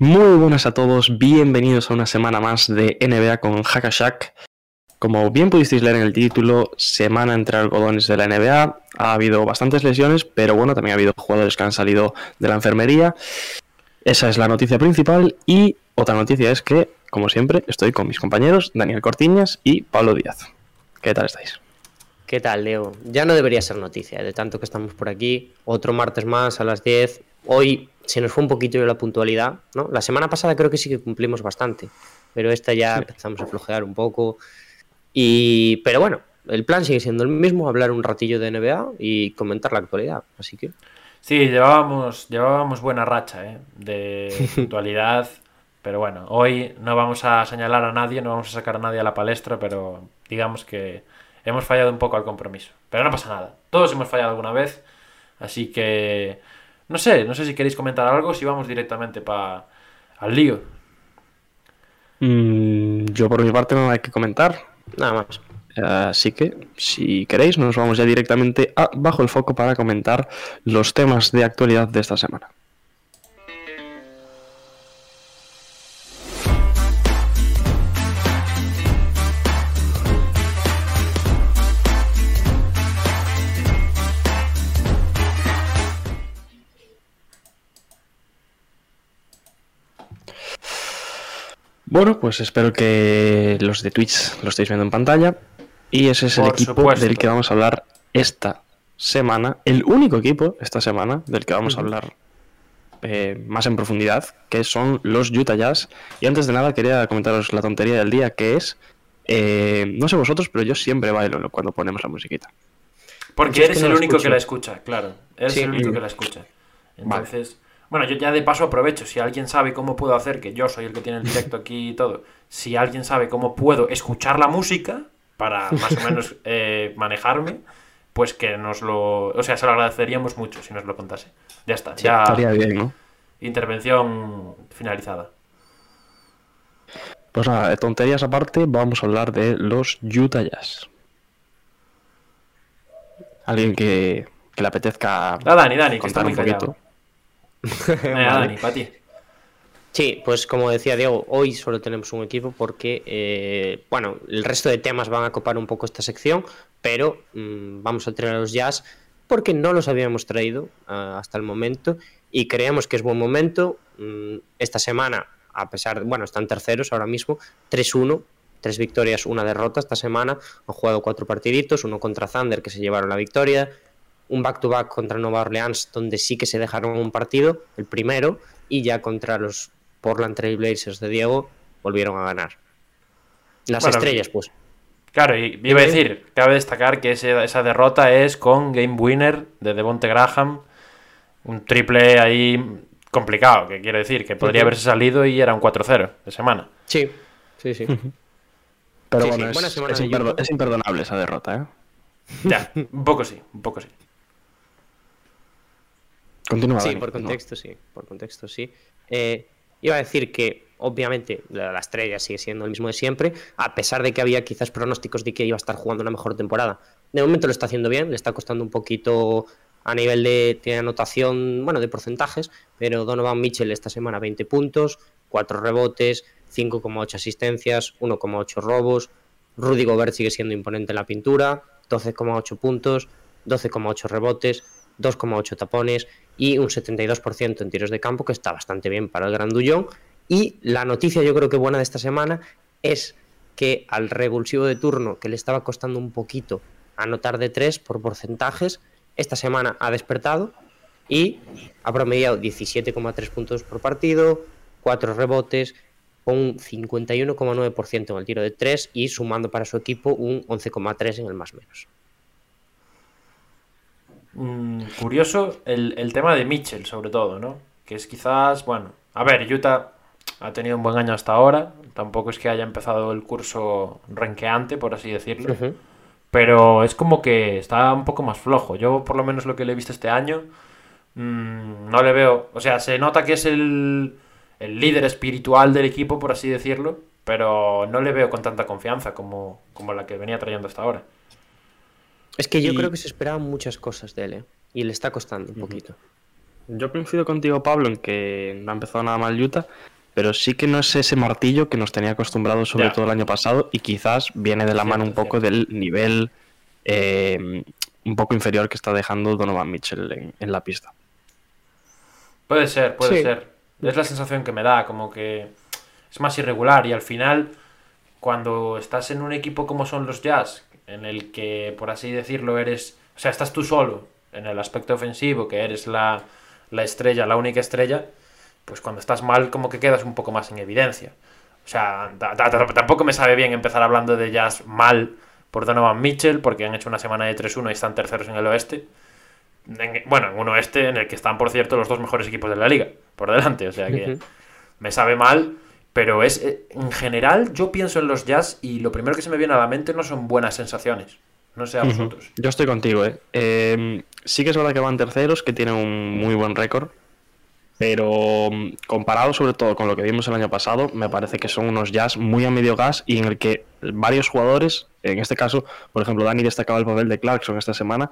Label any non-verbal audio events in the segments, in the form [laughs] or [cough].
Muy buenas a todos, bienvenidos a una semana más de NBA con Hackashack. Como bien pudisteis leer en el título, semana entre algodones de la NBA. Ha habido bastantes lesiones, pero bueno, también ha habido jugadores que han salido de la enfermería. Esa es la noticia principal. Y otra noticia es que, como siempre, estoy con mis compañeros Daniel Cortiñas y Pablo Díaz. ¿Qué tal estáis? ¿Qué tal, Leo? Ya no debería ser noticia, de tanto que estamos por aquí. Otro martes más a las 10. Hoy se nos fue un poquito de la puntualidad, ¿no? La semana pasada creo que sí que cumplimos bastante, pero esta ya empezamos a flojear un poco. Y, pero bueno, el plan sigue siendo el mismo, hablar un ratillo de NBA y comentar la actualidad, así que... Sí, llevábamos, llevábamos buena racha ¿eh? de [laughs] puntualidad, pero bueno, hoy no vamos a señalar a nadie, no vamos a sacar a nadie a la palestra, pero digamos que hemos fallado un poco al compromiso. Pero no pasa nada, todos hemos fallado alguna vez, así que no sé, no sé si queréis comentar algo, si vamos directamente para al lío. Mm, yo por mi parte no hay que comentar. Nada más. Así que, si queréis, nos vamos ya directamente a Bajo el Foco para comentar los temas de actualidad de esta semana. Bueno, pues espero que los de Twitch lo estéis viendo en pantalla. Y ese es el equipo supuesto. del que vamos a hablar esta semana. El único equipo esta semana del que vamos a hablar eh, más en profundidad, que son los Utah Jazz. Y antes de nada quería comentaros la tontería del día, que es... eh, no sé vosotros, pero yo siempre bailo cuando ponemos la musiquita. Porque eres el único que la escucha, claro. Eres Sí. el único que la escucha. Entonces, bueno, yo ya de paso aprovecho. Si alguien sabe cómo puedo hacer, que yo soy el que tiene el directo aquí y todo, si alguien sabe cómo puedo escuchar la música para más o menos [laughs] eh, manejarme, pues que nos lo. O sea, se lo agradeceríamos mucho si nos lo contase. Ya está, ya. Estaría bien, ¿no? Intervención finalizada. Pues nada, tonterías aparte, vamos a hablar de los Utah Jazz. Alguien que, que le apetezca Ah, Dani, Dani, que está muy un callado. poquito. [laughs] Venga, Dani. Sí, pues como decía Diego, hoy solo tenemos un equipo porque, eh, bueno, el resto de temas van a copar un poco esta sección, pero mm, vamos a traer a los jazz porque no los habíamos traído ah, hasta el momento y creemos que es buen momento. Mm, esta semana, a pesar de, bueno, están terceros ahora mismo, 3-1, tres victorias, una derrota esta semana, han jugado cuatro partiditos, uno contra Thunder que se llevaron la victoria, un back-to-back contra Nueva Orleans donde sí que se dejaron un partido, el primero, y ya contra los Portland Trail Blazers de Diego volvieron a ganar. Las Bueno, estrellas, pues. Claro, y iba a decir, cabe destacar que ese- esa derrota es con Game Winner de Devonte Graham. Un triple ahí complicado, que quiero decir, que podría haberse salido y era un 4-0 de semana. Sí, sí, sí. Pero Sí, bueno, sí, es, es imperdonable esa derrota, ¿eh? Ya, un poco sí, un poco sí. Continúa. Sí, Dani, por continúa. contexto, sí. Por contexto, sí. Eh, iba a decir que, obviamente, la, la estrella sigue siendo el mismo de siempre, a pesar de que había quizás pronósticos de que iba a estar jugando una mejor temporada. De momento lo está haciendo bien, le está costando un poquito a nivel de, de anotación, bueno, de porcentajes, pero Donovan Mitchell esta semana 20 puntos, 4 rebotes, 5,8 asistencias, 1,8 robos. Rudy Gobert sigue siendo imponente en la pintura, 12,8 puntos, 12,8 rebotes, 2,8 tapones y un 72% en tiros de campo, que está bastante bien para el grandullón. Y la noticia yo creo que buena de esta semana es que al revulsivo de turno, que le estaba costando un poquito anotar de 3 por porcentajes, esta semana ha despertado y ha promediado 17,3 puntos por partido, 4 rebotes, un 51,9% en el tiro de 3 y sumando para su equipo un 11,3 en el más menos. Mm, curioso el, el tema de Mitchell, sobre todo, ¿no? Que es quizás, bueno, A ver, Utah ha tenido un buen año hasta ahora. Tampoco es que haya empezado el curso renqueante, por así decirlo. Pero es como que está un poco más flojo. Yo, por lo menos, lo que le he visto este año, mm, no le veo. O sea, se nota que es el, el líder espiritual del equipo, por así decirlo. Pero no le veo con tanta confianza como, como la que venía trayendo hasta ahora. Es que yo Y- creo que se esperaban muchas cosas de él, ¿eh? Y le está costando un poquito. Yo coincido contigo, Pablo, en que no ha empezado nada mal Utah, pero sí que no es ese martillo que nos tenía acostumbrados sobre Ya. todo el año pasado y quizás viene de la Cierto, mano un poco del nivel eh, un poco inferior que está dejando Donovan Mitchell en, en la pista. Puede ser, puede Sí. ser. Es la sensación que me da, como que es más irregular y al final, cuando estás en un equipo como son los Jazz, en el que, por así decirlo, eres, o sea, estás tú solo en el aspecto ofensivo, que eres la, la estrella, la única estrella, pues cuando estás mal como que quedas un poco más en evidencia. O sea, ta- ta- ta- tampoco me sabe bien empezar hablando de Jazz mal por Donovan Mitchell, porque han hecho una semana de 3-1 y están terceros en el oeste en- bueno, en un oeste en el que están, por cierto, los dos mejores equipos de la liga, por delante. O sea que me sabe mal, pero es eh, en general yo pienso en los Jazz y lo primero que se me viene a la mente no son buenas sensaciones. No sé a vosotros. Yo estoy contigo, ¿eh? Eh, Sí que es verdad que van terceros, que tienen un muy buen récord, pero mm, comparado sobre todo con lo que vimos el año pasado, me parece que son unos jazz muy a medio gas y en el que varios jugadores, en este caso, por ejemplo, Dani destacaba el papel de Clarkson esta semana,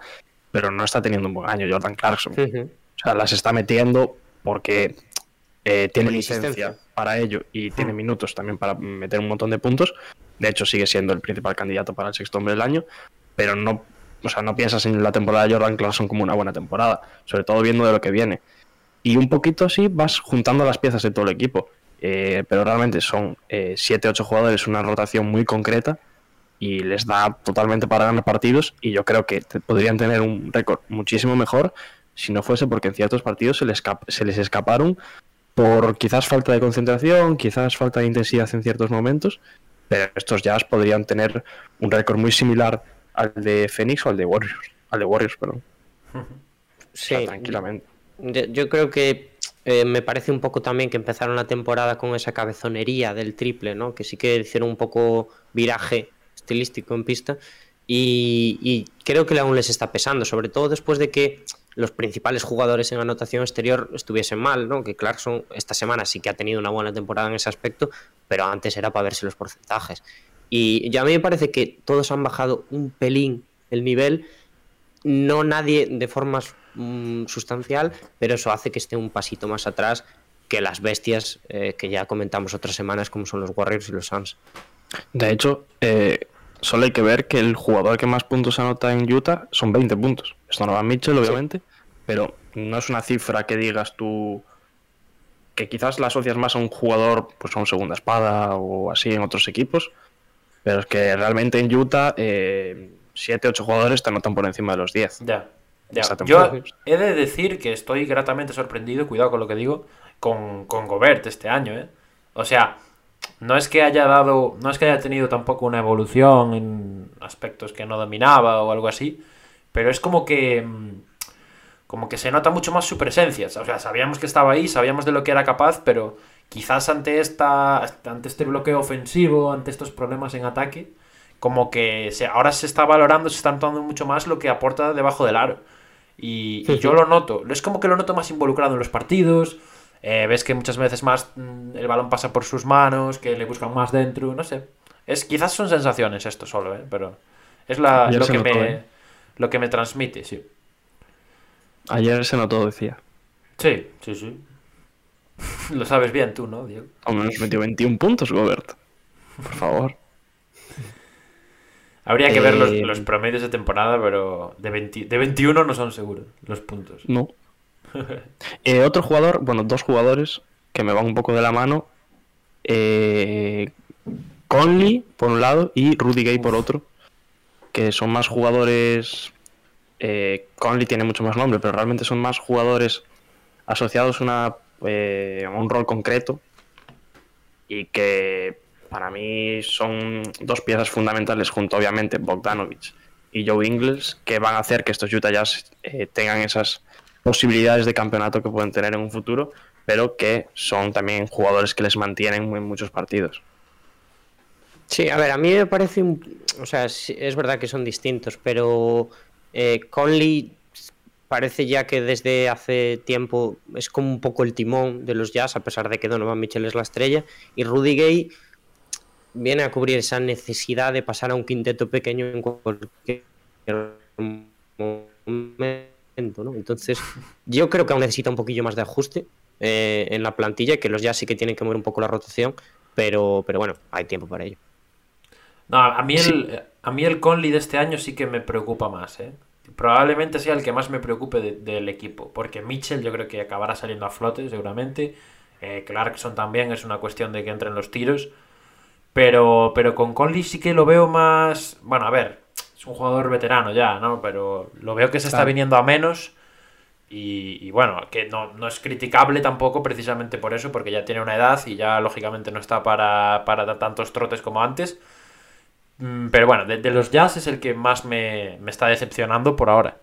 pero no está teniendo un buen año Jordan Clarkson. O sea, las está metiendo porque eh, tiene licencia insistencia. Para ello y tiene minutos también para meter un montón de puntos. De hecho, sigue siendo el principal candidato para el sexto hombre del año, pero no, o sea, no piensas en la temporada de Jordan Clarkson como una buena temporada, sobre todo viendo de lo que viene. Y un poquito así vas juntando las piezas de todo el equipo. Eh, pero realmente son 7-8 jugadores, una rotación muy concreta y les da totalmente para ganar partidos y yo creo que te- podrían tener un récord muchísimo mejor si no fuese porque en ciertos partidos se les, se les escaparon por quizás falta de concentración, quizás falta de intensidad en ciertos momentos, pero estos Jazz podrían tener un récord muy similar al de Phoenix o al de Warriors, al de Warriors, perdón, O sea, Sí, tranquilamente. Yo, yo creo que eh, me parece un poco también que empezaron la temporada con esa cabezonería del triple, ¿no? Que sí que hicieron un poco viraje estilístico en pista y, creo que aún les está pesando, sobre todo después de que los principales jugadores en anotación exterior estuviesen mal, ¿no? Que Clarkson esta semana sí que ha tenido una buena temporada en ese aspecto, pero antes era para verse los porcentajes. Y ya a mí me parece que todos han bajado un pelín el nivel no nadie de forma mm, sustancial, pero eso hace que esté un pasito más atrás que las bestias eh, que ya comentamos otras semanas, como son los Warriors y los Suns. De hecho, eh, solo hay que ver que el jugador que más puntos anota en Utah son 20 puntos. Esto no va Mitchell, obviamente, pero no es una cifra que digas tú que quizás la asocias más a un jugador, pues a un segunda espada o así en otros equipos, pero es que realmente en Utah 7, 8 jugadores te anotan por encima de los 10. Ya. ya. Yo he de decir que estoy gratamente sorprendido, cuidado con lo que digo, con, con Gobert este año, ¿eh? O sea, no es que haya dado, no es que haya tenido tampoco una evolución en aspectos que no dominaba o algo así, pero es como que mm, como que se nota mucho más su presencia. O sea, sabíamos que estaba ahí, sabíamos de lo que era capaz, pero quizás ante esta ante este bloqueo ofensivo, ante estos problemas en ataque, como que se, ahora se está valorando, se está notando mucho más lo que aporta debajo del aro. Y, y yo lo noto, es como que lo noto más involucrado en los partidos. Eh, ves que muchas veces más mm, el balón pasa por sus manos, que le buscan más dentro, no sé. Es, quizás son sensaciones esto solo, ¿eh? pero es la, lo, que notó, me, ¿eh? lo que me transmite, sí. Ayer se notó, decía. Sí, sí, sí. [laughs] Lo sabes bien tú, ¿no, Diego? Hombre, nos metió 21 puntos, Gobert. Por favor. Habría que ver los, los promedios de temporada, pero de, 20 de 21 no son seguros los puntos. No. Eh, otro jugador, bueno, dos jugadores que me van un poco de la mano. Eh, Conley por un lado y Rudy Gay por otro. Que son más jugadores. Eh, Conley tiene mucho más nombre, pero realmente son más jugadores asociados a, una, eh, a un rol concreto. Y que para mí son dos piezas fundamentales, junto obviamente Bogdanovich y Joe Ingles, que van a hacer que estos Utah Jazz eh, tengan esas posibilidades de campeonato que pueden tener en un futuro. pero que son también jugadores que les mantienen en muchos partidos. Sí, a ver, a mí me parece un... O sea, es verdad que son distintos, pero eh, Conley parece ya que desde hace tiempo es como un poco el timón de los Jazz, a pesar de que Donovan Mitchell es la estrella, y Rudy Gay viene a cubrir esa necesidad de pasar a un quinteto pequeño en cualquier momento, ¿no? Entonces, yo creo que aún necesita un poquillo más de ajuste eh, en la plantilla, que los Jazz sí que tienen que mover un poco la rotación, pero, pero bueno, hay tiempo para ello. No, a mí, el, a mí el Conley de este año sí que me preocupa más, ¿eh? Probablemente sea el que más me preocupe del equipo, porque Mitchell yo creo que acabará saliendo a flote seguramente. Eh, Clarkson también es una cuestión de que entren los tiros. Pero, pero con Conley sí que lo veo más. Bueno, a ver, es un jugador veterano ya, ¿no? Pero lo veo que se está viniendo a menos. Y, bueno, que no, no, es criticable tampoco precisamente por eso, porque ya tiene una edad y ya lógicamente no está para, para tantos trotes como antes. Mm, pero bueno, de, los Jazz es el que más me, está decepcionando por ahora.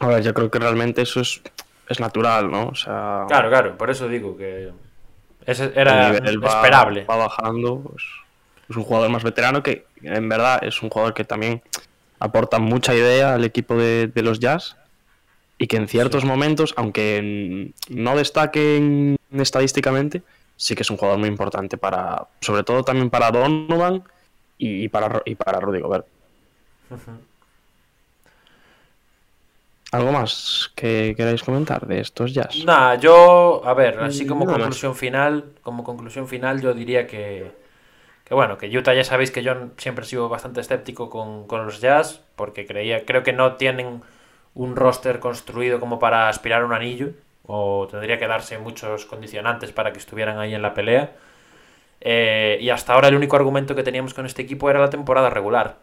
A ver, yo creo que realmente eso es, es natural, ¿no? O sea, claro, claro, por eso digo que ese era esperable. Va, bajando, pues, es un jugador más veterano que en verdad es un jugador que también aporta mucha idea al equipo de, los Jazz y que en ciertos momentos, aunque no destaquen estadísticamente, sí que es un jugador muy importante para, sobre todo también para Donovan y, para, y para Rudy Gobert. ¿Algo más que queráis comentar de estos jazz? Nada, yo, a ver, así como conclusión final, como conclusión final, yo diría que, que bueno, que Utah ya sabéis que yo siempre he sido bastante escéptico con, con, los jazz, porque creía, creo que no tienen un roster construido como para aspirar a un anillo, o tendría que darse muchos condicionantes para que estuvieran ahí en la pelea. Eh, y hasta ahora el único argumento que teníamos con este equipo era la temporada regular.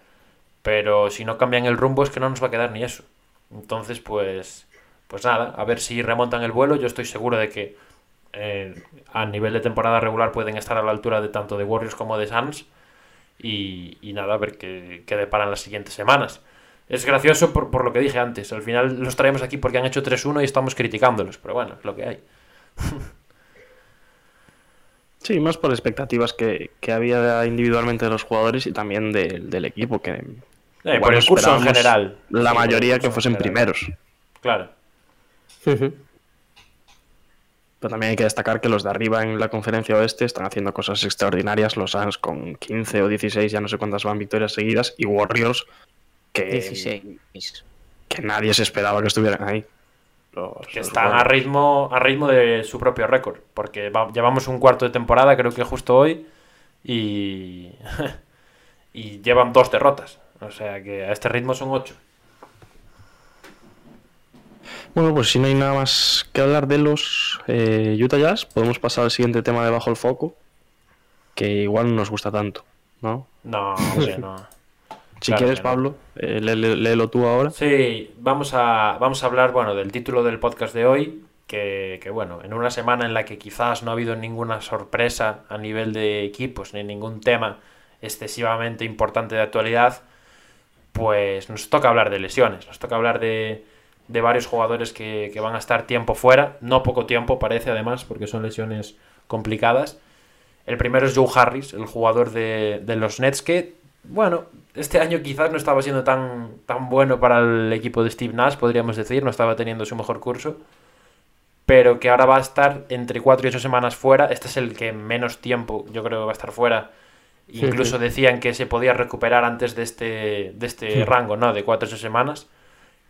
Pero si no cambian el rumbo es que no nos va a quedar ni eso. Entonces, pues, pues nada, a ver si remontan el vuelo. Yo estoy seguro de que eh, a nivel de temporada regular pueden estar a la altura de tanto de Warriors como de Suns. Y, nada, a ver qué, qué deparan las siguientes semanas. Es gracioso por, por, lo que dije antes. Al final los traemos aquí porque han hecho 3-1 y estamos criticándolos. Pero bueno, es lo que hay. [laughs] Sí, más por expectativas que, había individualmente de los jugadores y también del equipo, que eh, por el curso en general. La mayoría que fuesen primeros. Claro. Pero también hay que destacar que los de arriba en la conferencia oeste están haciendo cosas extraordinarias. Los Suns con 15 o 16, ya no sé cuántas van victorias seguidas. Y Warriors que, 16. que nadie se esperaba que estuvieran ahí que están a ritmo, a ritmo de su propio récord. Porque llevamos un cuarto de temporada, creo que justo hoy, y, [laughs] y llevan dos derrotas. O sea que a este ritmo son ocho. Bueno, pues si no hay nada más que hablar de los eh, Utah Jazz, podemos pasar al siguiente tema de Bajo el Foco, que igual no nos gusta tanto, ¿no? No, no. [laughs] Si quieres, Pablo, eh, léelo tú ahora. Sí, vamos a, vamos a hablar bueno, del título del podcast de hoy, que, que, bueno, en una semana en la que quizás no ha habido ninguna sorpresa a nivel de equipos, ni ningún tema excesivamente importante de actualidad, pues nos toca hablar de lesiones, nos toca hablar de, de varios jugadores que, que, van a estar tiempo fuera, no poco tiempo parece además, porque son lesiones complicadas. El primero es Joe Harris, el jugador de, de los Nets, que bueno, este año quizás no estaba siendo tan, tan bueno para el equipo de Steve Nash, podríamos decir, no estaba teniendo su mejor curso, pero que ahora va a estar entre 4 y 8 semanas fuera. Este es el que menos tiempo yo creo que va a estar fuera. Incluso decían que se podía recuperar antes de este, de este rango, ¿no? De 4 o 8 semanas.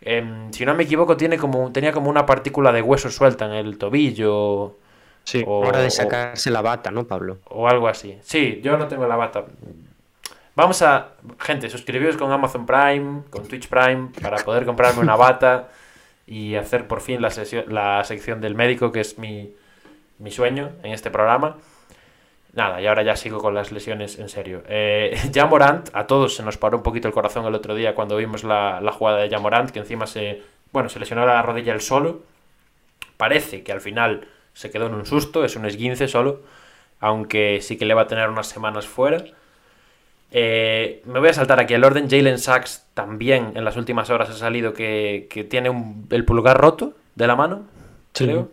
Em, si no me equivoco, tiene como, tenía como una partícula de hueso suelta en el tobillo. Sí, hora de sacarse la bata, ¿no, Pablo? O algo así. Sí, yo no tengo la bata. Vamos a, gente, suscribiros con Amazon Prime, con Twitch Prime, para poder comprarme una bata y hacer por fin la, la sección del médico, que es mi, sueño en este programa. Nada, y ahora ya sigo con las lesiones en serio. Eh, [laughs] Morant, a todos se nos paró un poquito el corazón el otro día cuando vimos la, jugada de Morant, que encima se, bueno, se lesionó la rodilla el solo. Parece que al final se quedó en un susto, es un esguince solo, aunque sí que le va a tener unas semanas fuera. Eh, me voy a saltar aquí el orden. Jalen Sachs también en las últimas horas ha salido que, tiene el pulgar roto de la mano, creo.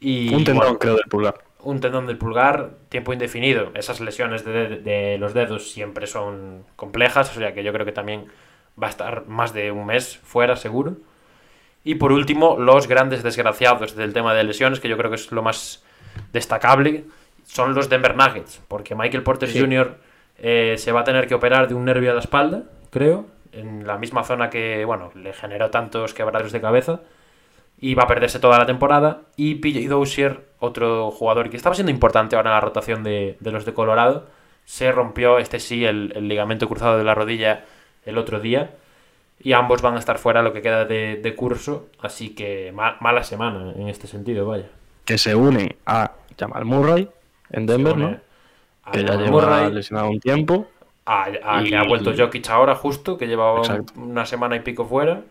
Y, Un tendón, bueno, creo, del pulgar. Un tendón del pulgar, tiempo indefinido. Esas lesiones de, de- de los dedos siempre son complejas, o sea que yo creo que también va a estar más de un mes fuera, seguro. Y por último, los grandes desgraciados del tema de lesiones, que yo creo que es lo más destacable, son los Denver Nuggets, porque Michael Porter Sí. Jr. eh, se va a tener que operar de un nervio a la espalda, creo, en la misma zona que, bueno, le generó tantos quebraderos de cabeza y va a perderse toda la temporada. Y PJ Dozier, otro jugador que estaba siendo importante ahora en la rotación de, de los de Colorado, se rompió, este sí, el, el ligamento cruzado de la rodilla el otro día. Y ambos van a estar fuera lo que queda de, de curso. Así que ma- mala semana en este sentido, vaya. Que se une a Jamal Murray en Denver, ¿no? a Que ya lleva Murray, lesionado un tiempo. a, a que y- ha vuelto Jokic ahora justo, que llevaba un- una semana y pico fuera.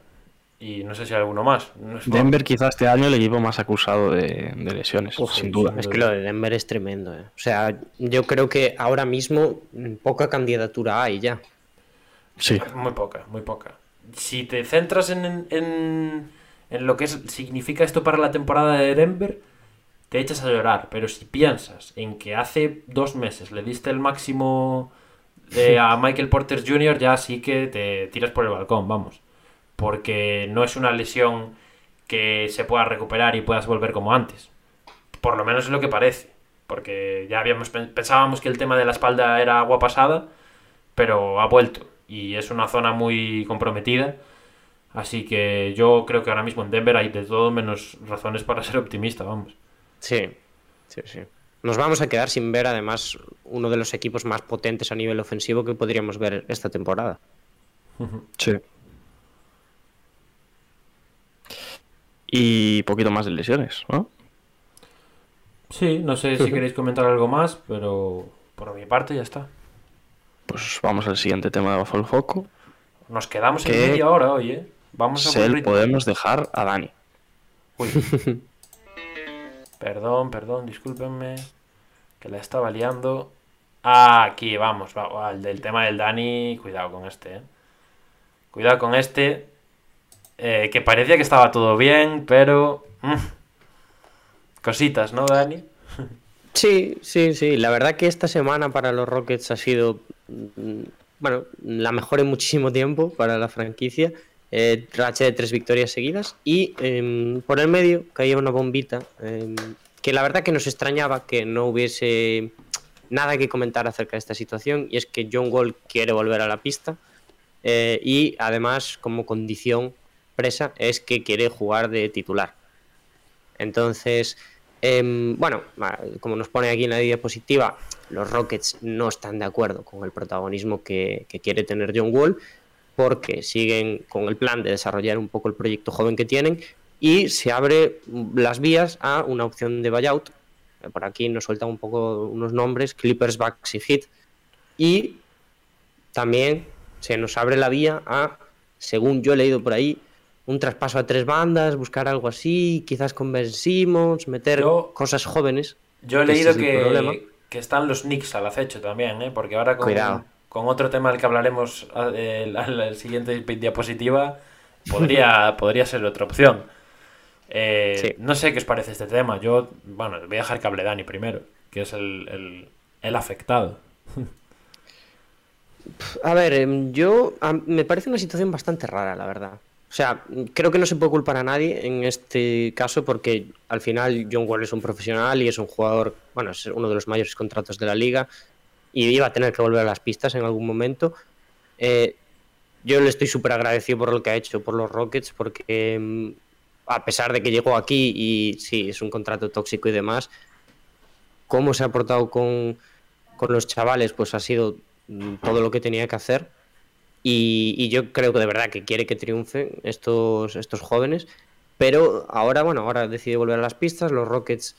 Y no sé si hay alguno más. No es- Denver quizás este año el equipo más acusado de, de lesiones, sin duda. Es que lo de Denver es tremendo. eh. O sea, yo creo que ahora mismo poca candidatura hay ya. Sí, Muy poca, muy poca. Si te centras en, en, en- en lo que es, significa esto para la temporada de Denver, te echas a llorar. Pero si piensas en que hace dos meses le diste el máximo de- [laughs] a Michael Porter Jr., ya sí que te tiras por el balcón, vamos. Porque no es una lesión que se pueda recuperar y puedas volver como antes. Por lo menos es lo que parece. Porque ya habíamos pen- pensábamos que el tema de la espalda era agua pasada, pero ha vuelto. Y es una zona muy comprometida. Así que yo creo que ahora mismo en Denver hay de todo menos razones para ser optimista, vamos. Sí, sí, sí. Nos vamos a quedar sin ver además uno de los equipos más potentes a nivel ofensivo que podríamos ver esta temporada. sí. Y poquito más de lesiones, ¿no? Sí, no sé si queréis comentar algo más, pero por mi parte ya está. Pues vamos al siguiente tema de Bajo el Foco. Nos quedamos en media hora hoy, ¿eh? Vamos a Se buen ritmo. podemos dejar a Dani. Uy. perdón, perdón, discúlpenme. Que la estaba liando. Ah, aquí, vamos. va- va, el del tema del Dani. Cuidado con este, eh. Cuidado con este. Eh, que parecía que estaba todo bien, pero. mm, cositas, ¿no, Dani? Sí, sí, sí. La verdad que esta semana para los Rockets ha sido, mm, bueno, la mejor en muchísimo tiempo para la franquicia. Eh, racha de tres victorias seguidas y em, por el medio caía una bombita em, que la verdad que nos extrañaba que no hubiese nada que comentar acerca de esta situación y es que John Wall quiere volver a la pista eh, y además como condición es que quiere jugar de titular. Entonces, em, bueno, como nos pone aquí en la diapositiva, los Rockets no están de acuerdo con el protagonismo que, quiere tener John Wall, porque siguen con el plan de desarrollar un poco el proyecto joven que tienen y se abre las vías a una opción de buyout. Eh, Por aquí nos sueltan un poco unos nombres, Clippers, Bucks y Heat. Y también se nos abre la vía a, según yo he leído por ahí, un traspaso a tres bandas, buscar algo así, quizás con Ben Simmons, meter Yo- cosas jóvenes. Yo he leído que, que están los Knicks al acecho también, ¿eh? Porque ahora con, Cuidado. con otro tema del que hablaremos eh, la, la siguiente diapositiva, podría, [laughs] podría ser otra opción. Eh, Sí. No sé qué os parece este tema. Yo, bueno, voy a dejar que hable Dani primero, que es el, el, el afectado. [laughs] A ver, em, yo a- me parece una situación bastante rara, la verdad. O sea, creo que no se puede culpar a nadie en este caso porque al final John Wall es un profesional y es un jugador, bueno, es uno de los mayores contratos de la liga y iba a tener que volver a las pistas en algún momento. Eh, yo le estoy súper agradecido por lo que ha hecho por los Rockets porque em, a pesar de que llegó aquí y sí, es un contrato tóxico y demás, cómo se ha portado con, con los chavales, pues ha sido mm, todo lo que tenía que hacer. Y, yo creo que de verdad que quiere que triunfen estos, estos jóvenes. Pero ahora, bueno, ahora decide volver a las pistas. Los Rockets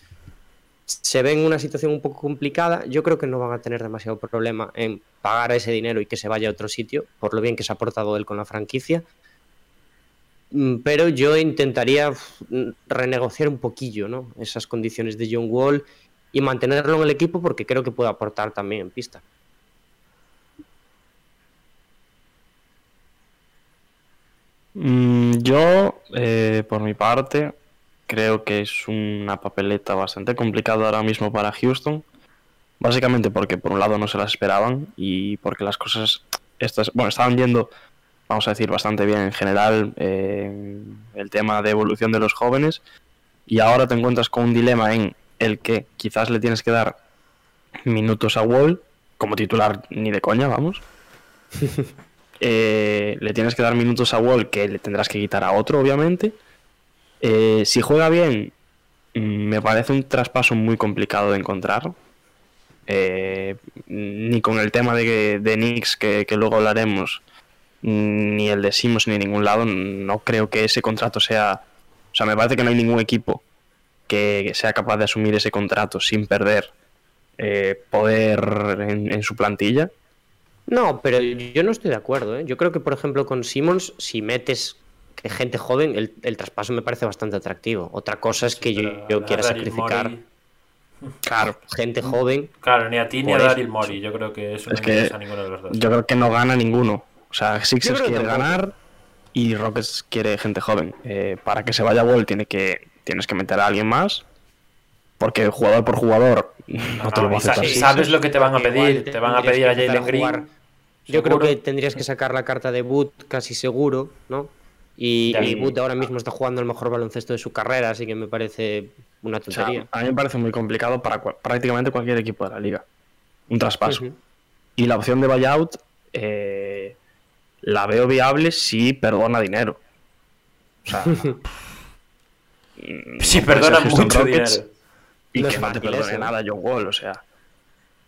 se ven en una situación un poco complicada. Yo creo que no van a tener demasiado problema en pagar ese dinero y que se vaya a otro sitio, por lo bien que se ha portado él con la franquicia. Mm, Pero yo intentaría renegociar un poquillo ¿no? esas condiciones de John Wall y mantenerlo en el equipo porque creo que puede aportar también en pista. Yo, eh, por mi parte, creo que es una papeleta bastante complicada ahora mismo para Houston. Básicamente porque por un lado no se las esperaban y porque las cosas estas, bueno, estaban yendo, vamos a decir, bastante bien en general eh, el tema de evolución de los jóvenes y ahora te encuentras con un dilema en el que quizás le tienes que dar minutos a Wall como titular ni de coña, vamos. [laughs] Eh, le tienes que dar minutos a Wall que le tendrás que quitar a otro, obviamente. Eh, si juega bien, mm, me parece un traspaso muy complicado de encontrar. Eh, ni con el tema de, de Knicks, que, luego hablaremos, ni el de Simons, ni ningún lado, no creo que ese contrato sea... O sea, me parece que no hay ningún equipo que sea capaz de asumir ese contrato sin perder poder en su plantilla. No, pero yo no estoy de acuerdo. ¿eh? Yo creo que, por ejemplo, con Simmons, si metes gente joven, el, el traspaso me parece bastante atractivo. Otra cosa es que yo, yo a quiera sacrificar claro, [laughs] gente joven. Claro, ni a ti ni a Por eso. Daryl Mori. Yo creo que eso Es no que interesa a ninguno de los dos. Yo creo que no gana ninguno. O sea, Sixers quiere tampoco. ganar y Rockets quiere gente joven. Eh, para que se vaya Wall tiene que, tienes que meter a alguien más. Porque jugador por jugador no, te lo va a aceptar. sabes lo que te van a pedir. Te van a pedir a Jalen jugar. Green. Yo creo que tendrías que sacar la carta de Boot casi seguro, ¿no? Y, y Boot ahora mismo está jugando el mejor baloncesto de su carrera, así que me parece una O sea, tontería. a mí me parece muy complicado para prácticamente cualquier equipo de la liga. Un traspaso. Y la opción de buyout eh, la veo viable si perdona dinero. O sea, [laughs] Sí, puede perdona Houston mucho Rockets dinero. Y No que no te perdone nada John Wall, o sea.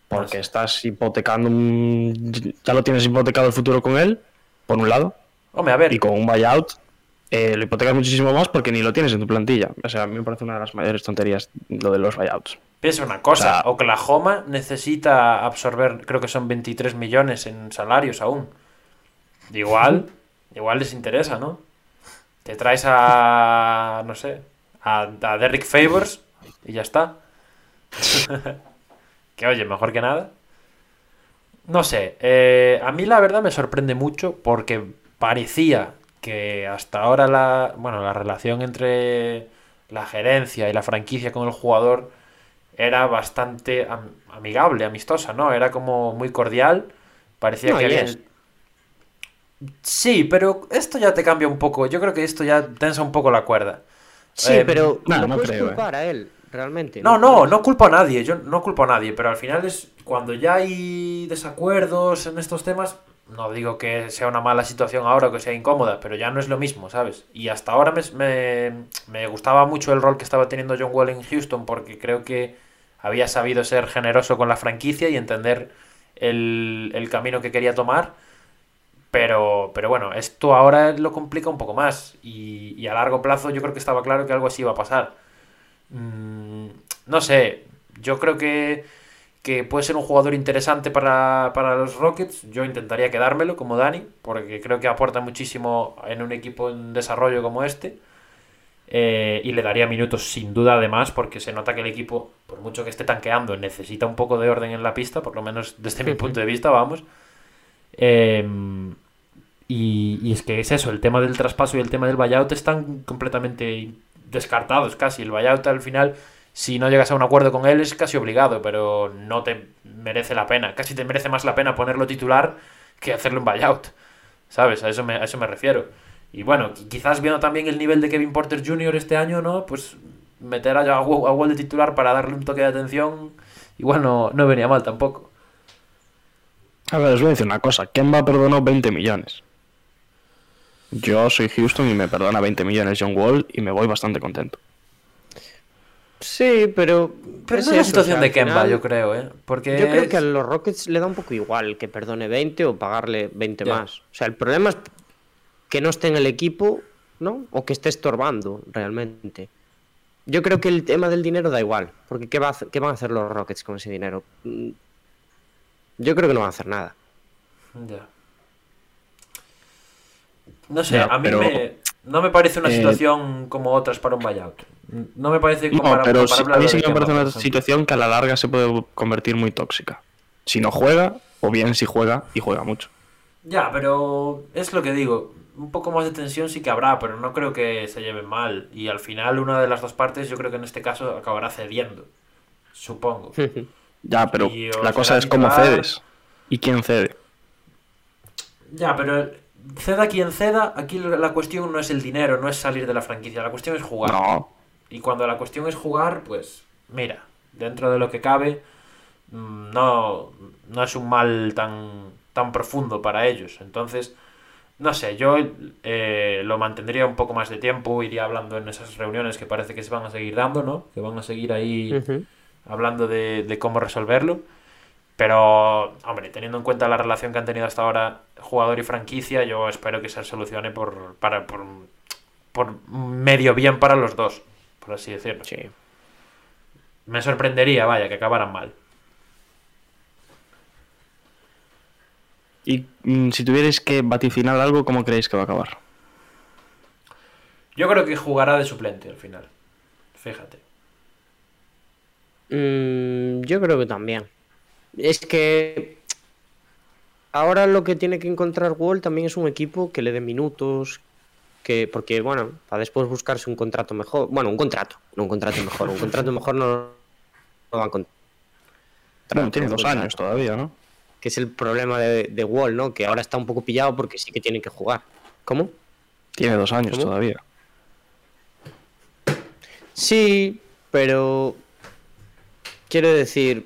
Porque No sé. estás hipotecando un... Ya lo tienes hipotecado el futuro con él, por un lado. Hombre, a ver. Y con un buyout eh, lo hipotecas muchísimo más porque ni lo tienes en tu plantilla. O sea, a mí me parece una de las mayores tonterías lo de los buyouts. Piensa una cosa, O sea- Oklahoma necesita absorber, creo que son 23 millones en salarios aún. Igual, igual les interesa, ¿no? Te traes a, no sé, a, a Derrick Favors y ya está. [laughs] que oye, mejor que nada. No sé, eh, a mí la verdad me sorprende mucho porque parecía que hasta ahora la, bueno, la relación entre la gerencia y la franquicia con el jugador era bastante am- amigable, amistosa, ¿no? Era como muy cordial. Parecía No, que había... es. Sí, pero esto ya te cambia un poco. Yo creo que esto ya tensa un poco la cuerda. Sí, Eh, pero no, no, no puedes creo, eh. a él, realmente. No, no, puedes. no culpo a nadie, yo no culpo a nadie, pero al final es cuando ya hay desacuerdos en estos temas, no digo que sea una mala situación ahora o que sea incómoda, pero ya no es lo mismo, ¿sabes? Y hasta ahora me, me, me gustaba mucho el rol que estaba teniendo John Wall en Houston porque creo que había sabido ser generoso con la franquicia y entender el, el camino que quería tomar. Pero, pero bueno, esto ahora lo complica un poco más y, y a largo plazo yo creo que estaba claro que algo así iba a pasar. Mm, no sé, yo creo que, que puede ser un jugador interesante para, para los Rockets. Yo intentaría quedármelo como Dani, porque creo que aporta muchísimo en un equipo en desarrollo como este. Eh, y le daría minutos sin duda además, porque se nota que el equipo, por mucho que esté tanqueando, necesita un poco de orden en la pista, por lo menos desde mi punto de vista, vamos. Em, y, es que es eso, el tema del traspaso y el tema del buyout están completamente descartados casi. El buyout al final, si no llegas a un acuerdo con él, es casi obligado, pero no te merece la pena. Casi te merece más la pena ponerlo titular que hacerle un buyout. ¿Sabes? A eso me, a eso me refiero. Y bueno, qui- quizás viendo también el nivel de Kevin Porter Jr. este año, ¿no? Pues meter a, a, Wa- a Wall de titular para darle un toque de atención, igual no, no venía mal tampoco. A ver, os voy a decir una cosa. Kemba perdonó 20 millones. Yo soy Houston y me perdona 20 millones John Wall y me voy bastante contento. Sí, pero. Pero es no es la situación o sea, de Kemba, final- yo creo, ¿eh? Porque Yo creo es- que a los Rockets le da un poco igual que perdone 20 o pagarle 20 Ya. más. O sea, el problema es que no esté en el equipo, ¿no? O que esté estorbando realmente. Yo creo que el tema del dinero da igual, porque ¿qué, va a hacer- qué van a hacer los Rockets con ese dinero? Mm, Yo creo que no van a hacer nada. Ya. No sé, Ya, a mí pero- me, no me parece una eh, situación como otras para un buyout. No me parece como No, para, pero a mí sí que me parece una situación que a la larga se puede convertir muy tóxica. Si no juega, o bien si juega y juega mucho. Ya, pero es lo que digo. un poco más de tensión sí que habrá, pero no creo que se lleven mal. Y al final una de las dos partes yo creo que en este caso acabará cediendo. Supongo. [laughs] Ya, pero la cosa es cómo cedes. ¿Y quién cede? Ya, pero ceda quien ceda, aquí la cuestión no es el dinero, no es salir de la franquicia, la cuestión es jugar. No. Y cuando la cuestión es jugar, pues mira, dentro de lo que cabe, mm, no, no es un mal tan, tan profundo para ellos. Entonces, no sé, yo eh, lo mantendría un poco más de tiempo, iría hablando en esas reuniones que parece que se van a seguir dando, ¿no? Que van a seguir ahí hablando de, de cómo resolverlo. Pero, hombre, teniendo en cuenta la relación que han tenido hasta ahora jugador y franquicia, yo espero que se solucione por, para, por, por medio bien para los dos, por así decirlo. Sí. Me sorprendería, vaya, que acabaran mal. Y mm, si tuvierais que vaticinar algo, ¿cómo creéis que va a acabar? Yo creo que jugará de suplente al final. Fíjate. Mm, yo creo que también. Es que ahora lo que tiene que encontrar Wall también es un equipo que le dé minutos, que porque bueno, para después buscarse un contrato mejor, bueno, un contrato, no un contrato mejor, un contrato [laughs] mejor no va a encontrar. Bueno, tiene dos contrato, años todavía, ¿no? Que es el problema de, de Wall, ¿no? Que ahora está un poco pillado porque sí que tiene que jugar. ¿Cómo? Tiene dos años ¿Cómo? todavía. Sí, pero quiero decir,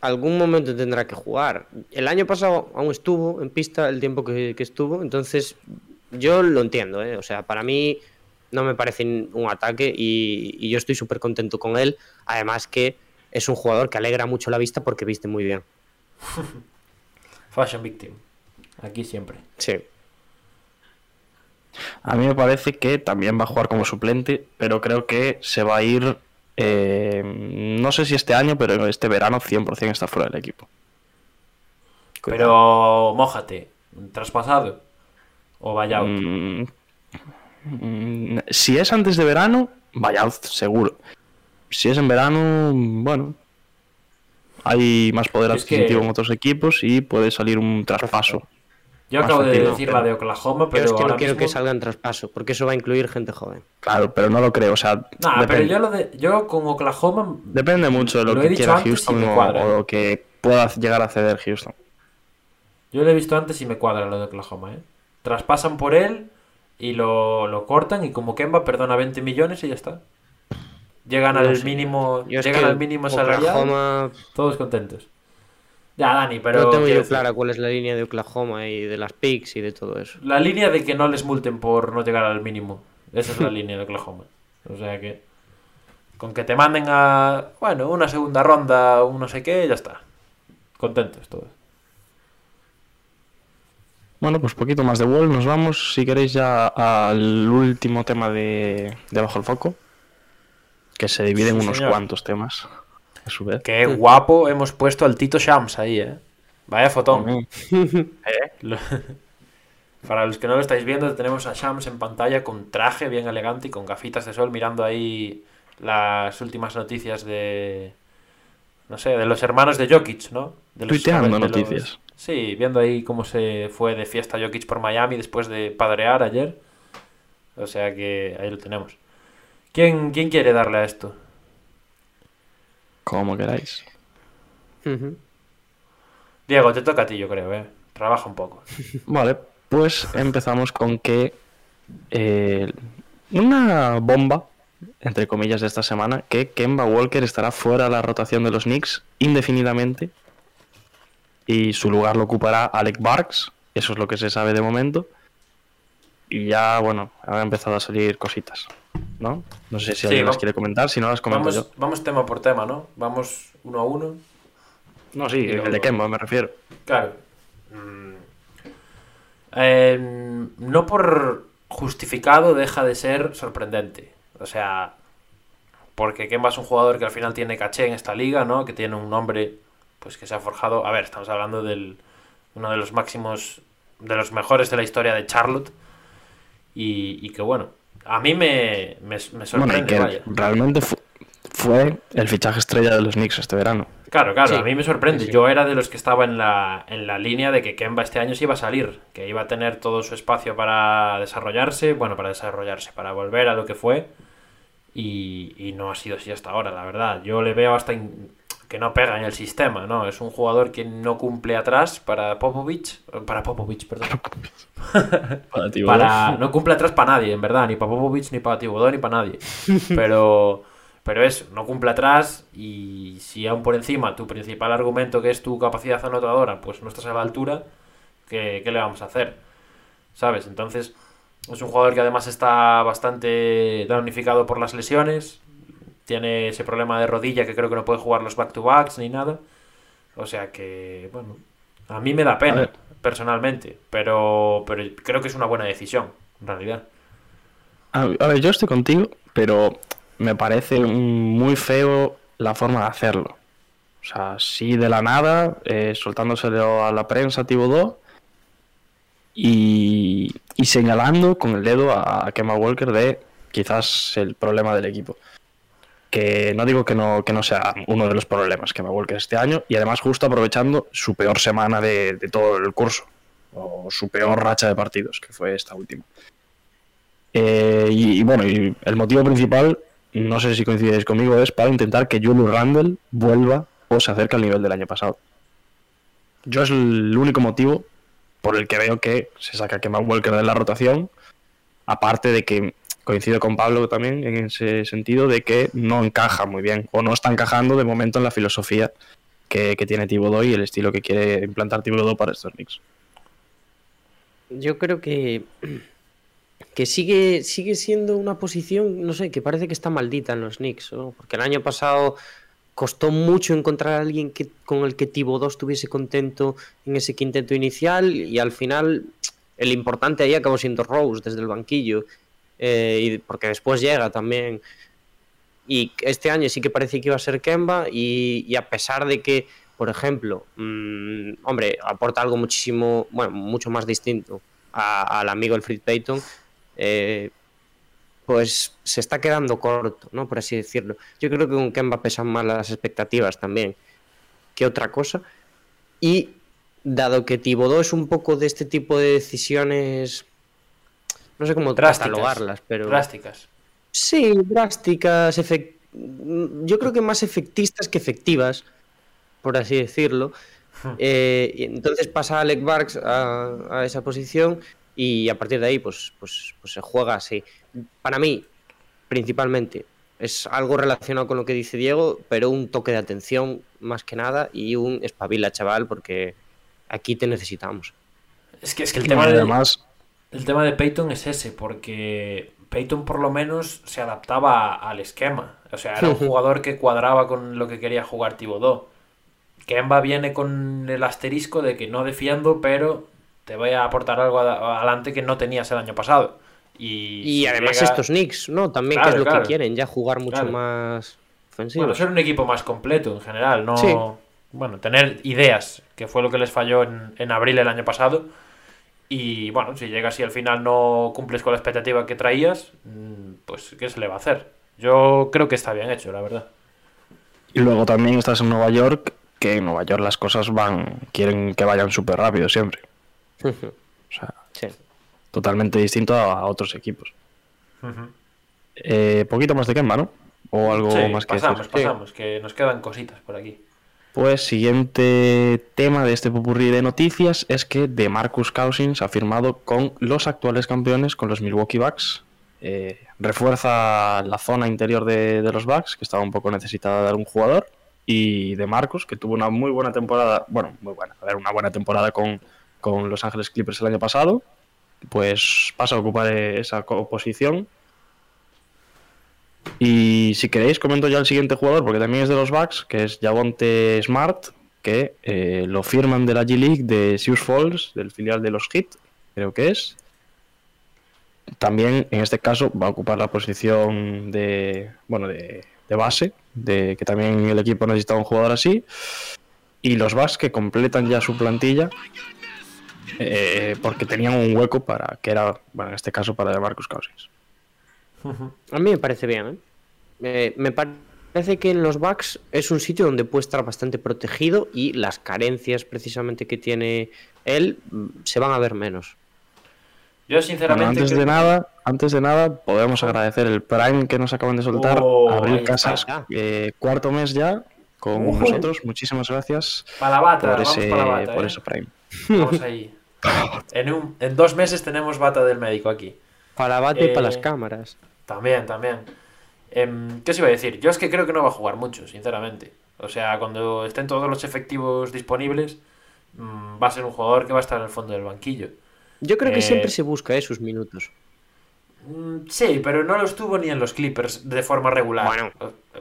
algún momento tendrá que jugar. El año pasado aún estuvo en pista el tiempo que, que estuvo, entonces yo lo entiendo, ¿eh? O sea, para mí no me parece un ataque y, y yo estoy súper contento con él. Además que es un jugador que alegra mucho la vista porque viste muy bien. [laughs] Fashion Victim. Aquí siempre. Sí. A mí me parece que también va a jugar como suplente, pero creo que se va a ir, eh, no sé si este año, pero este verano 100% está fuera del equipo. Pero, mójate. ¿Traspasado? ¿O vaya out? Mm, mm, si es antes de verano, vaya seguro. Si es en verano, bueno, hay más poder Es que- adquisitivo en otros equipos y puede salir un traspaso. Yo acabo de decir pero- la de Oklahoma, Pero pero es que no quiero mismo- que salga en traspaso, porque eso va a incluir gente joven. Claro, pero no lo creo. O sea, Nah, pero yo, lo de, yo con Oklahoma depende mucho de lo, que quiera Houston o, cuadra. o lo que pueda llegar a ceder Houston. Yo lo he visto antes y me cuadra lo de Oklahoma, ¿eh? Traspasan por él y lo, lo cortan y como Kemba perdona 20 millones y ya está. Llegan No al sé. mínimo, Yo llegan que al mínimo salarial, Oklahoma todos contentos. Ya, Dani, pero no tengo yo decir, clara cuál es la línea de Oklahoma y de las picks y de todo eso. la línea de que no les multen por no llegar al mínimo. Esa es la [laughs] línea de Oklahoma. O sea que con que te manden a, bueno, una segunda ronda, un no sé qué, ya está. Contentos todos. Bueno, pues poquito más de Wall. Nos vamos, si queréis, ya al último tema de, de Bajo el Foco. Que se divide en unos señor. cuantos temas. A su vez. Qué guapo hemos puesto al Tito Shams ahí, eh. Vaya fotón. [laughs] Lo- [laughs] Para los que no lo estáis viendo, tenemos a Shams en pantalla con traje bien elegante y con gafitas de sol mirando ahí las últimas noticias de. No sé, de los hermanos de Jokic, ¿no? De Tuiteando de los- noticias. Sí, viendo ahí cómo se fue de fiesta Jokic por Miami después de padrear ayer. O sea que ahí lo tenemos. ¿Quién, quién quiere darle a esto? Como queráis. Diego, te toca a ti, yo creo, ¿eh? Trabaja un poco. [laughs] Vale, pues empezamos con que eh, una bomba, entre comillas, de esta semana, que Kemba Walker estará fuera de la rotación de los Knicks indefinidamente y su lugar lo ocupará Alec Barks, eso es lo que se sabe de momento. Y ya, bueno, han empezado a salir cositas, ¿no? No sé si Sí, alguien las vamos- quiere comentar, si no las comento Vamos, yo. vamos tema por tema, ¿no? Vamos uno a uno. No, sí, el de Kemba me refiero. Claro. Mm. Eh, no por justificado deja de ser sorprendente. O sea, porque Kemba es un jugador que al final tiene caché en esta liga, ¿no? Que tiene un nombre pues que se ha forjado. A ver, estamos hablando del uno de los máximos, de los mejores de la historia de Charlotte. Y, y que bueno, a mí me, me, me Bueno, y sorprende, que vaya. realmente fu- fue el fichaje estrella de los Knicks este verano. Claro, claro, Sí. a mí me sorprende. Sí, sí. Yo era de los que estaba en la, en la línea de que Kemba este año se iba a salir, que iba a tener todo su espacio para desarrollarse, bueno, para desarrollarse, para volver a lo que fue. Y, y no ha sido así hasta ahora, la verdad. Yo le veo hasta in- que no pega en el sistema, ¿no? Es un jugador que no cumple atrás para Popovich, para Popovich, perdón. Para [laughs] Para, no cumple atrás para nadie, en verdad, ni para Popovich, ni para Tibodó, ni para nadie. [laughs] Pero, pero eso, no cumple atrás y si aún por encima tu principal argumento que es tu capacidad anotadora, pues no estás a la altura, ¿qué, qué le vamos a hacer? ¿Sabes? Entonces, es un jugador que además está bastante damnificado por las lesiones, tiene ese problema de rodilla que creo que no puede jugar los back-to-backs ni nada. O sea que, bueno, a mí me da pena, personalmente, pero, pero creo que es una buena decisión, en realidad. A, a ver, yo estoy contigo, pero me parece muy feo la forma de hacerlo. O sea, sí de la nada, eh, soltándoselo a la prensa Tibodó y, y señalando con el dedo a, a Kemba Walker de quizás el problema del equipo. Que no digo que no, que no sea uno de los problemas Kemba Walker este año y además justo aprovechando su peor semana de, de todo el curso o su peor racha de partidos, que fue esta última. Eh, y, y bueno, y el motivo principal, no sé si coincidéis conmigo, es para intentar que Julius Randle vuelva o se acerque al nivel del año pasado. Yo es el único motivo por el que veo que se saca Kemba Walker de la rotación, aparte de que coincido con Pablo también en ese sentido de que no encaja muy bien o no está encajando de momento en la filosofía que, tiene Thibodeau y el estilo que quiere implantar Thibodeau para estos Knicks. Yo creo que, [clears throat] que sigue, sigue siendo una posición, no sé, que parece que está maldita en los Knicks, ¿no? Porque el año pasado costó mucho encontrar a alguien que, con el que Thibodeau estuviese contento en ese quinteto inicial y al final el importante ahí acabó siendo Rose desde el banquillo, eh, y porque después llega también. Y este año sí que parecía que iba a ser Kemba y, a pesar de que, por ejemplo, mm, hombre, aporta algo muchísimo, bueno, mucho más distinto a- al amigo Elfrid Payton, eh, pues se está quedando corto, ¿no? Por así decirlo. Yo creo que con Kemba pesan más las expectativas también que otra cosa. Y dado que Thibodeau es un poco de este tipo de decisiones, no sé cómo Drásticas. catalogarlas, pero... Drásticas. Sí, drásticas, efec- mm, yo creo que más efectistas que efectivas, por así decirlo. Eh, y entonces pasa Alec Barks a, a esa posición y a partir de ahí pues, pues, pues se juega así. Para mí, principalmente, es algo relacionado con lo que dice Diego, pero un toque de atención más que nada y un espabila, chaval, porque aquí te necesitamos. Es que, es que el tema de, además, El tema de Peyton es ese, porque Peyton por lo menos se adaptaba al esquema. O sea, era un jugador que cuadraba con lo que quería jugar Thibodeau. Kemba viene con el asterisco de que no defiendo, pero te voy a aportar algo ad- adelante que no tenías el año pasado. Y, Y además llega- estos Knicks, ¿no? También Claro, que es lo que quieren, ya jugar mucho Claro. más ofensivo. Bueno, ser un equipo más completo en general, no... Sí. Bueno, tener ideas, que fue lo que les falló en, en abril el año pasado. Y bueno, si llegas y al final no cumples con la expectativa que traías, mm, pues ¿qué se le va a hacer? Yo creo que está bien hecho, la verdad. Y luego también estás en Nueva York, que en Nueva York las cosas van, quieren que vayan súper rápido siempre. [laughs] O sea, Sí. totalmente distinto a, otros equipos. Eh, poquito más de Kemba, ¿no? O algo Sí, más que pasamos, decir. pasamos, que nos quedan cositas por aquí. Pues siguiente tema de este popurrí de noticias es que DeMarcus Cousins ha firmado con los actuales campeones, con los Milwaukee Bucks. Eh, refuerza la zona interior de, de los Bucks, que estaba un poco necesitada de algún jugador. Y DeMarcus, que tuvo una muy buena temporada, bueno, muy buena, a ver, una buena temporada con, con Los Ángeles Clippers el año pasado, pues pasa a ocupar esa posición y si queréis, comento ya el siguiente jugador, porque también es de los Bucks, que es Javonte Smart, que eh, lo firman de la G-League de Sioux Falls, del filial de los Heat, creo que es. También, en este caso, va a ocupar la posición de, bueno, de, de base, de que también el equipo necesita un jugador así. Y los Bucks que completan ya su plantilla, eh, porque tenían un hueco para, que era, bueno, en este caso, para Marcus Cousins. A mí me parece bien, ¿eh? Eh, me parece que en los Bucks es un sitio donde puede estar bastante protegido y las carencias precisamente que tiene él mm, se van a ver menos. Yo Bueno, sinceramente... antes creo- de nada, antes de nada, podemos agradecer el Prime que nos acaban de soltar. Oh, está. Casas, eh, cuarto mes ya con Ujú. nosotros. Muchísimas gracias Pa' la bata, por vamos ese, pa' la bata, por ¿eh? ese Prime. Vamos ahí. En, un- en dos meses tenemos bata del médico aquí. Para bate y Eh, para las cámaras. También, también. Em, ¿Qué os iba a decir? Yo es que creo que no va a jugar mucho, sinceramente. O sea, cuando estén todos los efectivos disponibles, mm, va a ser un jugador que va a estar en el fondo del banquillo. Yo creo que eh, siempre se busca eh, sus minutos. Mm, Sí, pero no lo estuvo ni en los Clippers de forma regular. Bueno.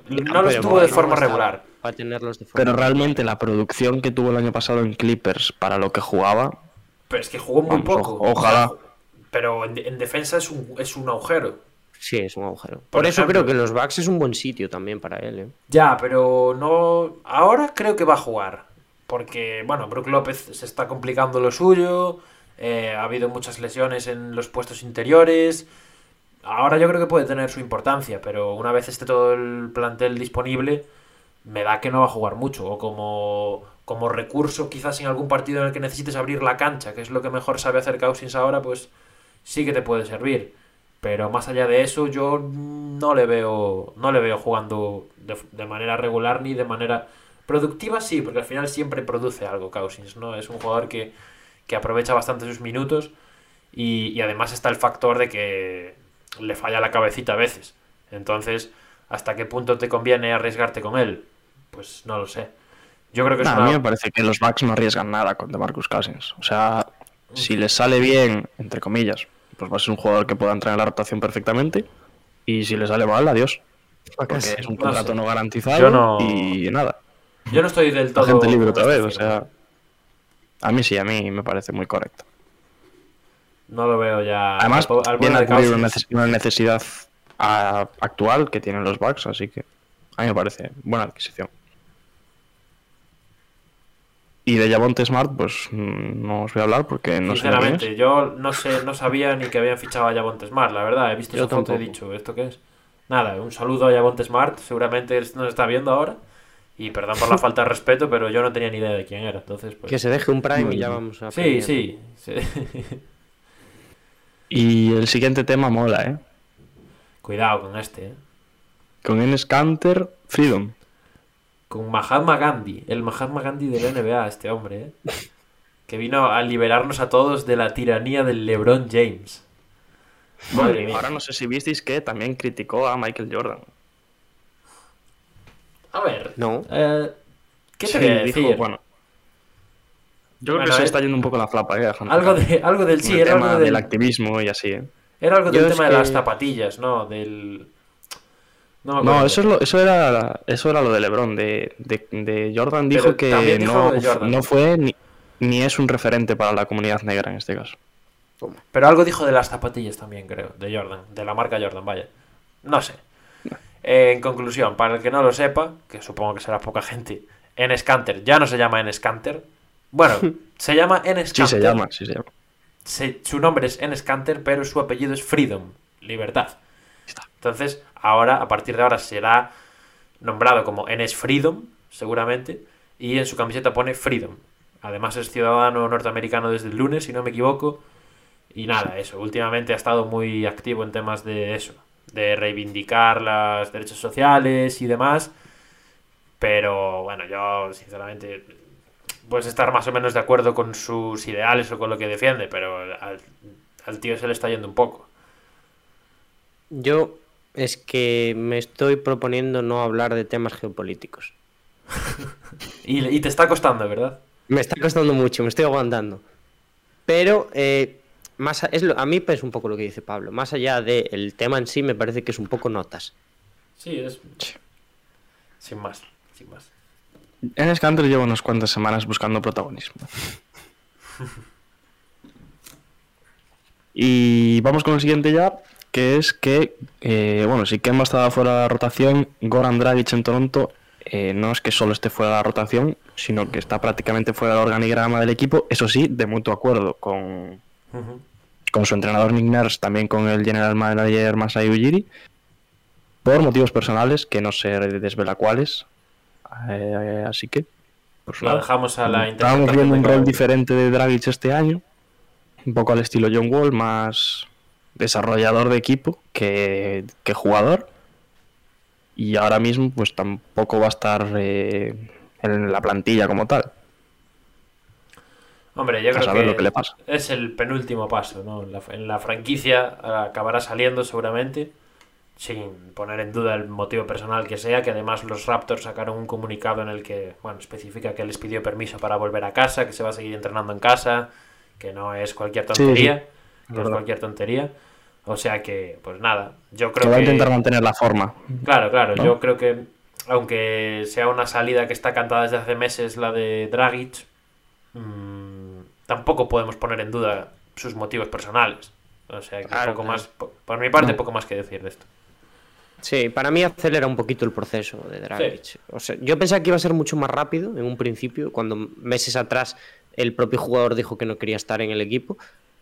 no lo Pero estuvo bueno, de forma regular. Para tenerlos de forma Pero realmente la producción que tuvo el año pasado en Clippers para lo que jugaba, Pero es que jugó muy Vamos, poco. o- ojalá. Pero en, en defensa es un, es un agujero. Sí, es un agujero. Por Por, eso ejemplo- creo que los Bucks es un buen sitio también para él. ¿eh? Ya, pero no. Ahora creo que va a jugar. Porque, bueno, Brook López se está complicando lo suyo. eh, ha habido muchas lesiones en los puestos interiores. Ahora yo creo que puede tener su importancia, pero una vez esté todo el plantel disponible, me da que no va a jugar mucho. O como, como recurso, quizás en algún partido en el que necesites abrir la cancha, que es lo que mejor sabe hacer Cousins ahora, pues sí que te puede servir. Pero más allá de eso, yo no le veo, no le veo jugando de, de manera regular ni de manera productiva, sí, porque al final siempre produce algo Cousins, ¿no? Es un jugador que, que aprovecha bastante sus minutos y, y además está el factor de que le falla la cabecita a veces. Entonces, ¿hasta qué punto te conviene arriesgarte con él? Pues no lo sé. Yo creo que es Nah, a una... mí me parece que los Bucks no arriesgan nada con DeMarcus Cousins. O sea, si les sale bien, entre comillas, pues va a ser un jugador que pueda entrar en la rotación perfectamente. Y si le sale mal, adiós. Porque es un No contrato sé. no, garantizado Yo no- y nada. Yo no estoy del La todo... gente libre otra vez, esta o sea. A mí sí, a mí me parece muy correcto. No lo veo ya... Además, al po- al viene a cubrir una necesidad ah, actual que tienen los Bucks, así que a mí me parece buena adquisición. Y de Javonte Smart, pues mm, no os voy a hablar porque no sé quién es. Sinceramente, yo no sé, no sabía ni que habían fichado a Javonte Smart, la verdad. He visto Yo esa foto y he dicho, ¿esto qué es? Nada, un saludo a Javonte Smart, seguramente nos está viendo ahora. Y perdón por la [laughs] falta de respeto, pero yo no tenía ni idea de quién era, entonces pues... Que se deje un Prime y ya vamos a. Sí, sí, sí. Y el siguiente tema mola, ¿eh? Cuidado con este, ¿eh? Con Enes Kanter, Freedom. Con Mahatma Gandhi, el Mahatma Gandhi de la NBA, este hombre, ¿eh? Que vino a liberarnos a todos de la tiranía del LeBron James. Madre mía. Ahora no sé si visteis que también criticó a Michael Jordan. A ver, No. eh, ¿qué te Sí, dijo, decir? bueno. Yo creo Bueno, que se eh, está yendo un poco la flapa, ¿eh? Alejandro? Algo, de, algo del sí, el era tema algo del del, activismo y así, ¿eh? era algo Yo del tema de las zapatillas, ¿no? Del... No, me No, acuerdo. eso, es lo, eso, era, eso era lo de LeBron. De, de, de Jordan dijo Pero que dijo no, Jordan. no fue ni, ni es un referente para la comunidad negra en este caso. Pero algo dijo de las zapatillas también, creo, de Jordan, de la marca Jordan, vaya. No sé. Eh, en conclusión, para el que no lo sepa, que supongo que será poca gente, Enes Kanter ya no se llama Enes Kanter. Bueno, [laughs] se llama Enes Sí Kanter. se llama, sí se llama. se- su nombre es Enes Kanter, pero su apellido es Freedom, libertad. Entonces, ahora, a partir de ahora, será nombrado como Enes Freedom, seguramente, y en su camiseta pone Freedom. Además, es ciudadano norteamericano desde el lunes, si no me equivoco. Y nada, eso. Últimamente ha estado muy activo en temas de eso, de reivindicar los derechos sociales y demás. Pero bueno, yo, sinceramente, puedes estar más o menos de acuerdo con sus ideales o con lo que defiende, pero al, al tío se le está yendo un poco. Yo es que me estoy proponiendo no hablar de temas geopolíticos. [laughs] Y, y te está costando, ¿verdad? Me está costando mucho, me estoy aguantando. Pero eh, más a, es lo- a mí es un poco lo que dice Pablo. Más allá del tema en sí, me parece que es un poco notas. Sí, es. Sin más, sin más. Enes Kanter lleva unas cuantas semanas buscando protagonismo. [laughs] Y vamos con el siguiente ya, que es que, eh, bueno, si Kemba estaba fuera de la rotación, Goran Dragic en Toronto eh, no es que solo esté fuera de la rotación, sino que está prácticamente fuera del organigrama del equipo, eso sí, de mutuo acuerdo con, con su entrenador Nick Nurse, también con el general manager Masai Ujiri. por motivos personales, que no se desvela cuáles. Eh, así que, pues Lo dejamos a la interpretación viendo un rol diferente de Dragic este año, un poco al estilo John Wall, más desarrollador de equipo que, que jugador. Y ahora mismo, pues tampoco va a estar eh, en la plantilla como tal. Hombre, yo A creo saber que, lo que le pasa. es el penúltimo paso, ¿no? En la, en la franquicia acabará saliendo seguramente, sin poner en duda el motivo personal que sea, que además los Raptors sacaron un comunicado en el que, bueno, especifica que les pidió permiso para volver a casa, que se va a seguir entrenando en casa, que no es cualquier sí. tontería, que no es cualquier tontería. O sea que, pues nada, yo Que creo va a que... intentar mantener la forma. Claro, claro, ¿no? yo creo que aunque sea una salida que está cantada desde hace meses la de Dragic, mm, tampoco podemos poner en duda sus motivos personales. O sea, que Claro, poco claro. más, po- por mi parte, No. poco más que decir de esto. Sí, para mí acelera un poquito el proceso de Dragic. O sea, yo pensaba que iba a ser mucho más rápido en un principio, cuando meses atrás el propio jugador dijo que no quería estar en el equipo,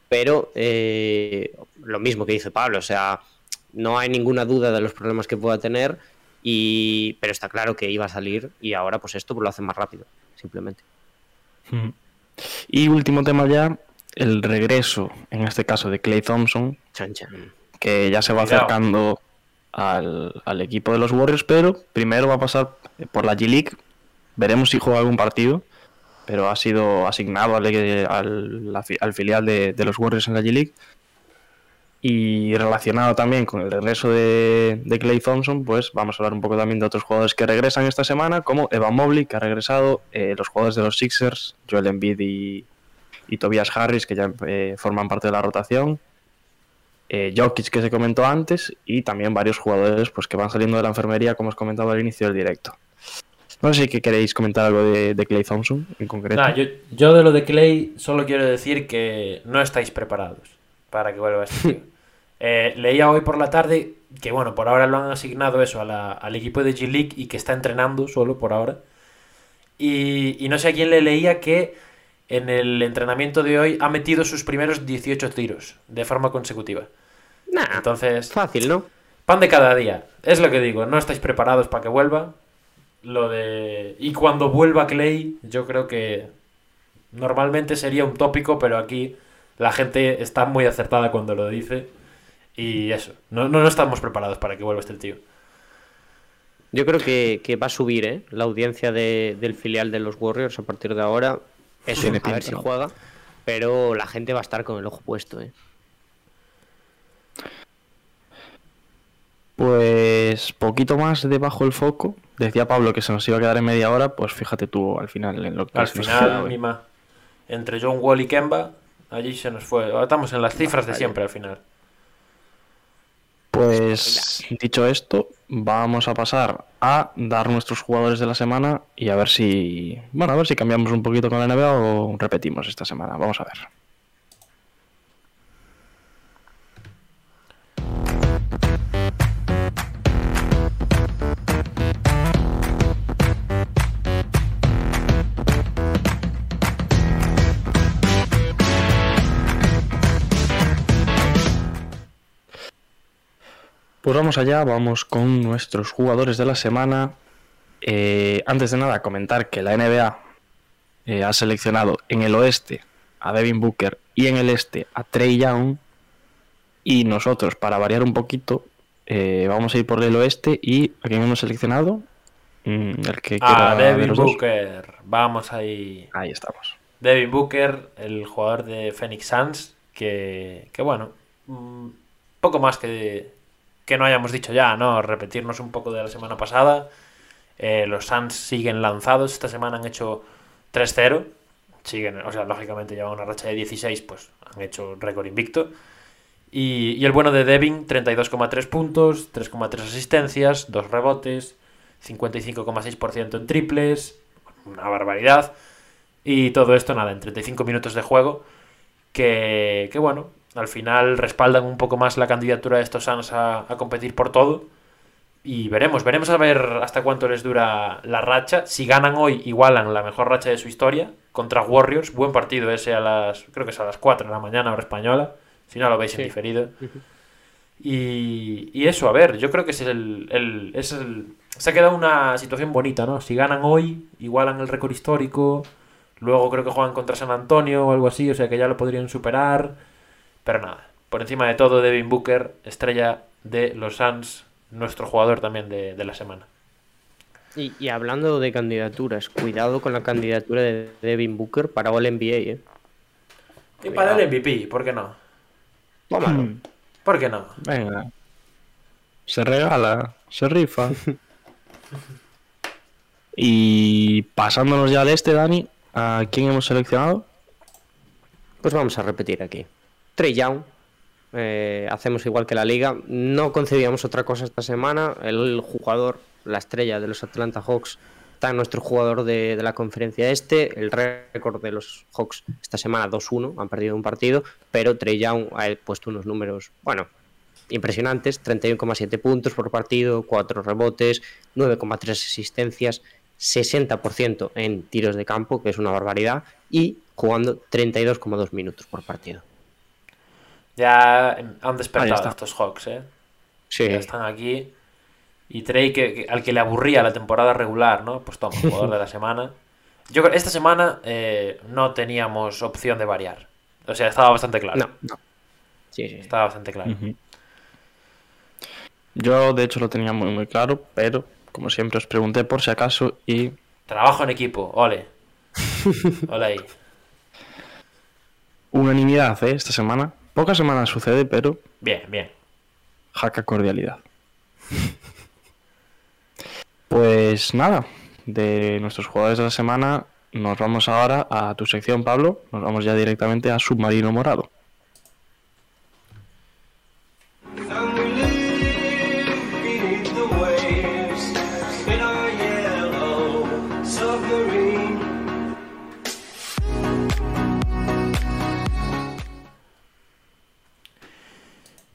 pero eh, lo mismo que dice Pablo, o sea, no hay ninguna duda de los problemas que pueda tener, y pero está claro que iba a salir y ahora pues esto pues, lo hace más rápido, simplemente. Y último tema ya, el regreso, en este caso de Clay Thompson, Chan, chan. que ya se va Cuidado. acercando al, al equipo de los Warriors, pero primero va a pasar por la G-League. Veremos si juega algún partido, pero ha sido asignado al, al- filial de, de los Warriors en la G-League. Y relacionado también con el regreso de, de Clay Thompson, pues vamos a hablar un poco también de otros jugadores que regresan esta semana, como Evan Mobley, que ha regresado, eh, los jugadores de los Sixers, Joel Embiid y, y Tobias Harris, que ya eh, forman parte de la rotación, eh, Jokic que se comentó antes y también varios jugadores pues que van saliendo de la enfermería como os comentaba al inicio del directo. No sé si que queréis comentar algo de, de Clay Thompson en concreto. Nah, yo, yo de lo de Clay solo quiero decir que no estáis preparados para que vuelva este [laughs] tío. Eh, leía hoy por la tarde que, bueno, por ahora lo han asignado eso a la- al equipo de G-League y que está entrenando solo por ahora. Y, y no sé a quién le leía que en el entrenamiento de hoy ha metido sus primeros 18 tiros de forma consecutiva. Nah, Entonces, fácil, ¿no? Pan de cada día. Es lo que digo, no estáis preparados para que vuelva. Lo de. Y cuando vuelva Clay, yo creo que. Normalmente sería un tópico, pero aquí la gente está muy acertada cuando lo dice. Y eso. No, no, no estamos preparados para que vuelva este tío. Yo creo que, que va a subir ¿eh? la audiencia de- del filial de los Warriors a partir de ahora. Eso, a ver si juega. Pero la gente va a estar con el ojo puesto. ¿eh? Pues poquito más debajo del foco. Decía Pablo que se nos iba a quedar en media hora, pues fíjate tú al final en lo que Al final. Mima, entre John Wall y Kemba, allí se nos fue. Ahora Estamos en las cifras de siempre al final. Pues dicho esto, vamos a pasar a dar nuestros jugadores de la semana y a ver si, bueno, a ver si cambiamos un poquito con la NBA o repetimos esta semana. Vamos a ver. Pues vamos allá, vamos con nuestros jugadores de la semana. Eh, antes de nada, comentar que la NBA eh, ha seleccionado en el oeste a Devin Booker y en el este a Trey Young. Y nosotros, para variar un poquito, eh, vamos a ir por el oeste y ¿a quién hemos seleccionado? Mm, el que quiera Ah, de Devin dos. Booker. Vamos ahí. Ahí estamos. Devin Booker, el jugador de Phoenix Suns, que, que bueno, mm, poco más que, que no hayamos dicho ya, ¿no? Repetirnos un poco de la semana pasada. Eh, los Suns siguen lanzados, esta semana han hecho 3-0. Siguen, o sea, lógicamente llevan una racha de 16, pues han hecho récord invicto. Y, el bueno de Devin, 32,3 puntos, 3,3 asistencias, 2 rebotes, 55,6% en triples, una barbaridad. Y todo esto, nada, en 35 minutos de juego. Que, que bueno, al final respaldan un poco más la candidatura de estos Suns a, a competir por todo. Y veremos, veremos a ver hasta cuánto les dura la racha. Si ganan hoy, igualan la mejor racha de su historia contra Warriors. Buen partido ese a las, creo que es a las 4 de la mañana, hora española. Si no lo veis en diferido. Y, y eso, a ver, yo creo que es el, el- es el- Se ha quedado una situación bonita, ¿no? Si ganan hoy, igualan el récord histórico. Luego creo que juegan contra San Antonio o algo así, o sea que ya lo podrían superar. Pero nada, por encima de todo, Devin Booker, estrella de los Suns, nuestro jugador también de, de la semana. Y, y hablando de candidaturas, cuidado con la candidatura de Devin Booker para All NBA, ¿eh? Y para el MVP, ¿por qué no? Tómalo. [clears throat] ¿Por qué no? Venga. Se regala, se rifa. [laughs] y pasándonos ya al este, Dani, ¿a quién hemos seleccionado? Pues vamos a repetir aquí. Trey Young. eh, hacemos igual que la liga. No concebíamos otra cosa esta semana. El jugador, la estrella de los Atlanta Hawks, está nuestro jugador de, la conferencia este. El récord de los Hawks esta semana 2-1. Han perdido un partido. Pero Trey Young ha puesto unos números, bueno, impresionantes. 31,7 puntos por partido, 4 rebotes, 9,3 asistencias. 60% en tiros de campo, que es una barbaridad, y jugando 32,2 minutos por partido. Ya han despertado estos Hawks, ¿eh? Sí, Ya están aquí. Y Trey, que, que- al que le aburría la temporada regular, ¿no? Pues toma, [laughs] jugador de la semana. Yo creo esta semana eh, no teníamos opción de variar. O sea, estaba bastante claro. no, no. Sí, sí. Estaba bastante claro. Yo, de hecho, lo tenía muy, muy claro, pero como siempre os pregunté por si acaso y Trabajo en equipo, ole. [laughs] Ole ahí. unanimidad, ¿eh? Esta semana. Pocas semanas sucede, pero Bien, bien. jaca cordialidad. Pues nada, de nuestros jugadores de la semana nos vamos ahora a tu sección, Pablo. Nos vamos ya directamente a Submarino Morado.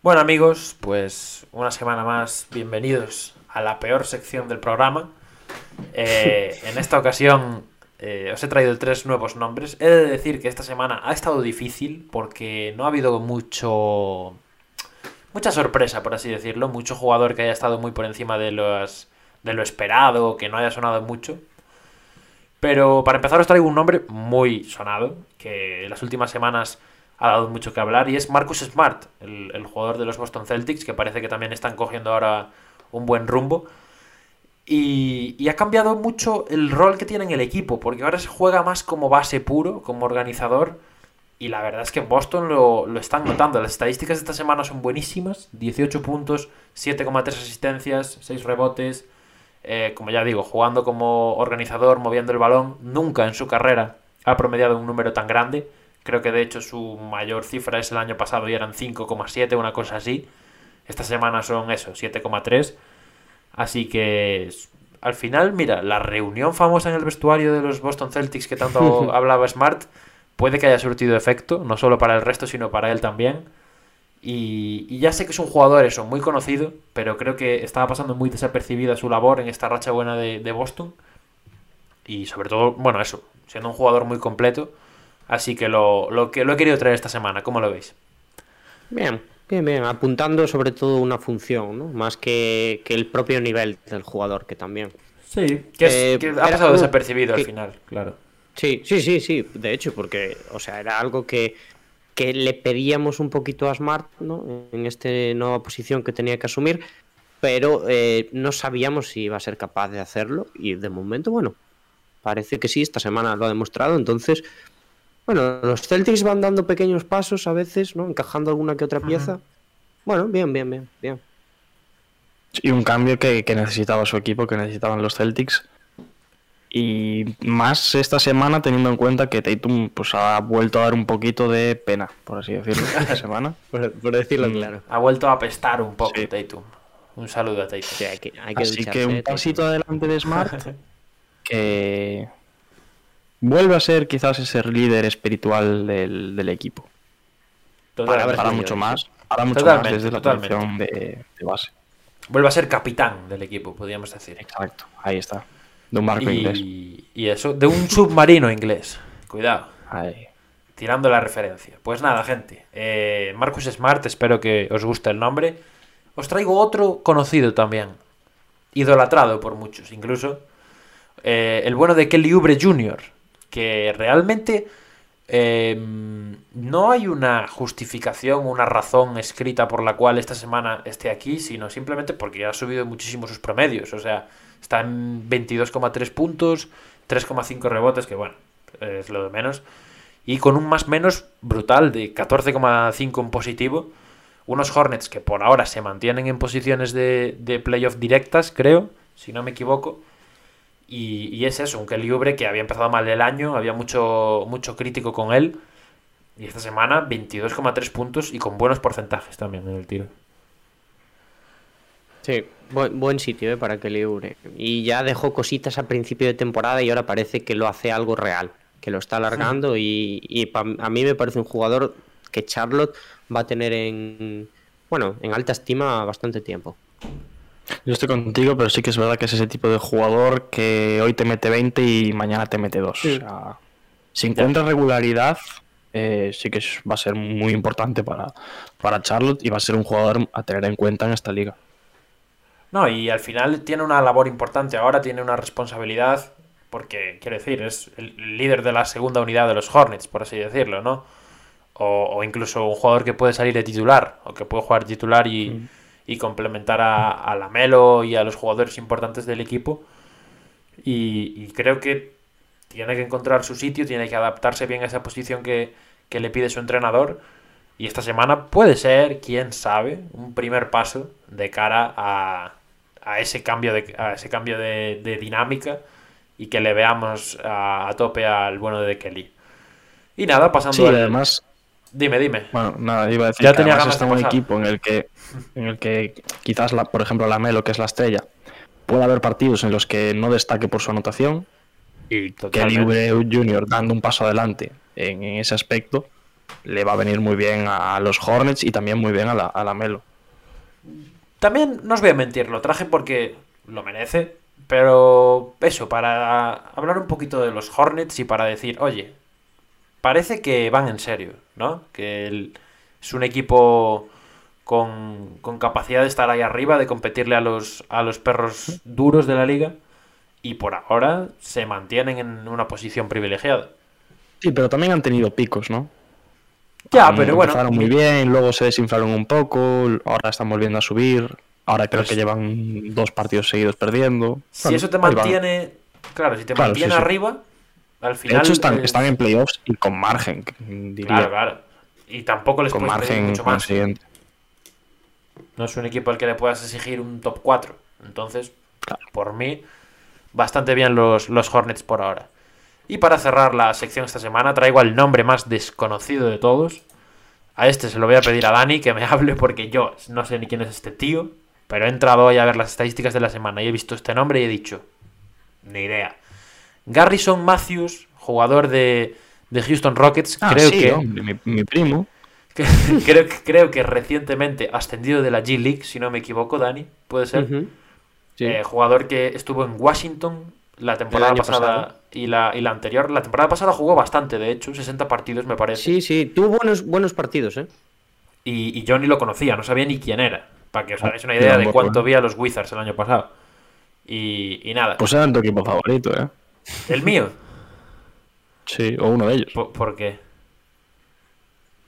Bueno amigos, pues una semana más, bienvenidos a la peor sección del programa. Eh, en esta ocasión eh, os he traído tres nuevos nombres. He de decir que esta semana ha estado difícil porque no ha habido mucho... Mucha sorpresa, por así decirlo. Mucho jugador que haya estado muy por encima de, los, de lo esperado, que no haya sonado mucho. Pero para empezar os traigo un nombre muy sonado, que en las últimas semanas ha dado mucho que hablar, y es Marcus Smart, el, jugador de los Boston Celtics, que parece que también están cogiendo ahora un buen rumbo. Y, y ha cambiado mucho el rol que tiene en el equipo, porque ahora se juega más como base puro, como organizador. Y la verdad es que en Boston lo, lo están notando. Las estadísticas de esta semana son buenísimas. 18 puntos, 7,3 asistencias, 6 rebotes. Eh, como ya digo, jugando como organizador, moviendo el balón. Nunca en su carrera ha promediado un número tan grande. Creo que de hecho su mayor cifra es el año pasado y eran 5,7, una cosa así. Esta semana son eso, 7,3. Así que al final, mira, la reunión famosa en el vestuario de los Boston Celtics que tanto [laughs] hablaba Smart puede que haya surtido efecto, no solo para el resto, sino para él también. Y, y ya sé que es un jugador eso, muy conocido, pero creo que estaba pasando muy desapercibida su labor en esta racha buena de, de Boston. Y sobre todo, bueno, eso, siendo un jugador muy completo. Así que lo, lo que lo he querido traer esta semana, ¿cómo lo veis? Bien, bien, bien. Apuntando sobre todo una función, ¿no? Más que, que el propio nivel del jugador, que también. Sí, que, es- Eh, que ha pasado desapercibido al final, claro. Sí, sí, sí, sí. De hecho, porque, o sea, era algo que, que le pedíamos un poquito a Smart, ¿no? En esta nueva posición que tenía que asumir, pero eh, no sabíamos si iba a ser capaz de hacerlo. Y de momento, bueno, parece que sí, esta semana lo ha demostrado. Entonces, bueno, los Celtics van dando pequeños pasos a veces, ¿no? Encajando alguna que otra pieza. Bueno, bien, bien, bien, bien. Y un cambio que, que necesitaba su equipo, que necesitaban los Celtics. Y más esta semana teniendo en cuenta que Tatum pues, ha vuelto a dar un poquito de pena, por así decirlo, [laughs] esta semana. Por, por decirlo Mm. claro. Ha vuelto a apestar un poco Sí. Tatum. Un saludo a Tatum. Sí, hay que, hay que Así ducharse, que un pasito adelante de Smart, [laughs] que vuelve a ser quizás ese líder espiritual del, del equipo. Totalmente. Para mucho más, para mucho Totalmente, más desde la totalmente. de, de base. Vuelve a ser capitán del equipo, podríamos decir. Exacto, ahí está. De un barco inglés. Y, eso, de un submarino inglés. Cuidado. Ahí. tirando la referencia. Pues nada, gente. eh, Marcus Smart, espero que os guste el nombre. Os traigo otro conocido también. Idolatrado por muchos, incluso. eh, el bueno de Kelly Oubre Jr., que realmente eh, no hay una justificación, una razón escrita por la cual esta semana esté aquí, sino simplemente porque ha subido muchísimo sus promedios. O sea, está en 22,3 puntos, 3,5 rebotes, que bueno, es lo de menos. Y con un más menos brutal de 14,5 en positivo. Unos Hornets que por ahora se mantienen en posiciones de, de playoff directas, creo, si no me equivoco. Y, y es eso, un Kelly que había empezado mal el año, había mucho, mucho crítico con él. Y esta semana 22,3 puntos y con buenos porcentajes también en el tiro. Sí, buen, buen sitio eh, para Liure. Y ya dejó cositas a principio de temporada y ahora parece que lo hace algo real, que lo está alargando y, y pa- a mí me parece un jugador que Charlotte va a tener en, bueno, en alta estima bastante tiempo. Yo estoy contigo, pero sí que es verdad que es ese tipo de jugador que hoy te mete 20 y mañana te mete 2. Sí. O sea, si encuentra regularidad, eh, sí que va a ser muy importante para, para Charlotte y va a ser un jugador a tener en cuenta en esta liga. No, y al final tiene una labor importante ahora, tiene una responsabilidad, porque quiero decir, es el líder de la segunda unidad de los Hornets, por así decirlo, ¿no? O, o incluso un jugador que puede salir de titular, o que puede jugar titular y, y complementar a, a la Melo y a los jugadores importantes del equipo. Y, y creo que tiene que encontrar su sitio, tiene que adaptarse bien a esa posición que, que le pide su entrenador. Y esta semana puede ser, quién sabe, un primer paso de cara a, a ese cambio de, a ese cambio de, de dinámica y que le veamos a, a tope al bueno de Kelly. Y nada, pasando Sí, al- además, Dime, dime. bueno, nada, iba a decir Ya que tenía además de está un pasar. equipo en el que, en el que quizás, la, por ejemplo, la Melo, que es la estrella, puede haber partidos en los que no destaque por su anotación, Y que Libre Junior dando un paso adelante en, en ese aspecto le va a venir muy bien a los Hornets y también muy bien a la, a la Melo. También no os voy a mentir, lo traje porque lo merece, pero eso, para hablar un poquito de los Hornets y para decir, oye, parece que van en serio, ¿no? Que el- es un equipo con, con capacidad de estar ahí arriba, de competirle a los, a los perros duros de la liga, y por ahora se mantienen en una posición privilegiada. Sí, pero también han tenido picos, ¿no? Ya, Han- pero bueno, Empezaron muy bien, luego se desinflaron un poco, ahora están volviendo a subir. Ahora creo Pues- que llevan dos partidos seguidos perdiendo. si Bueno, eso te mantiene, claro, si te Claro, mantiene sí. arriba, al De final... hecho, están, es- están en playoffs y con margen, diría. Claro, claro. Y tampoco les Con puedes pedir margen mucho más. consiguiente. No es un equipo al que le puedas exigir un top 4. Entonces, Claro. por mí, bastante bien los, los Hornets por ahora. Y para cerrar la sección esta semana, traigo al nombre más desconocido de todos. A este se lo voy a pedir a Dani que me [laughs] hable porque yo no sé ni quién es este tío. Pero he entrado hoy a ver las estadísticas de la semana y he visto este nombre y he dicho, ni idea. Garrison Matthews, jugador de, de Houston Rockets, Ah, creo sí, que hombre, mi, mi primo. [laughs] que- creo, que- creo que recientemente ascendido de la G League, si no me equivoco, Dani, puede ser. Sí. Eh, jugador que estuvo en Washington la temporada pasada pasado. y la, y la anterior. La temporada pasada jugó bastante, de hecho, 60 partidos me parece. sí, sí, tuvo buenos, buenos partidos, ¿eh? Y, y yo ni lo conocía, no sabía ni quién era. Para que os hagáis una idea de cuánto ¿eh? vi a los Wizards el año pasado. Y, y nada, Pues era tu equipo favorito, ¿eh? El mío. Sí, o uno de ellos. ¿Por, por qué?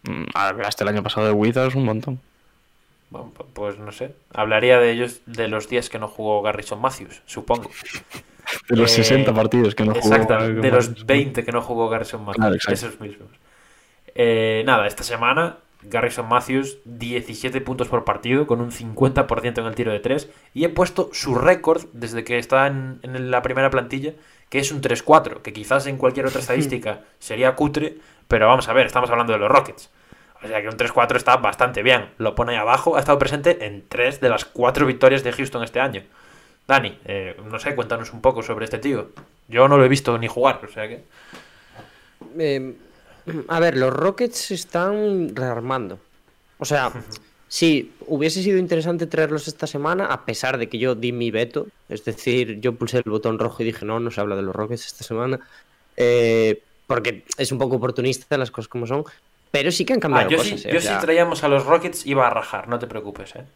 Mm, Hablaste el año pasado de Wizards un montón. Bueno, pu- pues no sé. Hablaría de ellos de los días que no jugó Garrison Matthews, supongo. [laughs] De los Eh, 60 partidos que no jugó. Exactamente, de los 20 que no jugó Garrison Matthews. Claro, esos mismos. Eh, nada, esta semana Garrison Matthews 17 puntos por partido con un 50% en el tiro de 3 y he puesto su récord desde que está en, en la primera plantilla que es un 3-4, que quizás en cualquier otra [laughs] estadística sería cutre, pero vamos a ver, estamos hablando de los Rockets. O sea que un 3-4 está bastante bien. Lo pone ahí abajo, ha estado presente en 3 de las 4 victorias de Houston este año. Dani, eh, no sé, cuéntanos un poco sobre este tío. Yo no lo he visto ni jugar, o sea que... Eh, a ver, los Rockets se están rearmando. O sea, [laughs] sí, hubiese sido interesante traerlos esta semana, a pesar de que yo di mi veto. Es decir, yo pulsé el botón rojo y dije, no, no se habla de los Rockets esta semana. Eh, porque es un poco oportunista las cosas como son, pero sí que han Ah, cambiado yo cosas. sí, eh, yo o sea, si traíamos a los Rockets iba a rajar, no te preocupes, ¿eh?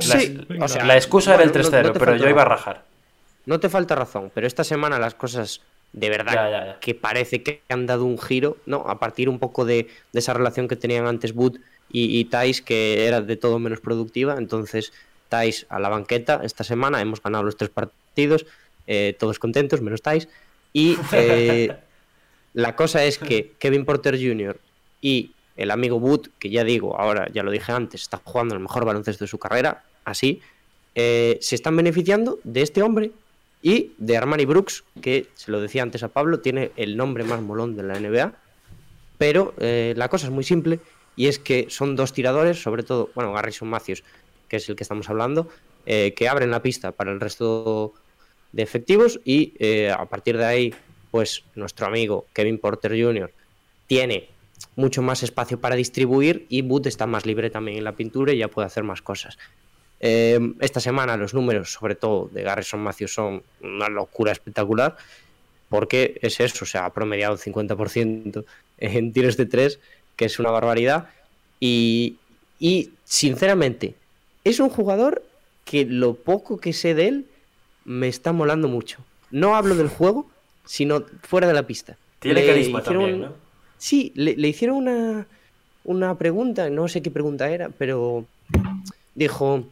sí, La- o sea, la excusa era el bueno, no- 3-0, no te pero falta yo iba a razón. rajar. No te falta razón, pero esta semana las cosas de verdad Ya, ya, ya. que parece que han dado un giro, ¿no? A partir un poco de, de esa relación que tenían antes Wood y, y Thais, que era de todo menos productiva. Entonces, Thais a la banqueta esta semana, hemos ganado los tres partidos, eh, todos contentos, menos Thais. Y eh, la cosa es que Kevin Porter Jr. y el amigo Wood, que ya digo, ahora ya lo dije antes, está jugando el mejor baloncesto de su carrera, así, eh, se están beneficiando de este hombre y de Armani Brooks, que se lo decía antes a Pablo, tiene el nombre más molón de la NBA. Pero la cosa es muy simple y es que son dos tiradores, sobre todo, bueno, Garrison Matthews, que es el que estamos hablando, eh, que abren la pista para el resto de efectivos y eh, a partir de ahí, pues nuestro amigo Kevin Porter Jr. tiene mucho más espacio para distribuir y Wood está más libre también en la pintura y ya puede hacer más cosas. Eh, esta semana los números, sobre todo de Garrison Matthews, son una locura espectacular porque es eso, o sea, ha promediado un 50% en tiros de tres, que es una barbaridad. Y, y, sinceramente, es un jugador que lo poco que sé de él me está molando mucho. No hablo del juego, sino fuera de la pista. Tiene Le carisma también, ¿no? Sí, le, le hicieron una, una pregunta, no sé qué pregunta era, pero dijo,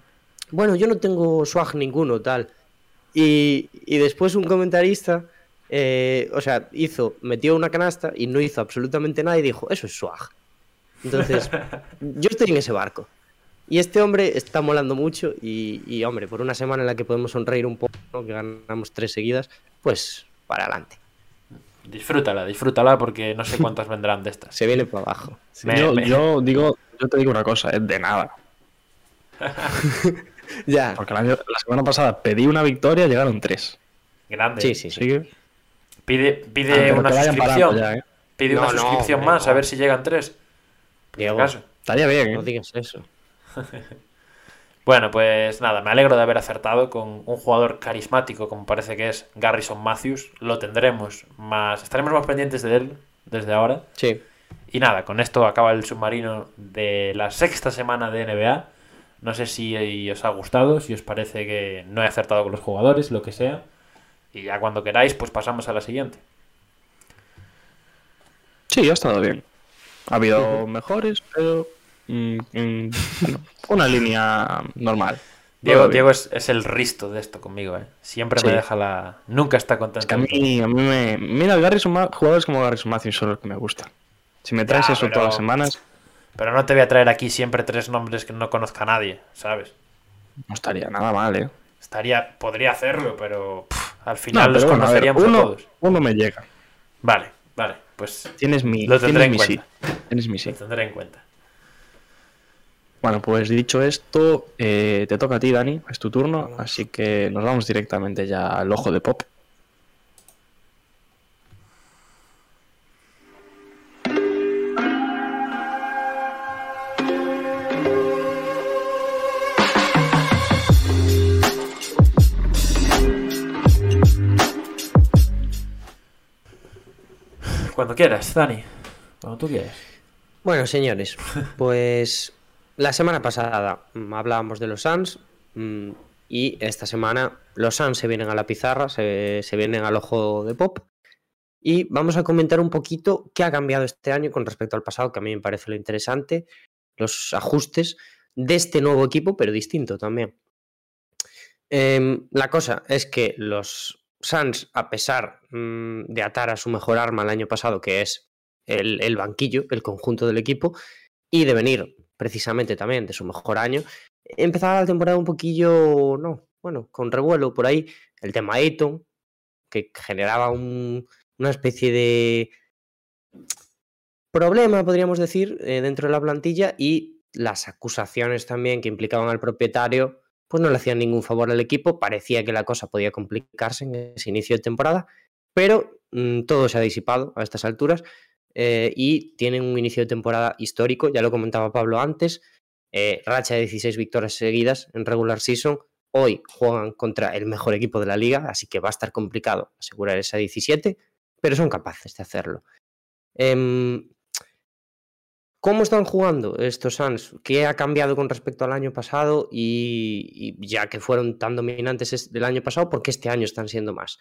bueno, yo no tengo swag ninguno, tal. Y, y después un comentarista, eh, o sea, hizo, metió una canasta y no hizo absolutamente nada y dijo, eso es swag. Entonces, [laughs] yo estoy en ese barco. Y este hombre está molando mucho y, y, hombre, por una semana en la que podemos sonreír un poco, ¿no? que ganamos tres seguidas, pues para adelante. Disfrútala, disfrútala porque no sé cuántas [laughs] vendrán de estas. Se viene para abajo. Me- yo, me- yo digo, yo te digo una cosa, es de nada. [laughs] Ya. Porque la semana pasada pedí una victoria, llegaron tres. Grande. Sí, sí, sí. Pide, Ah, pide una suscripción. ya, ¿eh? Pide una No, suscripción hombre, más, a ver si llegan tres. Diego, ¿Acaso? Estaría bien, ¿eh? no digas eso. [laughs] Bueno, pues nada, me alegro de haber acertado con un jugador carismático como parece que es Garrison Matthews. Lo tendremos más, estaremos más pendientes de él desde ahora. Sí. Y nada, con esto acaba el submarino de la sexta semana de NBA. No sé si os ha gustado, si os parece que no he acertado con los jugadores, lo que sea. Y ya cuando queráis, pues pasamos a la siguiente. Sí, ha estado bien. Ha habido mejores, pero. mm, mm, bueno, una línea normal. Diego. Diego es, es el risto de esto conmigo, ¿eh? Siempre me deja la... Nunca está contento. Es que a mí, a mí me. Mira, Garrison, Ma- jugadores como Garrison Matthews son los que me gustan. Si me traes Ya, eso pero- todas las semanas, Pero no te voy a traer aquí siempre tres nombres que no conozca nadie, ¿sabes? no estaría nada mal, ¿eh? Estaría... Podría hacerlo, pero... pff, al final No, los a ver, conoceríamos a, uno, todos. uno me llega. Vale, vale, pues Tienes mi, Lo tendré tienes en mi cuenta. sí. Tienes mi sí. lo tendré en cuenta. Bueno, pues dicho esto, eh, te toca a ti, Dani, es tu turno, así que nos vamos directamente ya al ojo de pop. Cuando quieras, Dani. Cuando tú quieras. Bueno, señores, [laughs] pues la semana pasada mm, hablábamos de los Suns mm, y esta semana los Suns se vienen a la pizarra, se, se vienen al ojo de pop y vamos a comentar un poquito qué ha cambiado este año con respecto al pasado, que a mí me parece lo interesante, los ajustes de este nuevo equipo, pero distinto también. Em, la cosa es que los Suns, a pesar mm, de atar a su mejor arma el año pasado, que es el, banquillo, el conjunto del equipo, y de venir precisamente también de su mejor año, empezaba la temporada un poquillo, no, bueno, con revuelo por ahí, el tema Ayton, que generaba un- una especie de problema, podríamos decir, eh, dentro de la plantilla y las acusaciones también que implicaban al propietario, pues no le hacían ningún favor al equipo, parecía que la cosa podía complicarse en ese inicio de temporada, pero mm, todo se ha disipado a estas alturas eh, y tienen un inicio de temporada histórico, ya lo comentaba Pablo antes, eh, racha de 16 victorias seguidas en regular season. Hoy juegan contra el mejor equipo de la liga, así que va a estar complicado asegurar esa 17, pero son capaces de hacerlo. Em, ¿Cómo están jugando estos Suns? ¿Qué ha cambiado con respecto al año pasado? Y, ya que fueron tan dominantes es- del año pasado, ¿por qué este año están siendo más?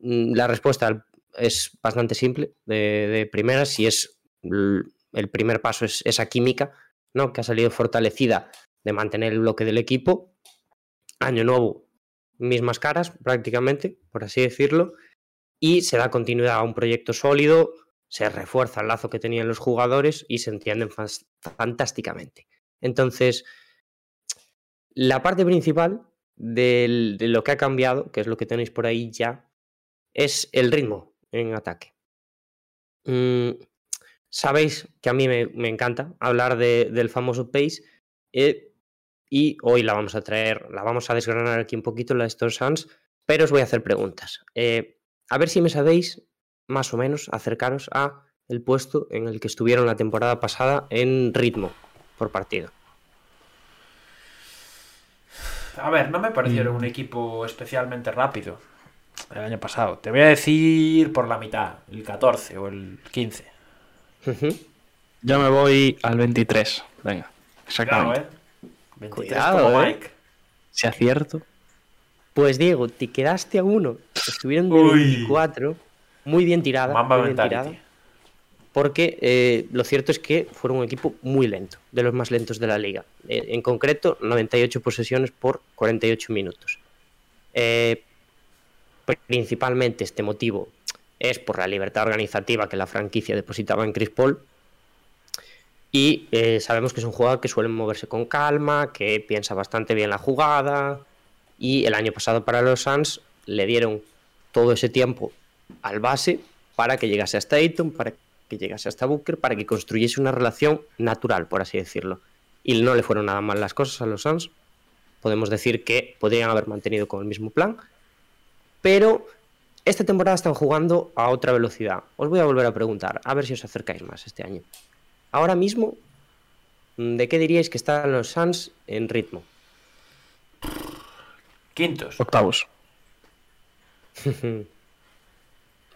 Mm, La respuesta es bastante simple de, de primeras y es el primer paso es esa química, ¿no? Que ha salido fortalecida de mantener el bloque del equipo. Año nuevo, mismas caras prácticamente, por así decirlo, y se da continuidad a un proyecto sólido, se refuerza el lazo que tenían los jugadores y se entienden fantásticamente. Entonces, la parte principal de lo que ha cambiado, que es lo que tenéis por ahí ya, es el ritmo en ataque. Mm, sabéis que a mí me, encanta hablar de- del famoso pace eh, y hoy la vamos a traer, la vamos a desgranar aquí un poquito, la de estos Suns, pero os voy a hacer preguntas. Eh, a ver si me sabéis más o menos acercaros a el puesto en el que estuvieron la temporada pasada en ritmo por partido. A ver, no me parecieron un equipo especialmente rápido el año pasado. Te voy a decir por la mitad, el 14 o el 15. Ujú. Yo me voy al 23. Venga, Claro, exactamente. ¿eh? 23 Cuidado, como ¿eh? Mike. Si acierto. Pues Diego, te quedaste a uno. Estuvieron de Uy. 24. Muy bien tirada. Mamba muy bien mentality. tirada, porque eh, lo cierto es que fueron un equipo muy lento, de los más lentos de la liga. Eh, en concreto, 98 posesiones por 48 minutos. Eh, principalmente este motivo es por la libertad organizativa que la franquicia depositaba en Chris Paul. Y sabemos que es un jugador que suele moverse con calma, que piensa bastante bien la jugada. Y el año pasado para los Suns le dieron todo ese tiempo al base para que llegase hasta Ayton, para que llegase hasta Booker, para que construyese una relación natural, por así decirlo. Y no le fueron nada mal las cosas a los Suns. Podemos decir que podrían haber mantenido con el mismo plan. Pero esta temporada están jugando a otra velocidad. Os voy a volver a preguntar, a ver si os acercáis más este año. Ahora mismo, ¿de qué diríais que están los Suns en ritmo? Quintos. Octavos. [laughs]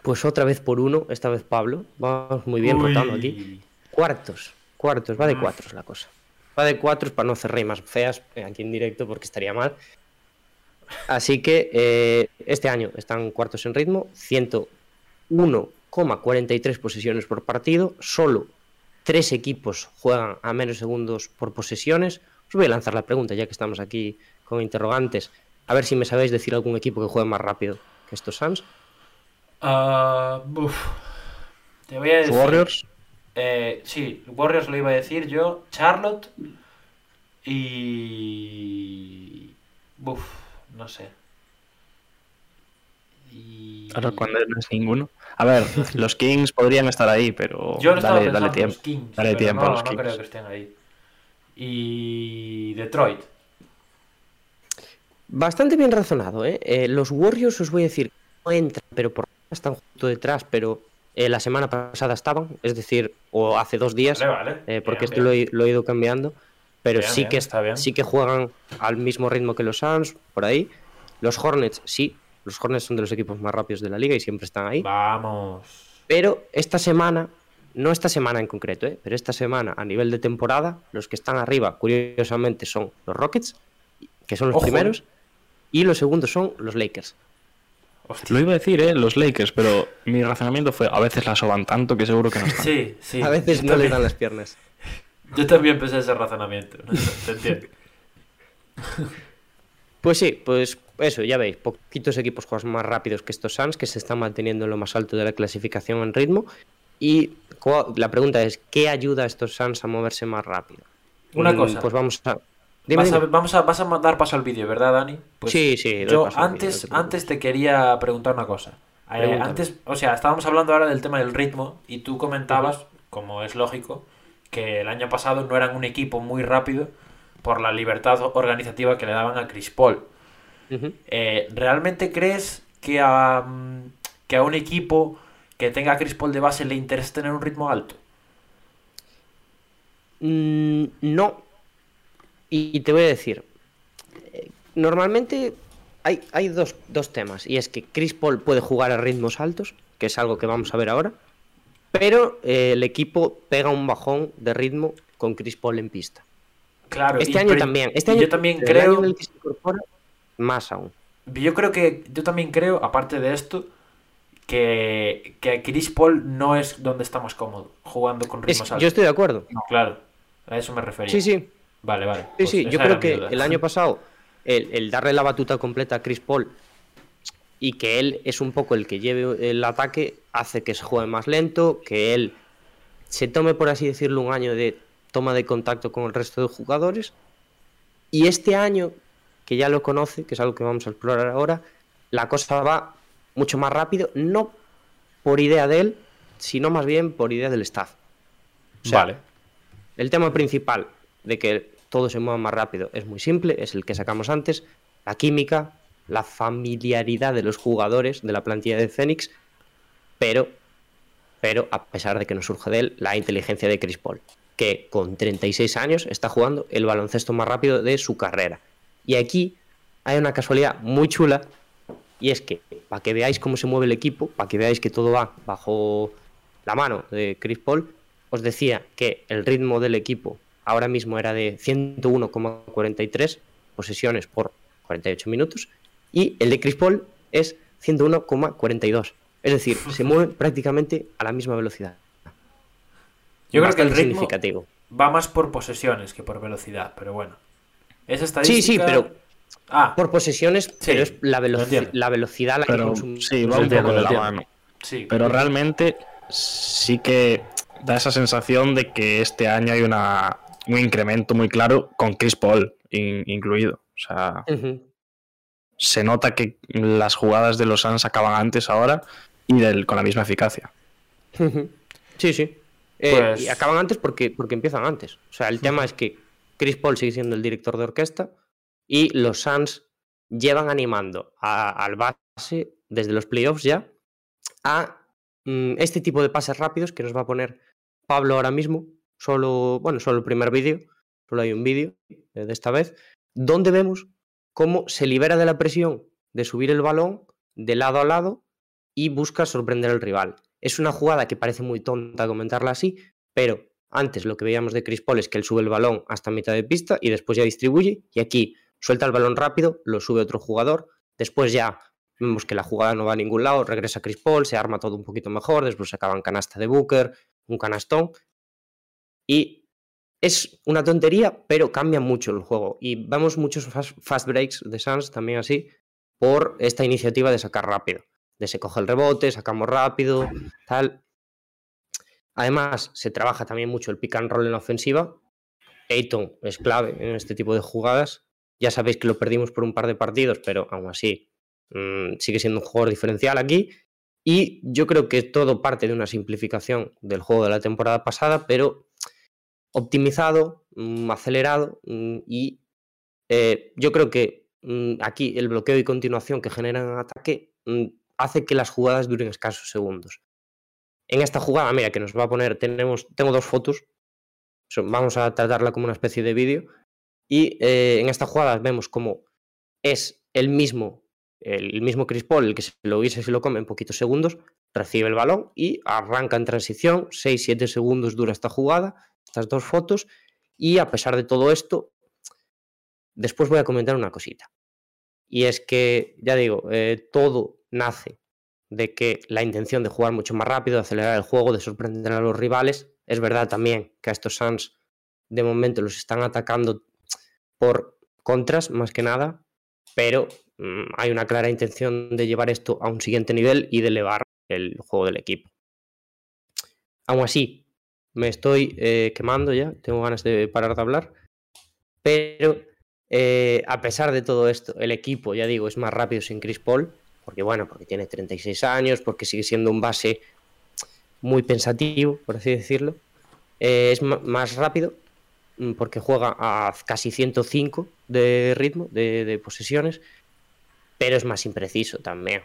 Pues otra vez por uno, esta vez Pablo. Vamos muy bien Uy. rotando aquí. Cuartos, cuartos, va de cuatros la cosa. Va de cuatros para no hacer rimas feas eh, aquí en directo porque estaría mal. Así que eh, este año están cuartos en ritmo, 101,43 posesiones por partido, solo tres equipos juegan a menos segundos por posesiones. Os voy a lanzar la pregunta ya que estamos aquí con interrogantes. A ver si me sabéis decir algún equipo que juegue más rápido que estos Suns. Ah, uf. Te voy a decir. Warriors. Eh, sí, Warriors lo iba a decir yo. Charlotte. Y. Uf, no sé. Y... Ahora cuando no es ninguno. A ver, [laughs] los Kings podrían estar ahí, pero Yo estaba dale, dale en los tiempo. Kings, dale tiempo no, a los no Kings. creo que estén ahí. Y Detroit. Bastante bien razonado, ¿eh? Eh, Los Warriors os voy a decir, no entran, pero por están justo detrás, pero eh, la semana pasada estaban, es decir, o hace dos días, Vale, vale. eh, porque Bien, esto lo he, lo he ido cambiando, pero Bien, sí, que, está sí que juegan al mismo ritmo que los Suns, por ahí. Los Hornets, sí, los Hornets son de los equipos más rápidos de la liga y siempre están ahí. Vamos. Pero esta semana, no esta semana en concreto, ¿eh? pero esta semana a nivel de temporada, los que están arriba, curiosamente, son los Rockets, que son los Ojo, ¿eh? primeros, y los segundos son los Lakers. Hostia. Lo iba a decir, ¿eh? Los Lakers, pero mi razonamiento fue a veces la soban tanto que seguro que no están. Sí, sí. a veces no les también- dan las piernas. Yo también pensé ese razonamiento. ¿no? Te entiendo. [laughs] Pues sí, pues eso, ya veis, poquitos equipos juegan más rápidos que estos Suns, que se están manteniendo en lo más alto de la clasificación en ritmo. Y la pregunta es, ¿qué ayuda a estos Suns a moverse más rápido? Una Mm, cosa. Pues vamos a... Dime, Vas a, vamos a, vas a dar paso al vídeo, ¿verdad, Dani? Pues Sí, sí, Yo al vídeo, no antes, te antes te quería preguntar una cosa. Eh, antes, o sea, estábamos hablando ahora del tema del ritmo y tú comentabas, como es lógico, que el año pasado no eran un equipo muy rápido por la libertad organizativa que le daban a Chris Paul. Eh, ¿Realmente crees que a, mm, que a un equipo que tenga a Chris Paul de base le interesa tener un ritmo alto? Mm, no. Y te voy a decir, eh, normalmente hay, hay dos, dos temas, y es que Chris Paul puede jugar a ritmos altos que es algo que vamos a ver ahora. Pero eh, el equipo pega un bajón de ritmo con Chris Paul en pista. Claro, Este y- año pero también. Este yo año, también el año creo. en el que se incorpora, más aún. Yo creo que, yo también creo, aparte de esto, que, que Chris Paul no es donde estamos cómodos, jugando con Es- ritmos altos. yo estoy de acuerdo. Claro, a eso me refería. Sí, sí. Vale, vale. Sí, pues sí, yo creo que el año pasado el, el darle la batuta completa a Chris Paul y que él es un poco el que lleve el ataque hace que se juegue más lento, que él se tome, por así decirlo, un año de toma de contacto con el resto de jugadores. Y este año, que ya lo conoce, que es algo que vamos a explorar ahora, la cosa va mucho más rápido, no por idea de él, sino más bien por idea del staff. O sea, Vale. el tema principal de que todo se mueva más rápido es muy simple, es el que sacamos antes, la química, la familiaridad de los jugadores de la plantilla de Phoenix, pero, pero a pesar de que no surge de él, la inteligencia de Chris Paul, que con 36 años está jugando el baloncesto más rápido de su carrera. Y aquí hay una casualidad muy chula, y es que para que veáis cómo se mueve el equipo, para que veáis que todo va bajo la mano de Chris Paul, os decía que el ritmo del equipo ahora mismo era de 101,43 posesiones por 48 minutos y el de Chris Paul es 101,42. Es decir, se [laughs] mueve prácticamente a la misma velocidad. Yo creo que el ritmo significativo. va más por posesiones que por velocidad, pero bueno. Esa Sí, estadística... sí, pero Ah, por posesiones, pero es la, lo veloci- la velocidad la que consume. sí, va un poco de la mano. sí. Pero realmente sí que da esa sensación de que este año hay una, un incremento muy claro con Chris Paul in- incluido. O sea, se nota que las jugadas de los Suns acaban antes ahora y del- con la misma eficacia. Sí, sí. Eh, Pues- Y acaban antes porque, porque empiezan antes. O sea, el tema es que Chris Paul sigue siendo el director de orquesta y los Suns llevan animando a- al base desde los playoffs ya a mm, este tipo de pases rápidos que nos va a poner Pablo ahora mismo. Solo, bueno, solo el primer vídeo, solo hay un vídeo eh, de esta vez, donde vemos cómo se libera de la presión de subir el balón de lado a lado y busca sorprender al rival. Es una jugada que parece muy tonta comentarla así, pero antes lo que veíamos de Chris Paul es que él sube el balón hasta mitad de pista y después ya distribuye y aquí suelta el balón rápido, lo sube otro jugador, después ya vemos que la jugada no va a ningún lado, regresa Chris Paul, se arma todo un poquito mejor, después se acaba en canasta de Booker, un canastón y es una tontería, pero cambia mucho el juego y vemos muchos fast, breaks de Suns también así por esta iniciativa de sacar rápido de se coge el rebote, sacamos rápido, tal. Además, se trabaja también mucho el pick and roll en la ofensiva. Ayton es clave en este tipo de jugadas. Ya sabéis que lo perdimos por un par de partidos, pero aún así mm, sigue siendo un jugador diferencial aquí. Y yo creo que todo parte de una simplificación del juego de la temporada pasada, pero optimizado, mm, acelerado mm, y eh, yo creo que mm, aquí el bloqueo y continuación que generan ataque mm, hace que las jugadas duren escasos segundos. En esta jugada, mira, que nos va a poner, tenemos, tengo dos fotos, vamos a tratarla como una especie de vídeo, y eh, en esta jugada vemos como es el mismo, el mismo Chris Paul, el que se lo guisa y se lo come en poquitos segundos, recibe el balón y arranca en transición, 6-7 segundos dura esta jugada, estas dos fotos, y a pesar de todo esto, después voy a comentar una cosita. Y es que, ya digo, eh, todo nace de que la intención de jugar mucho más rápido, de acelerar el juego, de sorprender a los rivales. Es verdad también que a estos Suns de momento los están atacando por contras más que nada, pero mm, hay una clara intención de llevar esto a un siguiente nivel y de elevar el juego del equipo. Aún así, me estoy eh, quemando ya, tengo ganas de parar de hablar, pero eh, a pesar de todo esto, el equipo, ya digo, es más rápido sin Chris Paul, porque bueno, porque tiene 36 años, porque sigue siendo un base muy pensativo, por así decirlo. Eh, es más rápido mm, porque juega a casi 105 de ritmo, de, de posesiones, pero es más impreciso también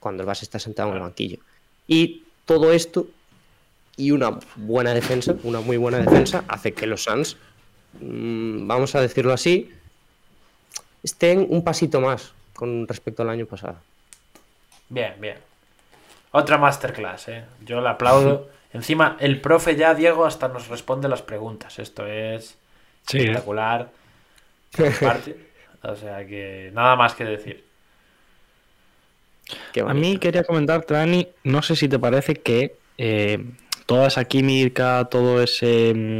cuando el base está sentado en el banquillo. Y todo esto y una buena defensa, una muy buena defensa, hace que los Suns, mm, vamos a decirlo así, estén un pasito más con respecto al año pasado. Bien, bien. Otra masterclass, ¿eh? Yo la aplaudo. [laughs] Encima, el profe ya, Diego, hasta nos responde las preguntas. Esto es Sí, espectacular. por parte. [laughs] O sea que nada más que decir. A mí quería comentarte, Dani, no sé si te parece que eh, toda esa química, todo ese. mm,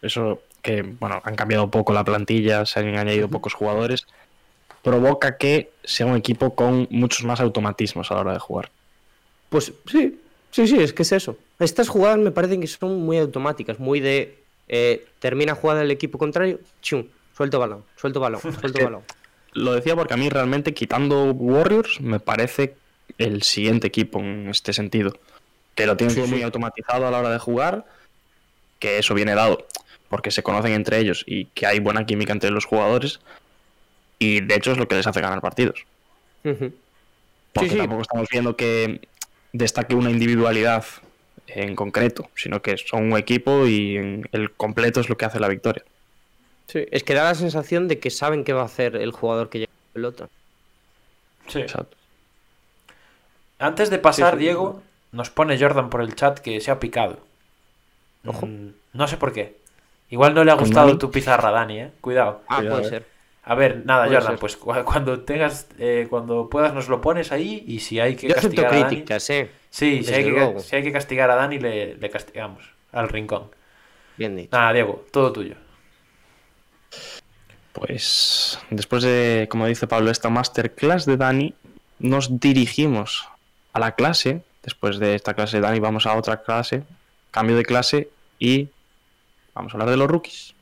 Eso que, bueno, han cambiado poco la plantilla, se han añadido pocos jugadores, provoca que sea un equipo con muchos más automatismos a la hora de jugar. Pues sí, sí, sí, es que es eso. Estas jugadas me parecen que son muy automáticas, muy de eh, termina jugada el equipo contrario, chum, suelto balón, suelto balón, [laughs] suelto balón. Lo decía porque a mí realmente, quitando Warriors, me parece el siguiente equipo en este sentido. Que lo tienen Sí, muy sí. automatizado a la hora de jugar, que eso viene dado porque se conocen entre ellos y que hay buena química entre los jugadores. Y de hecho es lo que les hace ganar partidos. Porque sí. tampoco estamos viendo que destaque una individualidad en concreto, sino que son un equipo y el completo es lo que hace la victoria. Sí, es que da la sensación de que saben qué va a hacer el jugador que llega a la pelota. Sí. Exacto. Antes de pasar, Sí, sí. Diego, nos pone Jordan por el chat que se ha picado. Ojo. Mm, no sé por qué. Igual no le ha ¿Con gustado Dani? tu pizarra, Dani, ¿eh? Cuidado. Ah, Cuidado, puede eh. ser. A ver, nada, Puede Jordan, ser. pues cu- cuando tengas, eh, cuando puedas nos lo pones ahí y si hay que Yo castigar a Dani... críticas, eh. Sí, si desde hay, que, luego. si hay que castigar a Dani, le, le castigamos al rincón. Bien dicho. Nada, Diego, todo tuyo. Pues después de, como dice Pablo, esta masterclass de Dani, nos dirigimos a la clase. Después de esta clase de Dani vamos a otra clase, cambio de clase y vamos a hablar de los rookies.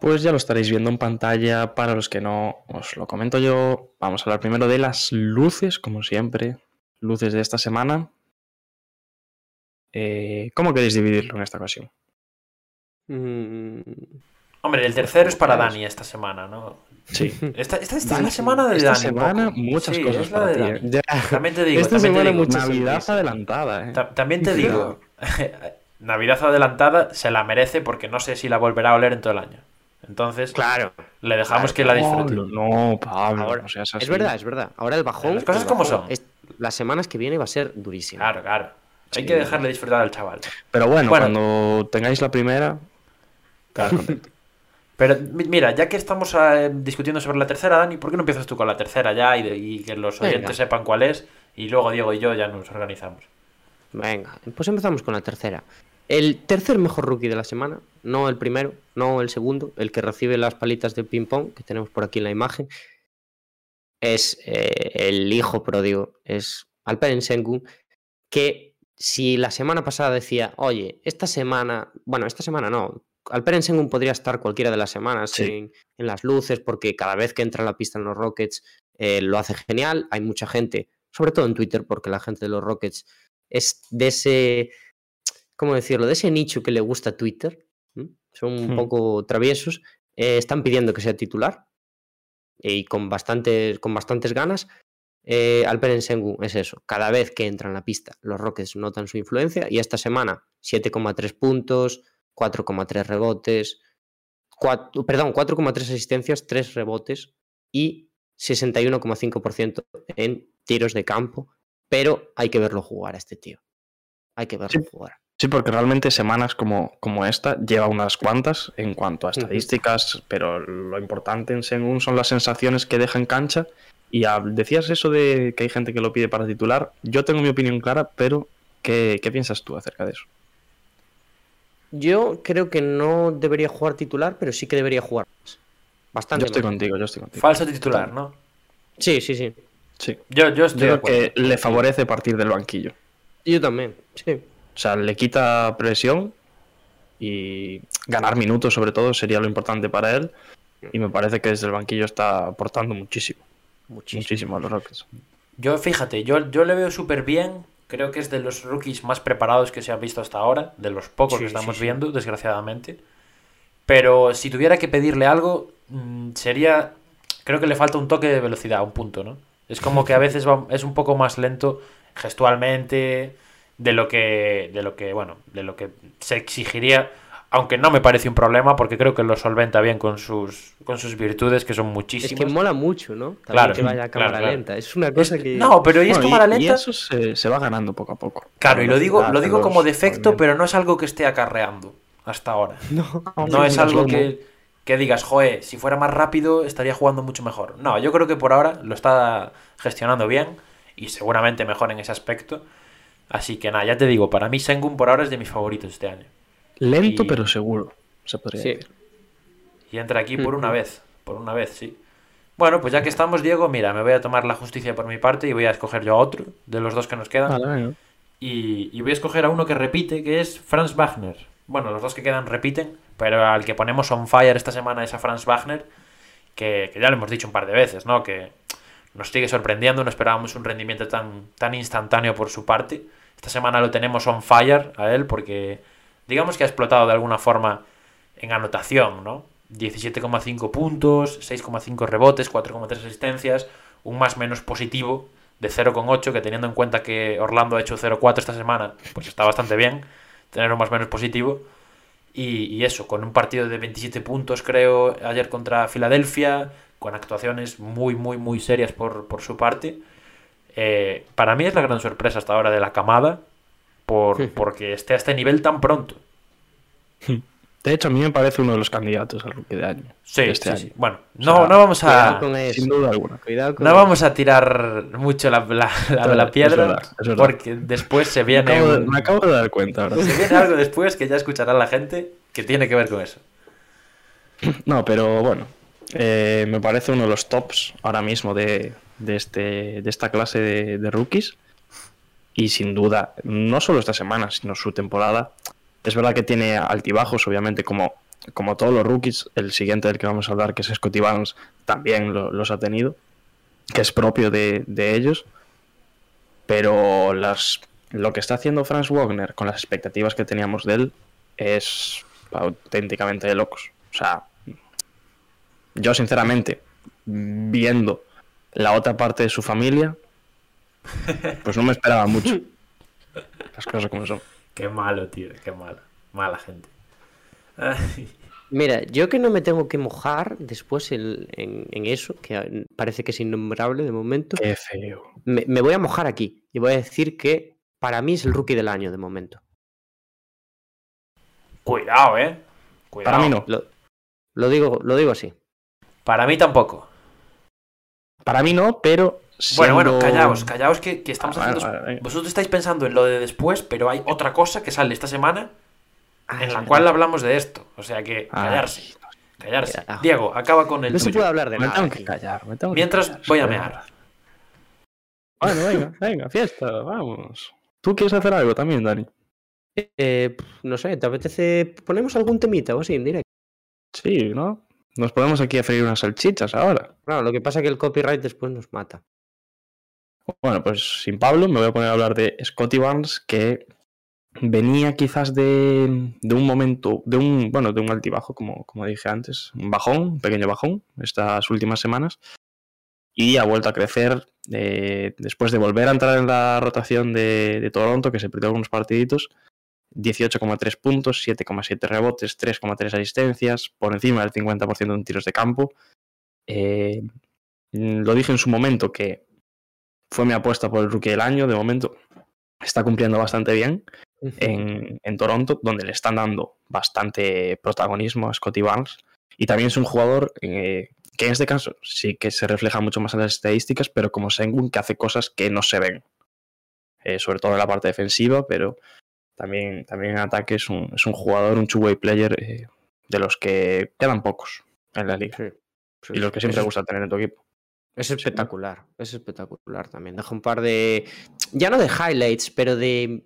Pues ya lo estaréis viendo en pantalla. Para los que no, os lo comento yo. Vamos a hablar primero de las luces, como siempre. Luces de esta semana. Eh, ¿Cómo queréis dividirlo en esta ocasión? Mm, Hombre, el tercero es para. Dani esta semana, ¿no? Sí. Esta, esta- esta es la semana de esta Dani. un semana muchas Sí, cosas es la para de ti. Dani. ¿eh? Ya. También te digo, Esta también te digo. muchas Navidad adelantada, ¿eh? Ta- También te [laughs] digo, [laughs] Navidad adelantada se la merece porque no sé si la volverá a oler en todo el año. Entonces, Claro. le dejamos que la disfrute. No, Pablo, Ahora, no seas es así. verdad, es verdad. Ahora el bajón. Las cosas como son. es- las semanas que viene va a ser durísimo. Claro, claro. Hay Sí. que dejarle disfrutar al chaval. Pero bueno, Bueno. cuando tengáis la primera, estarás [laughs] contento. Pero mi- mira, ya que estamos eh, discutiendo sobre la tercera, Dani, ¿por qué no empiezas tú con la tercera ya y, de- y que los Venga. oyentes sepan cuál es? Y luego Diego y yo ya nos organizamos. Venga, pues empezamos con la tercera. El tercer mejor rookie de la semana, no el primero, no el segundo, el que recibe las palitas de ping-pong que tenemos por aquí en la imagen, es eh, el hijo pródigo, es Alperen Sengun, que si la semana pasada decía, oye, esta semana, bueno, esta semana no, Alperen Sengun podría estar cualquiera de las semanas Sí. en, en las luces, porque cada vez que entra a la pista en los Rockets eh, lo hace genial, hay mucha gente, sobre todo en Twitter, porque la gente de los Rockets es de ese, ¿cómo decirlo? De ese nicho que le gusta Twitter. Son un Hmm. poco traviesos. eh, están pidiendo que sea titular y con bastantes, con bastantes ganas. Eh, Alperen Sengun es eso. Cada vez que entra en la pista, los Rockets notan su influencia. Y esta semana, 7,3 puntos, 4,3 rebotes, cuat- perdón, 4,3 asistencias, 3 rebotes y 61,5% en tiros de campo. Pero hay que verlo jugar a este tío. Hay que verlo Sí. jugar. Sí, porque realmente semanas como, como esta lleva unas cuantas en cuanto a estadísticas, pero lo importante en Sengun son las sensaciones que deja en cancha. Y decías eso de que hay gente que lo pide para titular. Yo tengo mi opinión clara, pero ¿qué, qué piensas tú acerca de eso? Yo creo que no debería jugar titular, pero sí que debería jugar más. Bastante Yo estoy más. contigo, yo estoy contigo. Falso titular, ¿no? Sí, sí, sí. Sí. Yo, yo Yo estoy de creo acuerdo. que le favorece partir del banquillo. Yo también, sí. O sea, le quita presión y ganar minutos sobre todo sería lo importante para él. Y me parece que desde el banquillo está aportando muchísimo, Muchísimo. muchísimo a los Rockets. Yo, fíjate, yo, yo le veo súper bien. Creo que es de los rookies más preparados que se han visto hasta ahora, de los pocos Sí, que estamos sí. viendo, desgraciadamente. Pero si tuviera que pedirle algo, mm, sería creo que le falta un toque de velocidad, un punto, ¿no? Es como que a veces va- es un poco más lento gestualmente de lo que, de lo que, bueno, de lo que se exigiría, aunque no me parece un problema porque creo que lo solventa bien con sus, con sus virtudes, que son Es muchísimas. que mola mucho, ¿no? También Claro, que vaya a cámara claro. lenta. Es una cosa que. No, pero es cámara y eso se, se va ganando poco a poco. Claro, y lo digo, lo digo como defecto, pero no es algo que esté acarreando hasta ahora. [laughs] No, No es algo que, que digas, joe, si fuera más rápido estaría jugando mucho mejor. No, yo creo que por ahora lo está gestionando bien y seguramente mejor en ese aspecto. Así que nada, ya te digo, para mí Sengun por ahora es de mis favoritos este año. Lento y- pero seguro, se podría Sí. decir. Y entra aquí por una vez, por una vez, sí. Bueno, pues ya que estamos, Diego, mira, me voy a tomar la justicia por mi parte y voy a escoger yo a otro de los dos que nos quedan. Vale, venga. Y, y voy a escoger a uno que repite, que es Franz Wagner. Bueno, los dos que quedan repiten, pero al que ponemos on fire esta semana es a Franz Wagner, que, que ya lo hemos dicho un par de veces, ¿no? Que nos sigue sorprendiendo, no esperábamos un rendimiento tan, tan instantáneo por su parte. Esta semana lo tenemos on fire a él porque digamos que ha explotado de alguna forma en anotación, ¿no? 17,5 puntos, 6,5 rebotes, 4,3 asistencias, un más menos positivo de 0,8, que teniendo en cuenta que Orlando ha hecho 0,4 esta semana, pues está bastante bien tener un más menos positivo. Y, eso, con un partido de 27 puntos, creo, ayer contra Filadelfia, con actuaciones muy, muy, muy serias por, por su parte. Eh, para mí es la gran sorpresa hasta ahora de la camada, por, porque esté a este nivel tan pronto. [laughs] De hecho, a mí me parece uno de los candidatos al rookie de año. Sí, de este sí, año. sí. Bueno, O no, sea, no vamos a. con eso. Sin duda alguna. Cuidado con No eso. vamos a tirar mucho la, la, la de la Es piedra, verdad, es verdad. porque después se Me viene, acabo, de, me acabo de dar cuenta ahora. se viene algo después que ya escuchará la gente que tiene que ver con eso. No, pero bueno, eh, me parece uno de los tops ahora mismo de, de este, de esta clase de, rookies. Y sin duda, no solo esta semana, sino su temporada. Es verdad que tiene altibajos, obviamente, como, como todos los rookies. El siguiente del que vamos a hablar, que es Scotty Barnes, también lo- los ha tenido, que es propio de, de ellos. Pero las, lo que está haciendo Franz Wagner con las expectativas que teníamos de él es auténticamente de locos. O sea, yo sinceramente, viendo la otra parte de su familia, pues no me esperaba mucho. [laughs] Las cosas como son. Qué malo, tío, qué malo. Mala gente. Ay, Mira, yo que no me tengo que mojar después en, en eso, que parece que es innombrable de momento, Qué feo. me, me voy a mojar aquí y voy a decir que para mí es el rookie del año de momento. Cuidado, eh. Cuidado. Para mí no. Lo, lo digo, lo digo así. Para mí tampoco. Para mí no, pero. Bueno, bueno, siendo- callaos, callaos que, que estamos Ah, vale, haciendo. vale, venga. Vosotros estáis pensando en lo de después, pero hay otra cosa que sale esta semana Ah, en la cual hablamos de esto. O sea que Ah, callarse. Callarse. Mira, Diego, acaba con el No se puede hablar de Me nada. tengo que callar. me tengo que Mientras callar, voy a mear. Bueno, venga, [laughs] venga, fiesta, vamos. ¿Tú quieres hacer algo también, Dani? Eh, no sé, ¿te apetece? ¿Ponemos algún temita o así en directo? Sí, ¿no? Nos ponemos aquí a freír unas salchichas ahora. Claro, lo que pasa es que el copyright después nos mata. Bueno, pues sin Pablo me voy a poner a hablar de Scotty Barnes, que venía quizás de, de un momento, de un, bueno, de un altibajo, como, como dije antes, un bajón, un pequeño bajón, estas últimas semanas, y ha vuelto a crecer eh, después de volver a entrar en la rotación de, de Toronto, que se perdió algunos partiditos, 18,3 puntos, 7,7 rebotes, 3,3 asistencias, por encima del 50% en tiros de campo. Eh, lo dije en su momento que fue mi apuesta por el rookie del año. De momento está cumpliendo bastante bien en, en Toronto, donde le están dando bastante protagonismo a Scotty Barnes. Y también es un jugador eh, que en este caso sí que se refleja mucho más en las estadísticas, pero como Sengun que hace cosas que no se ven. Eh, sobre todo en la parte defensiva, pero también, también en ataque es un, es un jugador, un two-way player eh, de los que quedan pocos en la liga. Sí, sí, Y los que siempre es- gusta tener en tu equipo. Es espectacular, es espectacular también. Deja un par de, ya no de highlights, pero de,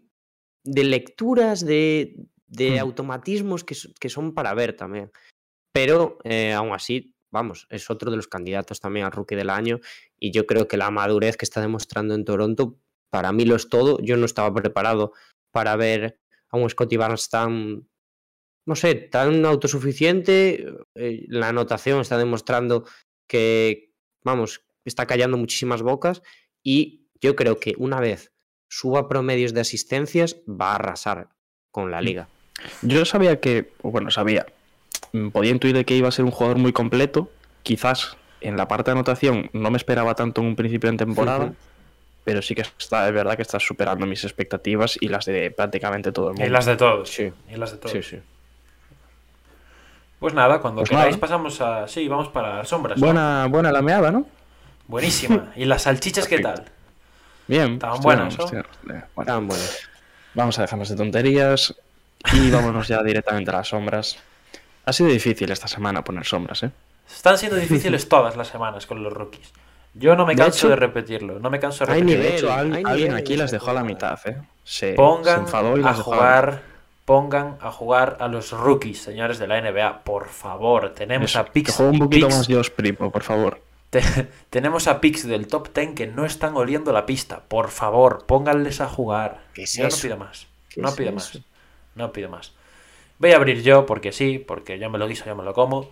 de lecturas, de, de Hmm. automatismos que, que son para ver también. Pero eh, aún así, vamos, es otro de los candidatos también al rookie del año y yo creo que la madurez que está demostrando en Toronto, para mí lo es todo. Yo no estaba preparado para ver a un Scotty Barnes tan, no sé, tan autosuficiente. eh, la anotación está demostrando que, vamos, está callando muchísimas bocas y yo creo que una vez suba promedios de asistencias va a arrasar con la liga. Yo sabía que, bueno, sabía, mm, podía intuir de que iba a ser un jugador muy completo. Quizás en la parte de anotación no me esperaba tanto en un principio de temporada. Pero sí que está, es verdad que está superando mis expectativas y las de prácticamente todo el mundo. Y las de todos. Sí. Y las de todos. Sí, sí. Pues nada, cuando Pues queráis nada. pasamos a... Sí, vamos para las sombras. ¿no? Buena, buena la meada, ¿no? Buenísima. [laughs] ¿Y las salchichas qué tal? Bien. Estaban buenas, ¿no? Bueno, Tan buenos. vamos a dejarnos de tonterías y [laughs] vámonos ya directamente a las sombras. Ha sido difícil esta semana poner sombras, ¿eh? Están siendo difíciles todas las semanas con los rookies. Yo no me De canso hecho, de repetirlo. No me canso de hay repetirlo. De nivel, hecho, al- hay alguien nivel aquí las dejó a la mitad, ¿eh? Se, se Pongan enfadó y a las jugar, pongan a jugar a los rookies, señores de la NBA, por favor. Tenemos Eso, a que juegue un poquito más Dios primo, por favor. te- [laughs] tenemos a picks del top 10 que no están oliendo la pista. Por favor, pónganles a jugar. ¿Qué es yo no pido más. ¿Qué No pido más. No pido más. Voy a abrir yo porque sí, porque yo me lo guiso, yo me lo como.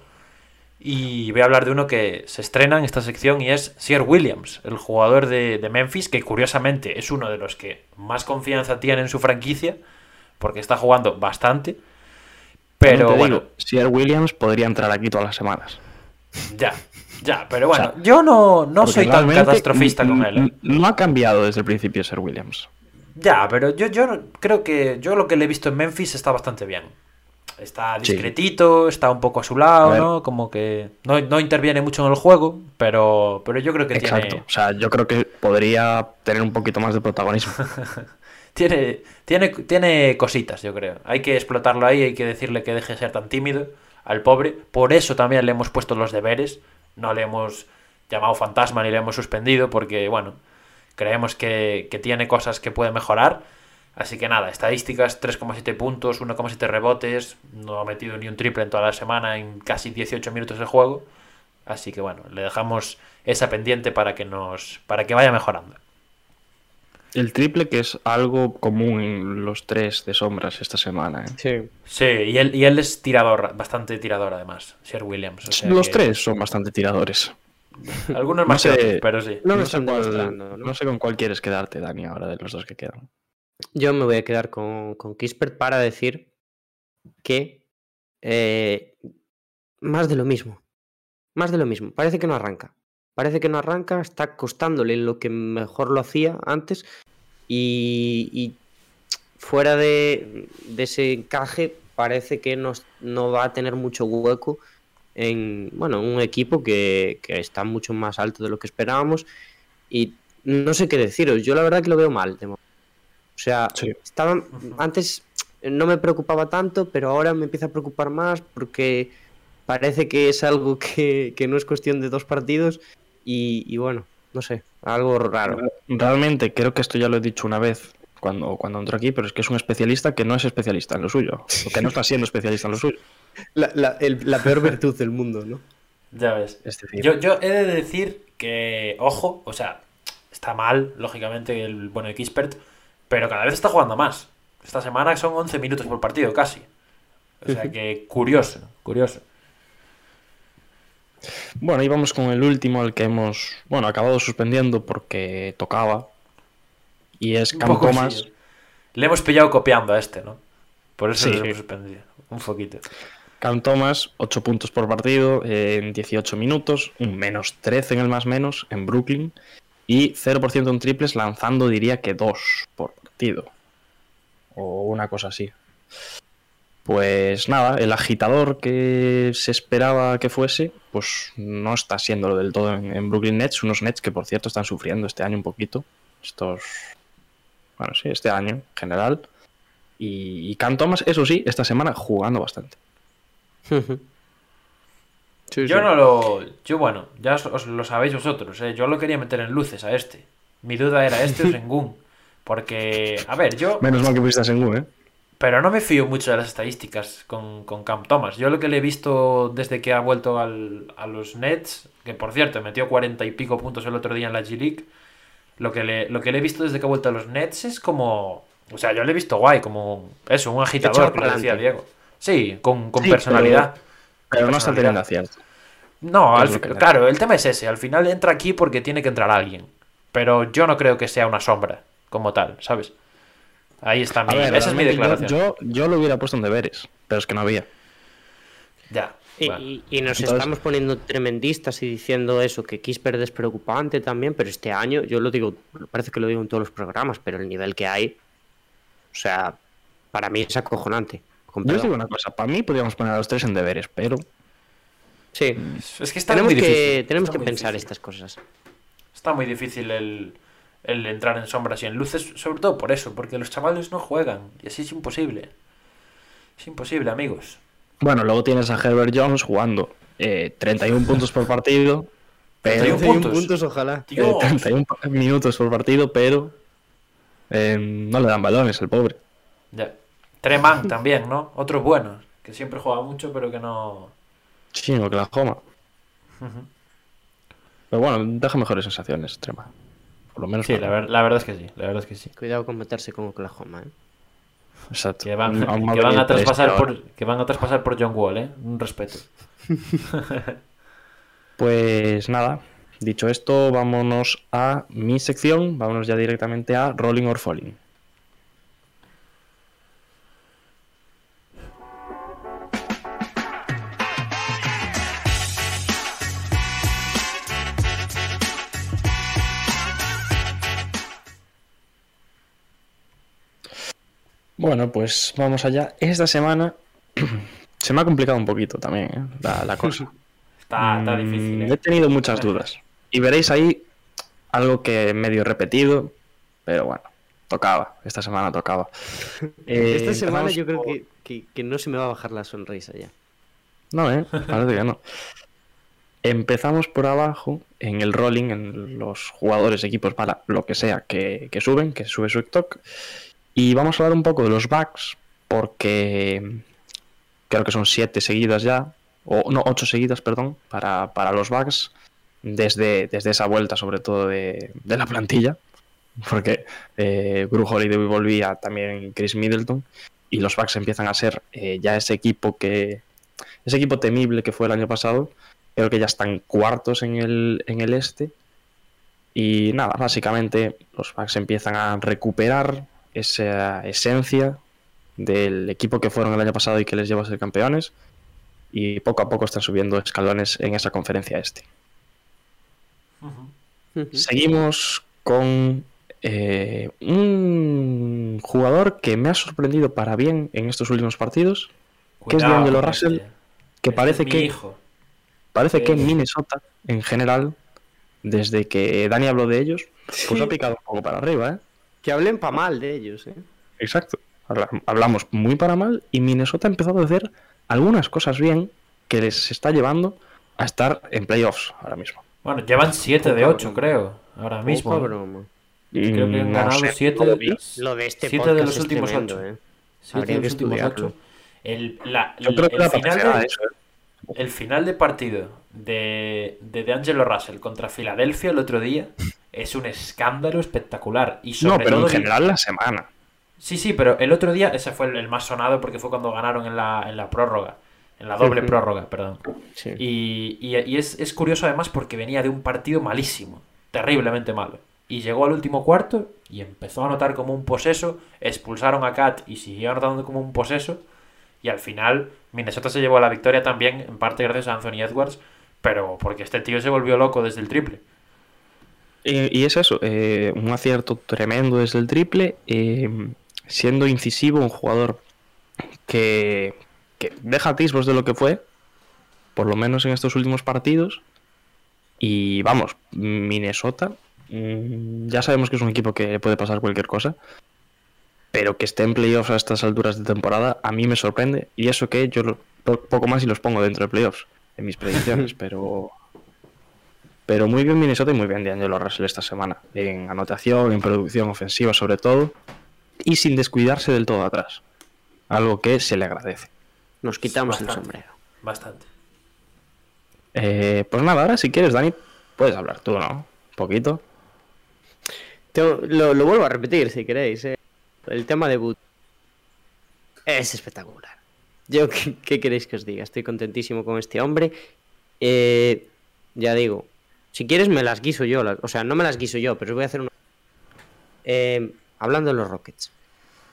Y voy a hablar de uno que se estrena en esta sección y es Sir Williams, el jugador de, de Memphis, que curiosamente es uno de los que más confianza tiene en su franquicia, porque está jugando bastante. Pero te bueno, digo, Sir Williams podría entrar aquí todas las semanas. ya, ya, pero bueno, O sea, yo no, no soy tan catastrofista con él. ¿eh? No ha cambiado desde el principio Sir Williams. Ya, pero yo, yo creo que yo lo que le he visto en Memphis está bastante bien. Está Sí. discretito, está un poco a su lado, A. ¿no? Como que no, no interviene mucho en el juego, pero, pero yo creo que Exacto. tiene, O sea, yo creo que podría tener un poquito más de protagonismo. [laughs] tiene, tiene, tiene cositas, yo creo. Hay que explotarlo ahí, hay que decirle que deje de ser tan tímido al pobre. Por eso también le hemos puesto los deberes. No le hemos llamado fantasma ni le hemos suspendido, porque, bueno, creemos que, que tiene cosas que puede mejorar. Así que nada, estadísticas, 3,7 puntos, 1,7 rebotes, no ha metido ni un triple en toda la semana en casi 18 minutos de juego. Así que bueno, le dejamos esa pendiente para que nos para que vaya mejorando. El triple, que es algo común en los tres de sombras esta semana. ¿eh? Sí. Sí, y él, y él es tirador, bastante tirador además, Sir Williams. o sea Los que- tres son bastante tiradores. Algunos No más que sé, otros, pero sí. No sé cuál, no sé con cuál quieres quedarte, Dani, ahora de los dos que quedan. Yo me voy a quedar con, con Kispert para decir que eh, más de lo mismo. Más de lo mismo. Parece que no arranca. Parece que no arranca, está costándole lo que mejor lo hacía antes y, y fuera de, ese encaje parece que no, no va a tener mucho hueco en bueno, un equipo que, que está mucho más alto de lo que esperábamos y no sé qué deciros. Yo la verdad que lo veo mal. de mo- O sea, Sí. estaba, antes no me preocupaba tanto, pero ahora me empieza a preocupar más porque parece que es algo [laughs] que, que no es cuestión de dos partidos y, y bueno, no sé, algo raro. Realmente, creo que esto ya lo he dicho una vez cuando, cuando entró aquí, pero es que es un especialista que no es especialista en lo suyo. O que no está siendo especialista en lo suyo. [laughs] La, la- el- la peor virtud del mundo, ¿no? Ya ves. Yo, yo he de decir que, ojo, o sea, está mal, lógicamente, el bueno de Kispert, pero cada vez está jugando más. Esta semana son 11 minutos por partido, casi. O sea que curioso, curioso. Bueno, y vamos con el último, el que hemos, bueno, acabado suspendiendo porque tocaba. Y es Un Cam poco Thomas. sí. Le hemos pillado copiando a este, ¿no? Por eso Sí. lo hemos suspendido. Un poquito. Cam Thomas, 8 puntos por partido en 18 minutos, un menos 13 en el más menos en Brooklyn y 0% en triples lanzando diría que 2 por partido. O una cosa así. Pues nada, el agitador que se esperaba que fuese, pues no está siendo del todo en, en Brooklyn Nets, unos Nets que por cierto están sufriendo este año un poquito. Estos, bueno, sí, este año en general. Y, y Cam Thomas, eso sí, esta semana jugando bastante. [laughs] Yo no lo. Yo, bueno, ya os, os lo sabéis vosotros, ¿eh? Yo lo quería meter en luces a este. Mi duda era este o [laughs] Sengun. Porque, a ver, yo. Menos mal que pusiste a Sengun, ¿eh? Pero no me fío mucho de las estadísticas con, con Cam Thomas. Yo lo que le he visto desde que ha vuelto al- a los Nets, que por cierto metió cuarenta y pico puntos el otro día en la G-League, lo, que le, lo que le he visto desde que ha vuelto a los Nets es como... O sea, yo le he visto guay, como eso, un agitador, lo decía. Diego. Sí, con, con Sí, personalidad. Pero no está Personalidad. teniendo acierto. No, ¿Qué al es lo fi- que le- claro, el tema es ese. Al final entra aquí porque tiene que entrar alguien. Pero yo no creo que sea una sombra como tal, ¿sabes? Ahí está mi, A ver, esa es mi realmente yo- declaración. Yo, yo lo hubiera puesto en deberes, pero es que no había. Ya. Y, bueno. y- y nos Entonces- estamos poniendo tremendistas y diciendo eso, que Kispert es preocupante también, pero este año, yo lo digo, parece que lo digo en todos los programas, pero el nivel que hay, o sea, para mí es acojonante. Yo os digo una cosa, para mí podríamos poner a los tres en deberes, pero Sí, Es que está tenemos muy que, difícil. tenemos está que pensar difícil. estas cosas. Está muy difícil el, el entrar en sombras y en luces, sobre todo por eso, porque los chavales no juegan. Y así es imposible. Es imposible, amigos. bueno, luego tienes a Herbert Jones jugando eh, 31 puntos por partido, [laughs] pero 31 puntos. ojalá. eh, Dios. 31 minutos por partido, pero eh, no le dan balones el pobre. Ya. Treman también, ¿no? Otro bueno, que siempre juega mucho, pero que no. Sí, en Oklahoma. Pero bueno, deja mejores sensaciones, Trema. Por lo menos. Sí, la, mí. ver- la verdad es que sí. La verdad es que sí. Cuidado con meterse con Oklahoma, ¿eh? Exacto. Que van, Aún que van a traspasar por, que van a traspasar por John Wall, ¿eh? Un respeto. [laughs] Pues nada, dicho esto, vámonos a mi sección. Vámonos ya directamente a Rolling or Falling. Bueno, pues vamos allá. Esta semana [clears throat] se me ha complicado un poquito también ¿eh? la, la cosa. [laughs] Está, está Mm, difícil, He ¿eh? tenido muchas dudas. Y veréis ahí algo que medio repetido, pero bueno, tocaba. Esta semana tocaba. [laughs] Eh, Esta semana empezamos yo creo que- que no se me va a bajar la sonrisa ya. No, ¿eh? Parece que no. Empezamos por abajo en el rolling, en los jugadores, equipos, para lo que sea que, que suben, que sube su TikTok. Y vamos a hablar un poco de los bugs, porque creo que son siete seguidas ya, o no, ocho seguidas, perdón, para, para los bugs, desde, desde esa vuelta, sobre todo de, de la plantilla, [laughs] porque eh, Holiday volvía también Chris Middleton, y los bugs empiezan a ser eh, ya ese equipo que, ese equipo temible que fue el año pasado, creo que ya están cuartos en el, en el este. Y nada, básicamente los Bucks empiezan a recuperar esa esencia del equipo que fueron el año pasado y que les lleva a ser campeones. Y poco a poco están subiendo escalones en esa conferencia este. Seguimos con eh, un jugador que me ha sorprendido para bien en estos últimos partidos, que es D'Angelo Russell, este. que parece que hijo. Parece que Eh. Minnesota, en general, desde que Dani habló de ellos, pues ha picado un poco para arriba, ¿eh? Que hablen pa' mal de ellos, ¿eh? Exacto. Habla- Hablamos muy para mal y Minnesota ha empezado a hacer algunas cosas bien que les está llevando a estar en playoffs ahora mismo. Bueno, llevan 7 de 8, creo. Ahora mismo. Broma. Creo que han No ganado sé, 7 no lo de este Siete de los es últimos tremendo, 8. ¿eh? De los últimos estudiarlo. 8. El, la- Yo creo que el la final capacidad de, eso, ¿eh? el final de partido de, de D'Angelo Russell contra Filadelfia el otro día es un escándalo espectacular. Y No, sobre pero en todo- general la semana. Sí, sí, pero el otro día ese fue el, el más sonado porque fue cuando ganaron en la, en la prórroga. En la doble prórroga, perdón. Sí. Y, y- y es, es curioso además porque venía de un partido malísimo, terriblemente malo. Y llegó al último cuarto y empezó a anotar como un poseso, expulsaron a Kat y siguió anotando como un poseso. Y al final Minnesota se llevó la victoria también, en parte gracias a Anthony Edwards, pero porque este tío se volvió loco desde el triple. Y, y es eso, eh, un acierto tremendo desde el triple, eh, siendo incisivo, un jugador que, que deja atisbos de lo que fue, por lo menos en estos últimos partidos. Y vamos, Minnesota, mm, ya sabemos que es un equipo que puede pasar cualquier cosa, pero que esté en playoffs a estas alturas de temporada, a mí me sorprende. Y eso que yo lo- po- poco más y los pongo dentro de playoffs, en mis predicciones, [laughs] pero pero muy bien Minnesota y muy bien D'Angelo Russell esta semana. En anotación, en producción ofensiva sobre todo. Y sin descuidarse del todo atrás. Algo que se le agradece. Nos quitamos el sombrero. Bastante. Eh, pues nada, ahora si quieres, Dani, puedes hablar tú, ¿no? Un poquito. Tengo- lo, lo vuelvo a repetir si queréis. ¿eh? El tema de Boot es espectacular. Yo, [laughs] ¿qué, qué queréis que os diga? Estoy contentísimo con este hombre. Eh, ya digo, si quieres me las guiso yo. las- o sea, no me las guiso yo, pero os voy a hacer una. Eh, hablando de los Rockets,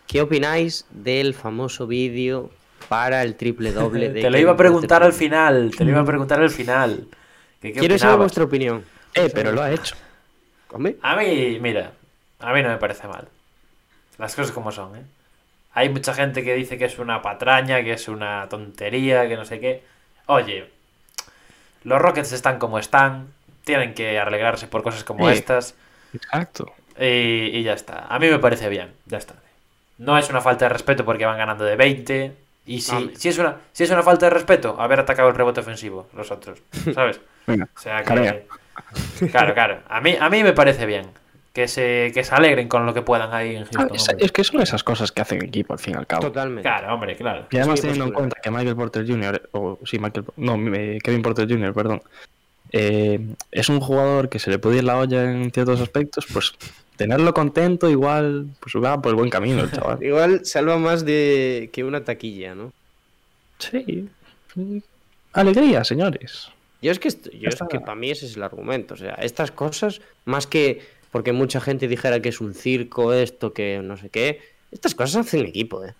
¿qué opináis del famoso vídeo para el triple doble [laughs] de Te lo iba a preguntar al final, te lo iba a preguntar al final. qué Quiero saber vuestra opinión. Eh, pero lo ha hecho. Hombre, A mí, mira, a mí no me parece mal. Las cosas como son, ¿eh? Hay mucha gente que dice que es una patraña, que es una tontería, que no sé qué. Oye, los Rockets están como están, tienen que alegrarse por cosas como Sí. estas Exacto. y, y ya está. A mí me parece bien, ya está. No es una falta de respeto porque van ganando de 20. Y si, Hombre. si, es, una, si es una falta de respeto, haber atacado el rebote ofensivo, los otros, [laughs] ¿sabes? Venga, O sea que. Claro, claro. A mí, a mí me parece bien. Que se, que se alegren con lo que puedan ahí en Ah, Houston. es, que son esas cosas que hacen equipo al fin y al cabo. totalmente. Claro, hombre, claro. Y además Sí, teniendo en cuenta que Michael Porter Jr., o sí, Michael, no, eh, Kevin Porter Jr., perdón, eh, es un jugador que se le puede ir la olla en ciertos aspectos, pues tenerlo contento igual, pues va por el buen camino el chaval. [laughs] Igual salva más de que una taquilla, ¿no? Sí. Alegría, señores. Yo es que, esto- yo es que para mí ese es el argumento. O sea, estas cosas, más que porque mucha gente dijera que es un circo esto, que no sé qué, estas cosas hacen equipo, ¿eh?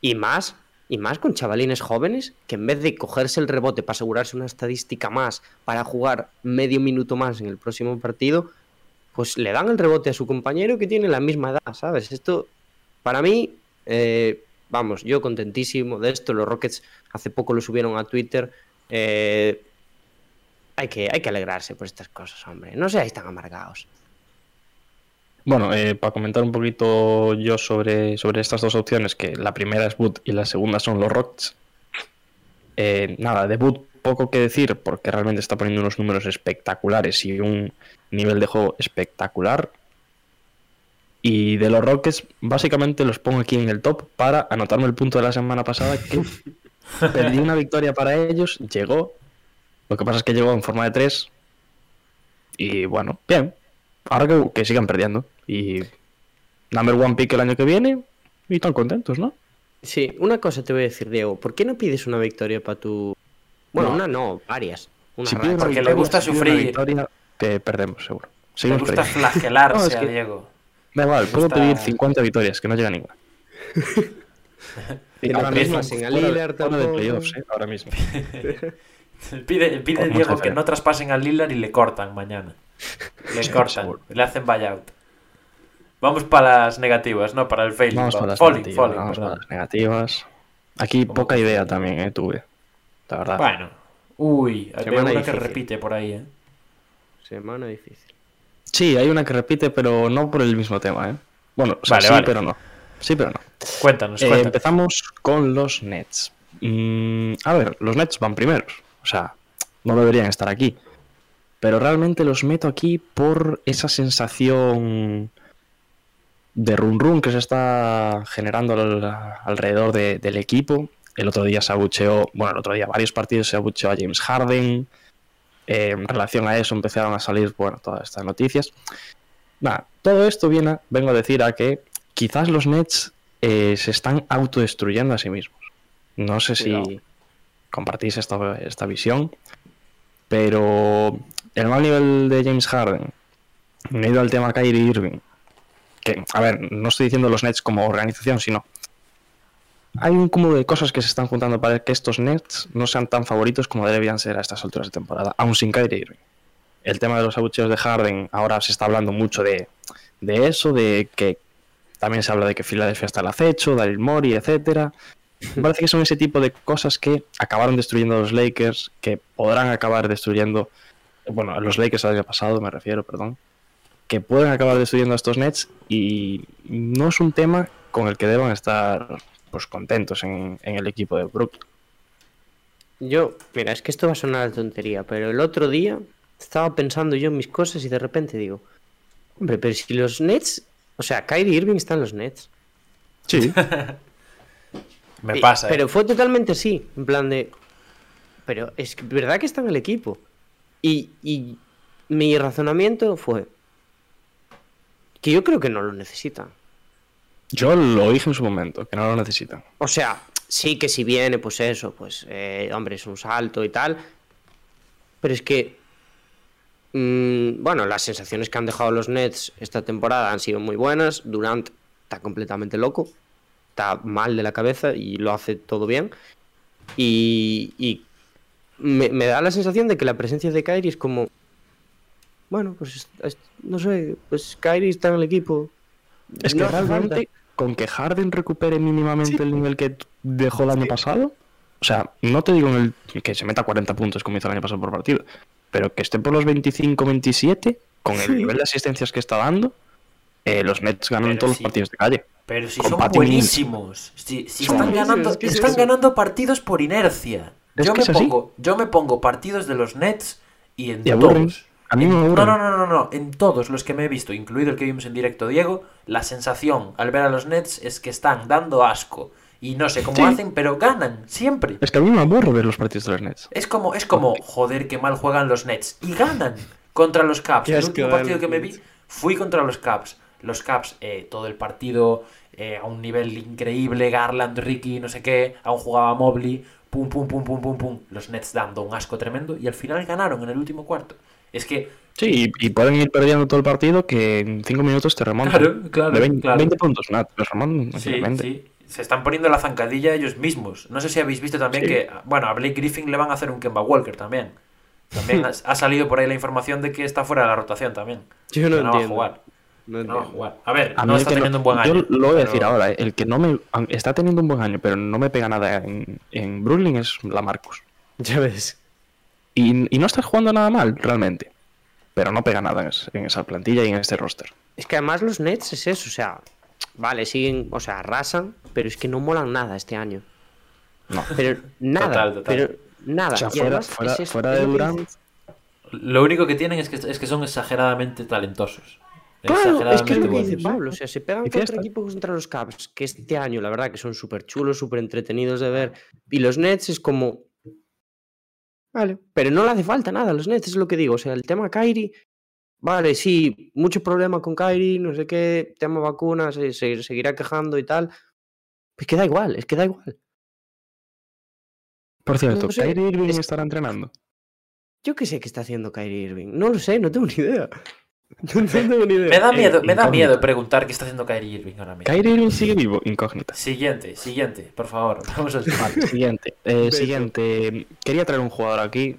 Y más, y más con chavalines jóvenes que en vez de cogerse el rebote para asegurarse una estadística más, para jugar medio minuto más en el próximo partido, pues le dan el rebote a su compañero que tiene la misma edad, ¿sabes? Esto, para mí, eh, vamos, yo contentísimo de esto. Los Rockets hace poco lo subieron a Twitter. eh, hay que, hay que alegrarse por estas cosas, hombre. No seáis tan amargados. Bueno, eh, para comentar un poquito yo sobre, sobre estas dos opciones, que la primera es Boot y la segunda son los Rockets. Eh, nada, de Boot poco que decir, porque realmente está poniendo unos números espectaculares y un nivel de juego espectacular. Y de los Rockets, básicamente los pongo aquí en el top para anotarme el punto de la semana pasada que [laughs] perdí una victoria para ellos, llegó. Lo que pasa es que llegó en forma de 3. Y bueno, bien. Ahora que, que sigan perdiendo. Y number one pick el año que viene. Y están contentos, ¿no? Sí, una cosa te voy a decir, Diego. ¿Por qué no pides una victoria para tu. Bueno, No. una no, varias. Una Si Porque le victoria, gusta si pide una sufrir. victoria, que perdemos, seguro. Me Seguimos gusta perdiendo. flagelarse No, es a que- Diego. Da igual, puedo gusta- pedir 50 victorias, que no llega ninguna. [laughs] No ahora mismo, a fuera de- Lillard fuera de tampoco. playoffs, ¿eh? Ahora mismo. [laughs] Pide, pide Diego que no traspasen al Lillard y le cortan mañana. Le [laughs] cortan, le hacen buyout. Vamos para las negativas, no para el failing. Vamos va. para las Falling, negativas. falling, vamos perdón. para las negativas. Aquí poca idea también, ¿eh? Tuve. La verdad. Bueno, uy, hay una que repite por ahí, ¿eh? Semana difícil. Sí, hay una que repite, pero no por el mismo tema, ¿eh? Bueno, o sea, Vale, sí, vale. pero no. Sí, pero no. Cuéntanos, Eh, cuéntanos. empezamos con los Nets. Mm, a ver, los Nets van primeros. O sea, no deberían estar aquí. Pero realmente los meto aquí por esa sensación de run run que se está generando al- alrededor de- del equipo. El otro día se abucheó, bueno, el otro día varios partidos se abucheó a James Harden. Eh, en relación a eso empezaron a salir, bueno, todas estas noticias. Nada, todo esto viene, vengo a decir a que quizás los Nets eh, se están autodestruyendo a sí mismos. No sé Cuidado. si compartís esta, esta visión, pero el mal nivel de James Harden, unido al tema Kyrie Irving, que, a ver, no estoy diciendo los Nets como organización, sino hay un cúmulo de cosas que se están juntando para que estos Nets no sean tan favoritos como deberían ser a estas alturas de temporada, aún sin Kyrie Irving. El tema de los abucheos de Harden, ahora se está hablando mucho de, eso, de que también se habla de que Filadelfia está al acecho, Daryl Mori, etcétera. Parece que son ese tipo de cosas que acabaron destruyendo a los Lakers, que podrán acabar destruyendo, bueno, a los Lakers el año pasado me refiero, perdón, que pueden acabar destruyendo a estos Nets y no es un tema con el que deban estar pues contentos en, en el equipo de Brooklyn. Yo, mira, es que esto va a sonar a tontería, pero el otro día estaba pensando yo en mis cosas y de repente digo, hombre, pero si los Nets, o sea, Kyrie Irving está en los Nets. Sí, [laughs] Me Y- pasa, ¿eh? Pero fue totalmente así, en plan de... Pero es que, verdad que está en el equipo. Y, y mi razonamiento fue que yo creo que no lo necesitan. yo lo dije en su momento, que no lo necesitan. O sea, sí que si viene, pues eso, pues, eh, hombre, es un salto y tal. Pero es que. mm, bueno, las sensaciones que han dejado los Nets esta temporada han sido muy buenas. Durant está completamente loco. Está mal de la cabeza y lo hace todo bien. Y, y me, me da la sensación de que la presencia de Kyrie es como. Bueno, pues es- es- no sé, pues Kyrie está en el equipo. Es que No realmente, falta. con que Harden recupere mínimamente el nivel que dejó el año pasado, o sea, no te digo en el que se meta 40 puntos como hizo el año pasado por partido, pero que esté por los 25-27, con el nivel de asistencias que está dando, eh, los Nets ganan Pero todos sí. los partidos de calle. Pero si son Patty buenísimos. Si, si Son están ganando, es que es están ganando partidos por inercia. Yo me pongo, yo me pongo partidos de los Nets y en Y todos. A mí me En- aburren. No, no, no, no, no. En todos los que me he visto, incluido el que vimos en directo Diego, la sensación al ver a los Nets es que están dando asco. Y no sé cómo Sí. hacen, pero ganan, siempre. Es que a mí me aburre ver los partidos de los Nets. Es como, es como, joder, qué mal juegan los Nets. Y ganan contra los Caps. El último partido que me vi fui contra los Caps. Los Caps, eh, todo el partido eh, a un nivel increíble. Garland, Ricky, no sé qué. Aún jugaba Mobley. Pum, pum, pum, pum, pum, pum. Los Nets dando un asco tremendo. Y al final ganaron en el último cuarto. Es que, Sí, y, y pueden ir perdiendo todo el partido que en 5 minutos te remontan. Claro, claro, De 20, claro. 20 puntos, nada, te remontan sí, sí. Se están poniendo la zancadilla ellos mismos. No sé si habéis visto también Sí. que, bueno, a Blake Griffin le van a hacer un Kemba Walker también. También [laughs] ha, ha salido por ahí la información de que está fuera de la rotación también. Yo no Que va a entiendo. jugar. No no va a jugar. A ver, A no está teniendo un buen año. Yo lo voy a decir pero- ahora, eh, el que no me está teniendo un buen año, pero no me pega nada en, en Brooklyn es la Marcus. Ya ves. Y, y no está jugando nada mal, realmente. Pero no pega nada en, es- en esa plantilla y en este roster. Es que además los Nets es eso, o sea, vale, siguen, o sea, arrasan, pero es que no molan nada este año. No. Pero nada, Total, total. pero nada. O sea, Y fuera, además fuera, es fuera de Durant. Lo único que tienen es que, es que son exageradamente talentosos. Claro, es que es Exageradamente lo que dice. Pablo, o sea, se pegan contra equipos contra los Cavs, que este año la verdad que son súper chulos, súper entretenidos de ver, y los Nets es como... Vale, pero no le hace falta nada a los Nets, es lo que digo, o sea, el tema Kyrie, vale, sí, mucho problema con Kyrie, no sé qué, tema vacunas, se, se seguirá quejando y tal, es que da igual, es que da igual. por cierto, no sé, Kyrie Irving es- estará entrenando. Yo qué sé qué está haciendo Kyrie Irving, no lo sé, no tengo ni idea. [laughs] No tengo ni idea. Me da Eh, miedo, me da incógnita. miedo preguntar qué está haciendo Kyrie Irving ahora mismo. Kyrie Irving sigue vivo, incógnita. Siguiente, siguiente, por favor. [laughs] Vamos al Vale, siguiente. Eh, siguiente. Quería traer un jugador aquí.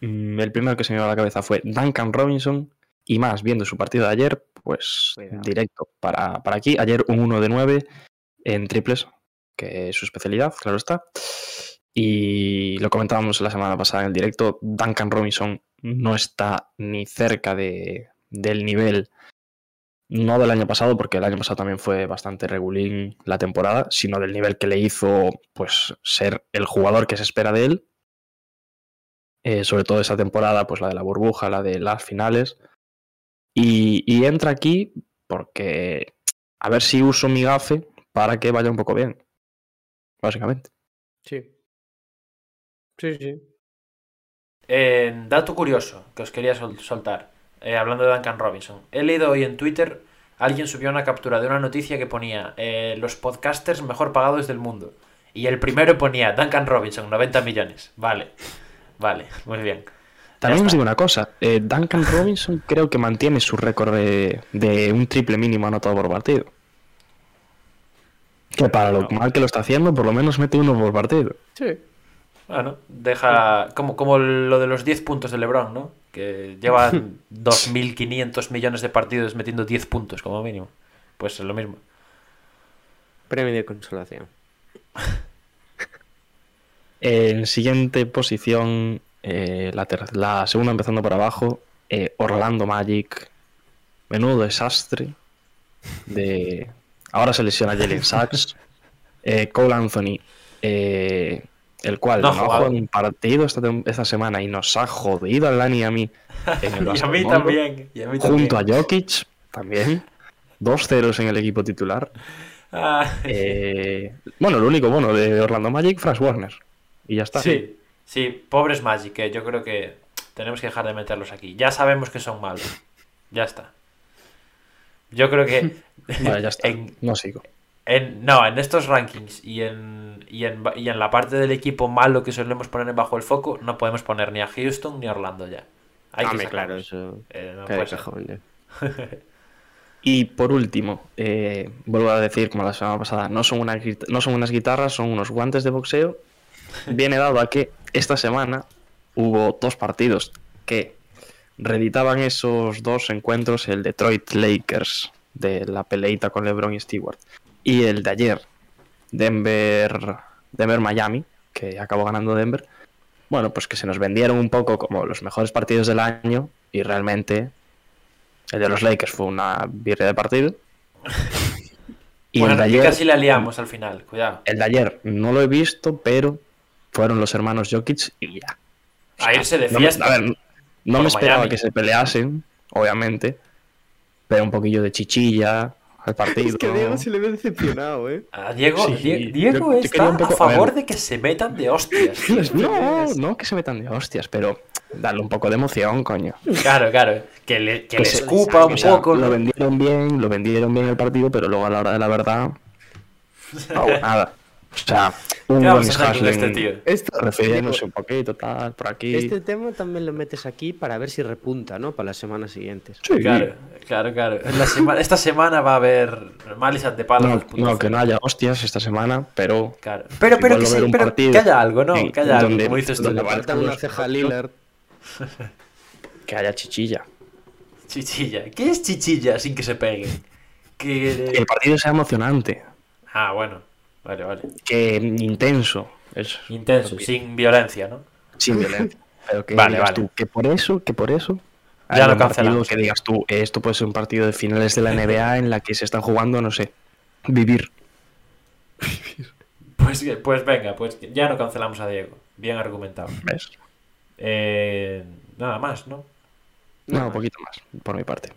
Mm, El primero que se me dio a la cabeza fue Duncan Robinson. Y más, viendo su partido de ayer, pues Cuidado. directo para, para aquí. Ayer un 1 de 9 en triples, que es su especialidad, claro está. Y lo comentábamos la semana pasada en el directo. Duncan Robinson no está ni cerca de, del nivel. No del año pasado, porque el año pasado también fue bastante regulín la temporada, sino del nivel que le hizo pues ser el jugador que se espera de él. Eh, sobre todo esa temporada, pues la de la burbuja, la de las finales. Y, y entra aquí porque a ver si uso mi gafe para que vaya un poco bien. Básicamente. Sí. Sí, sí. Eh, dato curioso que os quería sol- soltar, eh, hablando de Duncan Robinson. He leído hoy en Twitter, alguien subió una captura de una noticia que ponía eh, los podcasters mejor pagados del mundo. Y el primero ponía Duncan Robinson, 90 millones. Vale, vale, muy bien. También os digo una cosa, eh, Duncan Robinson creo que mantiene su récord de, de un triple mínimo anotado por partido. Que para lo mal que lo está haciendo, por lo menos mete uno por partido. Sí. Bueno, deja como, como lo de los 10 puntos de LeBron, ¿no? Que llevan [laughs] 2.500 millones de partidos metiendo 10 puntos como mínimo. Pues es lo mismo. Premio de consolación. [laughs] En siguiente posición, eh, la, la segunda empezando por abajo, eh, Orlando Magic. Menudo desastre. De... Ahora se lesiona Jalen Sachs. [laughs] Eh, Cole Anthony, eh, el cual No no, ha jugado. un partido esta, esta semana y nos ha jodido a Lani y a mí. En el [laughs] Y a mí también. Y a mí también. Junto a Jokic, también. Dos ceros en el equipo titular. Ah, Eh, bueno, lo único bueno de Orlando Magic, Franz Warner. Y ya está. Sí, sí, pobres Magic, que yo creo que tenemos que dejar de meterlos aquí. Ya sabemos que son malos. Ya está. Yo creo que [laughs] Vale, ya está. en, No sigo. En, no, en estos rankings y en, y, en, y en la parte del equipo malo que solemos poner bajo el foco, no podemos poner ni a Houston ni a Orlando ya. Hay que Hombre, claro, eso. Eh, no puede ser. [laughs] Y por último, eh, vuelvo a decir, como la semana pasada, no son, una no son unas guitarras, son unos guantes de boxeo. [laughs] Viene dado a que esta semana hubo dos partidos que reeditaban esos dos encuentros, el Detroit Lakers de la peleita con LeBron y Stewart, y el de ayer, Denver, Denver Miami, que acabó ganando Denver. Bueno, pues que se nos vendieron un poco como los mejores partidos del año y realmente el de los Lakers fue una birria de partido. [laughs] Y bueno, el de ayer, casi la liamos al final, cuidado. el de ayer no lo he visto, pero fueron los hermanos Jokic y ya. A irse de No me, fiesta. a ver, no me esperaba Miami. que se peleasen, obviamente, pero un poquillo de chichilla al partido. le ve decepcionado, ¿eh? A Diego, Sí, Die- yo- Diego yo está poco- a favor a ver. de que se metan de hostias. [laughs] No, no que se metan de hostias, pero darle un poco de emoción, coño. Claro, claro. Que le, que Que le se- escupa un poco. Lo vendieron bien, lo vendieron bien el partido, pero luego a la hora de la verdad. [laughs] No nada. O sea, ¿Qué vamos a hacer con este tío? Esto, refiriéndose un poquito, tal, por aquí. Este tema también lo metes aquí para ver si repunta, ¿no? Para las semanas siguientes. Sí. Claro, claro, claro. En la sema- esta semana va a haber Malisat de palos. No, 2.0. no, que no haya hostias esta semana, pero. Claro. Pero, pero, que, sí, un pero partido que haya algo, ¿no? Que haya algo, donde- como dices tú. falta una ceja Lillard. [laughs] Que haya chichilla. Chichilla. ¿Qué es chichilla sin que se peguen? Que... el partido sea emocionante, Ah, bueno. Vale, vale. que intenso. Es Intenso, sin violencia, ¿no? sin violencia. Pero que Vale, vale. tú, que por eso, que por eso. Ya lo cancelamos. Que digas tú, esto puede ser un partido de finales de la NBA en la que se están jugando, no sé, vivir. [laughs] Pues, pues venga, pues ya no cancelamos a Diego. Bien argumentado. ¿Ves? Eh, nada más, ¿no? No, un poquito más, por mi parte.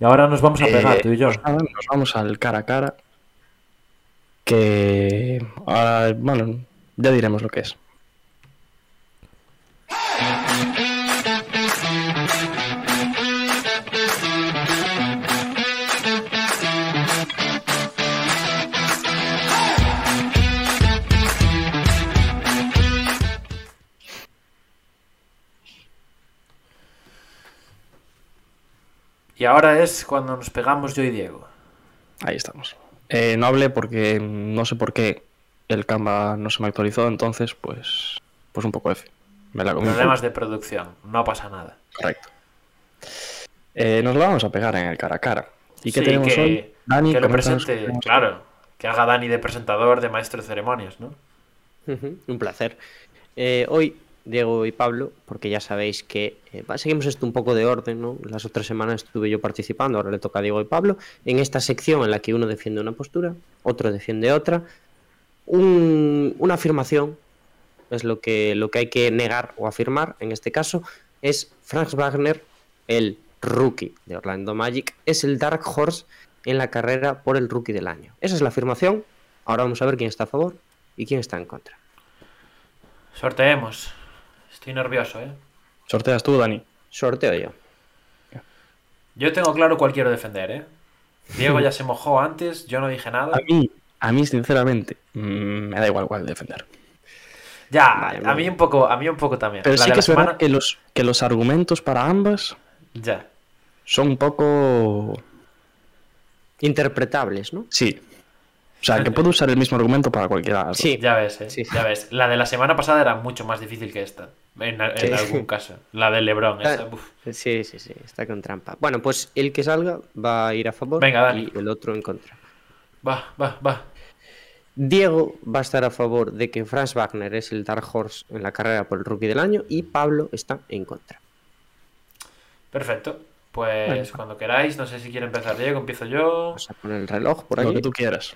Y ahora nos vamos a pegar, Eh, tú y yo. pues nada, nos vamos al cara a cara. Que. ahora, bueno, ya diremos lo que es. Y ahora es cuando nos pegamos yo y Diego. Ahí estamos. Eh, no hablé porque no sé por qué el Canva no se me actualizó, entonces, pues. Pues un poco F. Me la comí. Problemas de producción, no pasa nada. Correcto. Eh, nos lo vamos a pegar en el cara a cara. ¿Y qué Sí, tenemos que, hoy? Dani, que lo presente, claro. Que haga Dani de presentador, de maestro de ceremonias, ¿no? Un placer. Eh, hoy, Diego y Pablo, porque ya sabéis que eh, seguimos esto un poco de orden, ¿no? Las otras semanas estuve yo participando, ahora le toca a Diego y Pablo, en esta sección en la que uno defiende una postura, otro defiende otra. Un- una afirmación es lo que, lo que hay que negar o afirmar, en este caso, es Franz Wagner, el rookie de Orlando Magic, es el Dark Horse en la carrera por el rookie del año. Esa es la afirmación. Ahora vamos a ver quién está a favor y quién está en contra. Sorteemos. Estoy nervioso, ¿eh? Sorteas tú, Dani. Sorteo yo. Yo tengo claro cuál quiero defender, ¿eh? Diego ya se mojó antes, yo no dije nada. A mí, a mí sinceramente, mm, me da igual cuál defender. Ya, Vale, a mí un poco, a mí un poco también. Pero La sí que es verdad que los, que los argumentos para ambas Ya. son un poco... Interpretables, ¿no? Sí. O sea, que puedo usar el mismo argumento para cualquiera. Sí. Ya ves, ¿eh? Sí. Ya ves. La de la semana pasada era mucho más difícil que esta. En, en Sí. algún caso. La del Lebron. esa, Ah, uf. Sí, sí, sí, está con trampa. Bueno, pues el que salga va a ir a favor Venga, Dani. y el otro en contra. Va, va, va. Diego va a estar a favor de que Franz Wagner es el Dark Horse en la carrera por el rookie del año y Pablo está en contra. Perfecto. Pues cuando queráis, no sé si quiere empezar Diego, empiezo yo. Vamos a poner el reloj por Lo aquí. que tú quieras.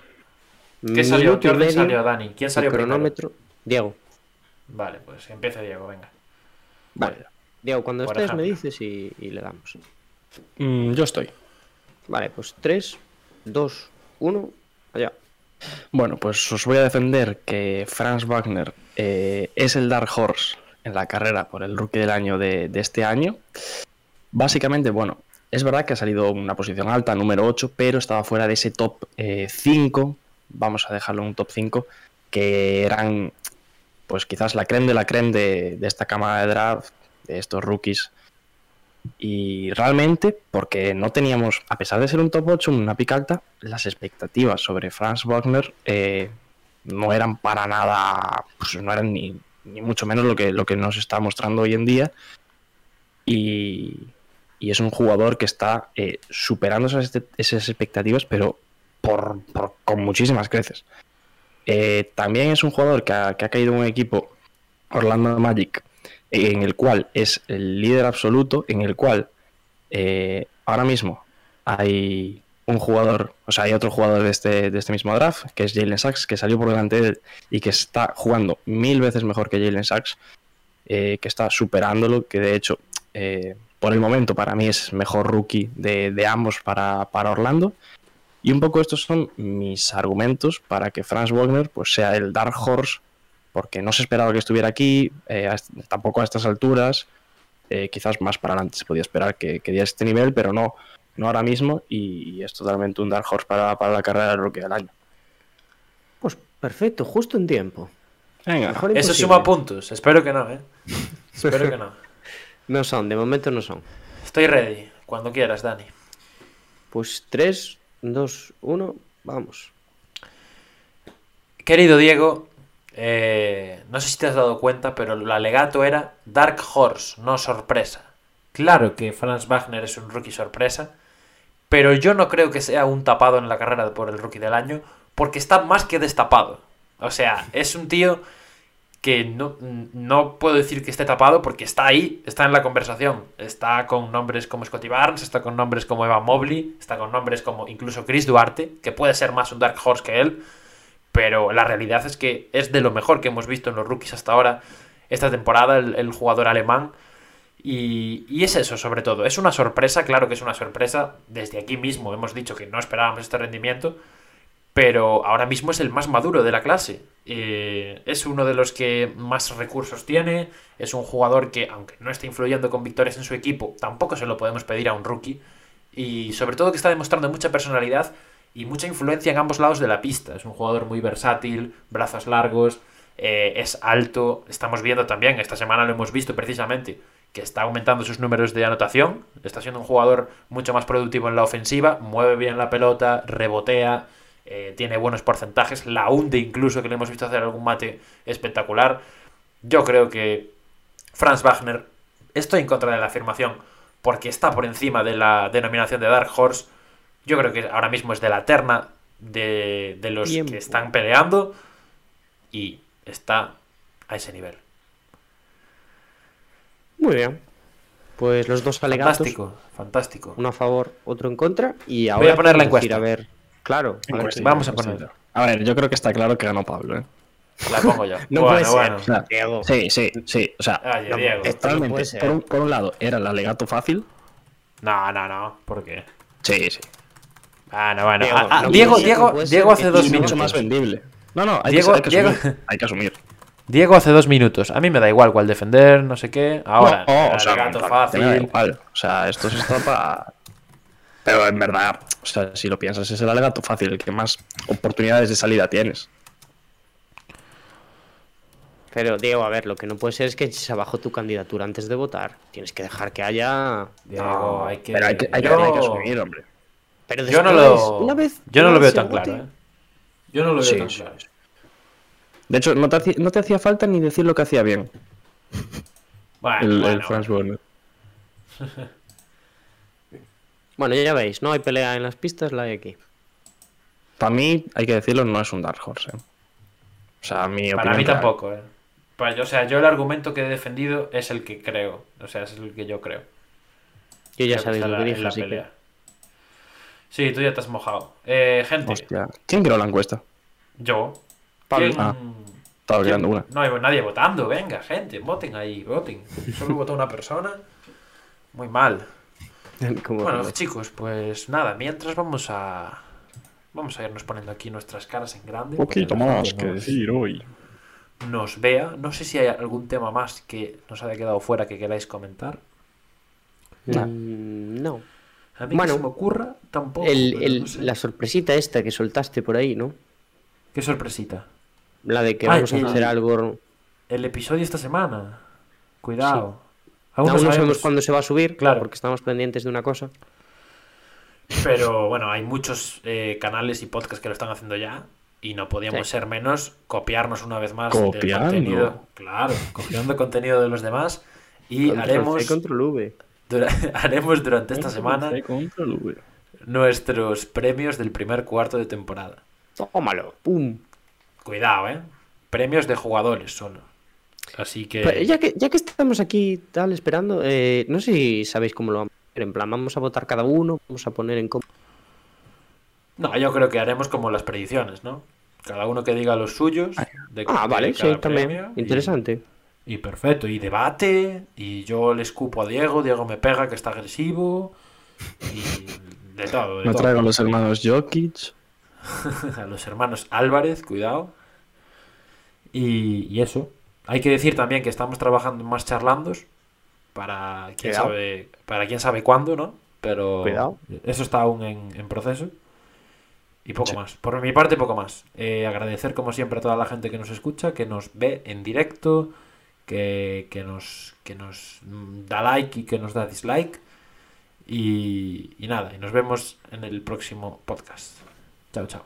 ¿Qué salió? ¿Qué orden salió, Dani? ¿Quién el salió primero? cronómetro. Diego. Vale, pues empieza Diego, venga. Vale. Diego, cuando Por estés me dices y, y le damos. Mm, yo estoy. Vale, pues 3, 2, 1, allá. Bueno, pues os voy a defender que Franz Wagner eh, es el Dark Horse en la carrera por el rookie del año de, de este año. Básicamente, bueno, es verdad que ha salido una posición alta, número 8, pero estaba fuera de ese top eh, 5, vamos a dejarlo en un top 5, que eran pues quizás la creme de la creme de, esta cámara de draft, de estos rookies. Y realmente, porque no teníamos, a pesar de ser un top 8, una alta, las expectativas sobre Franz Wagner eh, no eran para nada, pues no eran ni, ni mucho menos lo que, lo que nos está mostrando hoy en día. Y, y es un jugador que está eh, superando esas, esas expectativas, pero por- con muchísimas creces. Eh, también es un jugador que ha, caído en un equipo, Orlando Magic, en el cual es el líder absoluto, en el cual eh, ahora mismo hay un jugador, o sea, hay otro jugador de este, de este mismo draft, que es Jalen Sachs, que salió por delante de él y que está jugando mil veces mejor que Jalen Sachs, eh, que está superándolo, que de hecho, por el momento, para mí es mejor rookie de, ambos para Orlando. Y un poco estos son mis argumentos para que Franz Wagner pues, sea el Dark Horse, porque no se esperaba que estuviera aquí, eh, tampoco a estas alturas. eh, quizás más para adelante se podía esperar que, que diera este nivel, pero no, no ahora mismo. Y, es totalmente un Dark Horse para, para la carrera del rookie del año. Pues perfecto, justo en tiempo. Venga, Mejor Eso imposible. suma puntos. Espero que no, ¿eh? [laughs] Espero que no. No son, de momento no son. Estoy ready. Cuando quieras, Dani. Pues 3, 2, 1, vamos. Querido Diego, eh, no sé si te has dado cuenta, pero el alegato era Dark Horse, no sorpresa. Claro que Franz Wagner es un rookie sorpresa, pero yo no creo que sea un tapado en la carrera por el rookie del año, porque está más que destapado. O sea, es un tío que no, no puedo decir que esté tapado porque está ahí, está en la conversación. Está con nombres como Scotty Barnes, está con nombres como Evan Mobley, está con nombres como incluso Chris Duarte, que puede ser más un Dark Horse que él, pero la realidad es que es de lo mejor que hemos visto en los rookies hasta ahora esta temporada, el, el jugador alemán. Y, y es eso, sobre todo. Es una sorpresa, claro que es una sorpresa. Desde aquí mismo hemos dicho que no esperábamos este rendimiento, pero ahora mismo es el más maduro de la clase. Eh, es uno de los que más recursos tiene. Es un jugador que, aunque no esté influyendo con victorias en su equipo, tampoco se lo podemos pedir a un rookie. Y sobre todo que está demostrando mucha personalidad y mucha influencia en ambos lados de la pista. Es un jugador muy versátil, brazos largos, eh, es alto. Estamos viendo también, esta semana lo hemos visto precisamente, que está aumentando sus números de anotación. Está siendo un jugador mucho más productivo en la ofensiva, mueve bien la pelota, rebotea, eh, tiene buenos porcentajes, la hunde incluso, que le hemos visto hacer algún mate espectacular. Yo creo que Franz Wagner, estoy en contra de la afirmación, porque está por encima de la denominación de Dark Horse. Yo creo que ahora mismo es de la terna de, de los Tiempo. que están peleando y está a ese nivel. Muy bien. Pues los dos alegatos, Fantástico, fantástico. uno a favor, otro en contra. Y ahora a poner la encuesta. A ver, claro. a ver Encuesta, si- Vamos a encuesta. ponerlo. A ver, yo creo que está claro que ganó Pablo, ¿eh? La pongo yo. [laughs] No bueno, puede ser. bueno. Diego. Sí, sí, sí. O sea, Oye, No, Diego. esto no totalmente. puede ser. por, un, por un lado, era el alegato fácil. No, no, no. ¿Por qué? Sí, sí. Bueno, bueno. Diego, Ah, ah, no Diego, ser, Diego, Diego ser hace dos minutos. mucho más vendible. No, no, hay, Diego- que, hay que Diego- asumir. Hay que asumir. Diego hace dos minutos. A mí me da igual cuál defender, no sé qué. Ahora, No, el o sea, alegato me da fácil. igual. O sea, esto se está para. Pero en verdad, o sea, si lo piensas, es el alegato fácil, el que más oportunidades de salida tienes. Pero, Diego, a ver, lo que no puede ser es que eches abajo tu candidatura antes de votar. Tienes que dejar que haya. Diego, hay que. Pero hay que, hay que- yo, hay que asumir, hombre. Pero yo no después, lo. una vez yo no lo veo tan vote- claro, ¿eh? Yo no lo veo Sí, tan sí, claro. De hecho, no te, hacía, no te hacía falta ni decir lo que hacía bien Bueno, el, el bueno, Franz Wagner. [laughs] Bueno, ya veis, no hay pelea en las pistas, la hay aquí. Para mí, hay que decirlo, no es un Dark Horse. ¿eh? O sea, mi Para opinión mí real. tampoco, ¿eh? Para yo- o sea, yo el argumento que he defendido es el que creo. O sea, es el que yo creo. Yo ya Creo que sabéis lo que la- dije, la así que. pelea. Sí, tú ya te has mojado. Eh, gente, Hostia. ¿Quién creó la encuesta? yo. Pablo. ¿Quién- Ah, Estaba creando una. No hay nadie votando, venga, gente, voten ahí, voten. Solo votó una persona. Muy mal. [laughs] Como- Bueno, chicos, pues nada, mientras vamos a. Vamos a irnos poniendo aquí nuestras caras en grande. Un poquito más que nos- decir hoy. Nos vea. No sé si hay algún tema más que nos haya quedado fuera que queráis comentar. Mm, no. A mí Bueno, que se me ocurra tampoco. El- pero el- no sé. La sorpresita esta que soltaste por ahí, ¿no? Qué sorpresita. La de que Ay, vamos a hacer algo. El episodio esta semana. Cuidado. Aún no sabemos sabemos cuándo se va a subir, Claro. porque estamos pendientes de una cosa. Pero bueno, hay muchos eh, canales y podcasts que lo están haciendo ya. Y no podíamos Sí. ser menos copiarnos una vez más Copiando. del contenido. Claro, copiando contenido de los demás. Y Control haremos, C, control V. dura- [laughs] haremos durante esta semana V. nuestros premios del primer cuarto de temporada. Tómalo. Pum. Cuidado, ¿eh? Premios de jugadores solo. Así que... Ya que, ya que estamos aquí tal esperando, eh, no sé si sabéis cómo lo vamos a hacer. En plan, vamos a votar cada uno, vamos a poner en común. No, yo creo que haremos como las predicciones, ¿no? Cada uno que diga los suyos. De, Ah, de vale, sí, también. y- Interesante. Y, perfecto, y debate, y yo le escupo a Diego, Diego me pega que está agresivo, y de todo. De Me todo. traigo a los hermanos Jokic. [laughs] a los hermanos Álvarez, cuidado. Y, y eso. Hay que decir también que estamos trabajando en más charlandos para quién Cuidado. sabe para quién sabe cuándo, ¿no? Pero Cuidado. eso está aún en, en proceso. Y poco más. Por mi parte, poco más. Eh, agradecer, como siempre, a toda la gente que nos escucha, que nos ve en directo, que, que nos, que nos da like y que nos da dislike. Y, y nada, y nos vemos en el próximo podcast. Chao, chao.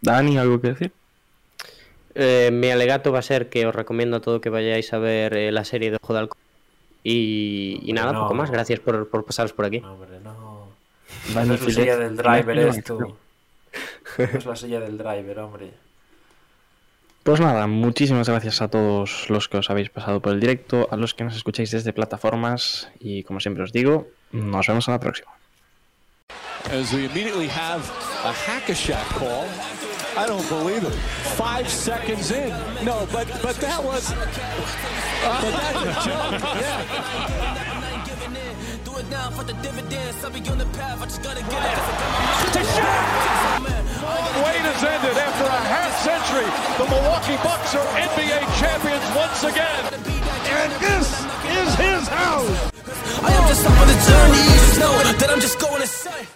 Dani, ¿algo que decir? Eh, mi alegato va a ser que os recomiendo a todo que vayáis a ver eh, la serie de Ojo de Halcón. Y, y nada, no. poco más. Gracias por, por pasaros por aquí. No, hombre, no. Es la silla del driver esto. Es la silla del driver, hombre. Pues nada, muchísimas gracias a todos los que os habéis pasado por el directo, a los que nos escucháis desde plataformas y como siempre os digo, nos vemos en la próxima. As we immediately have a hack-a-shack call. I don't believe it. Five seconds in. No, but but that was. But that's a joke. Yeah. Do it now for the dividends. I'll be on the path. I just gotta get it. Wait has ended after a half century. The Milwaukee Bucks are NBA champions once again. And this is his house. I am just up on the journey. You just know that I'm just going to say.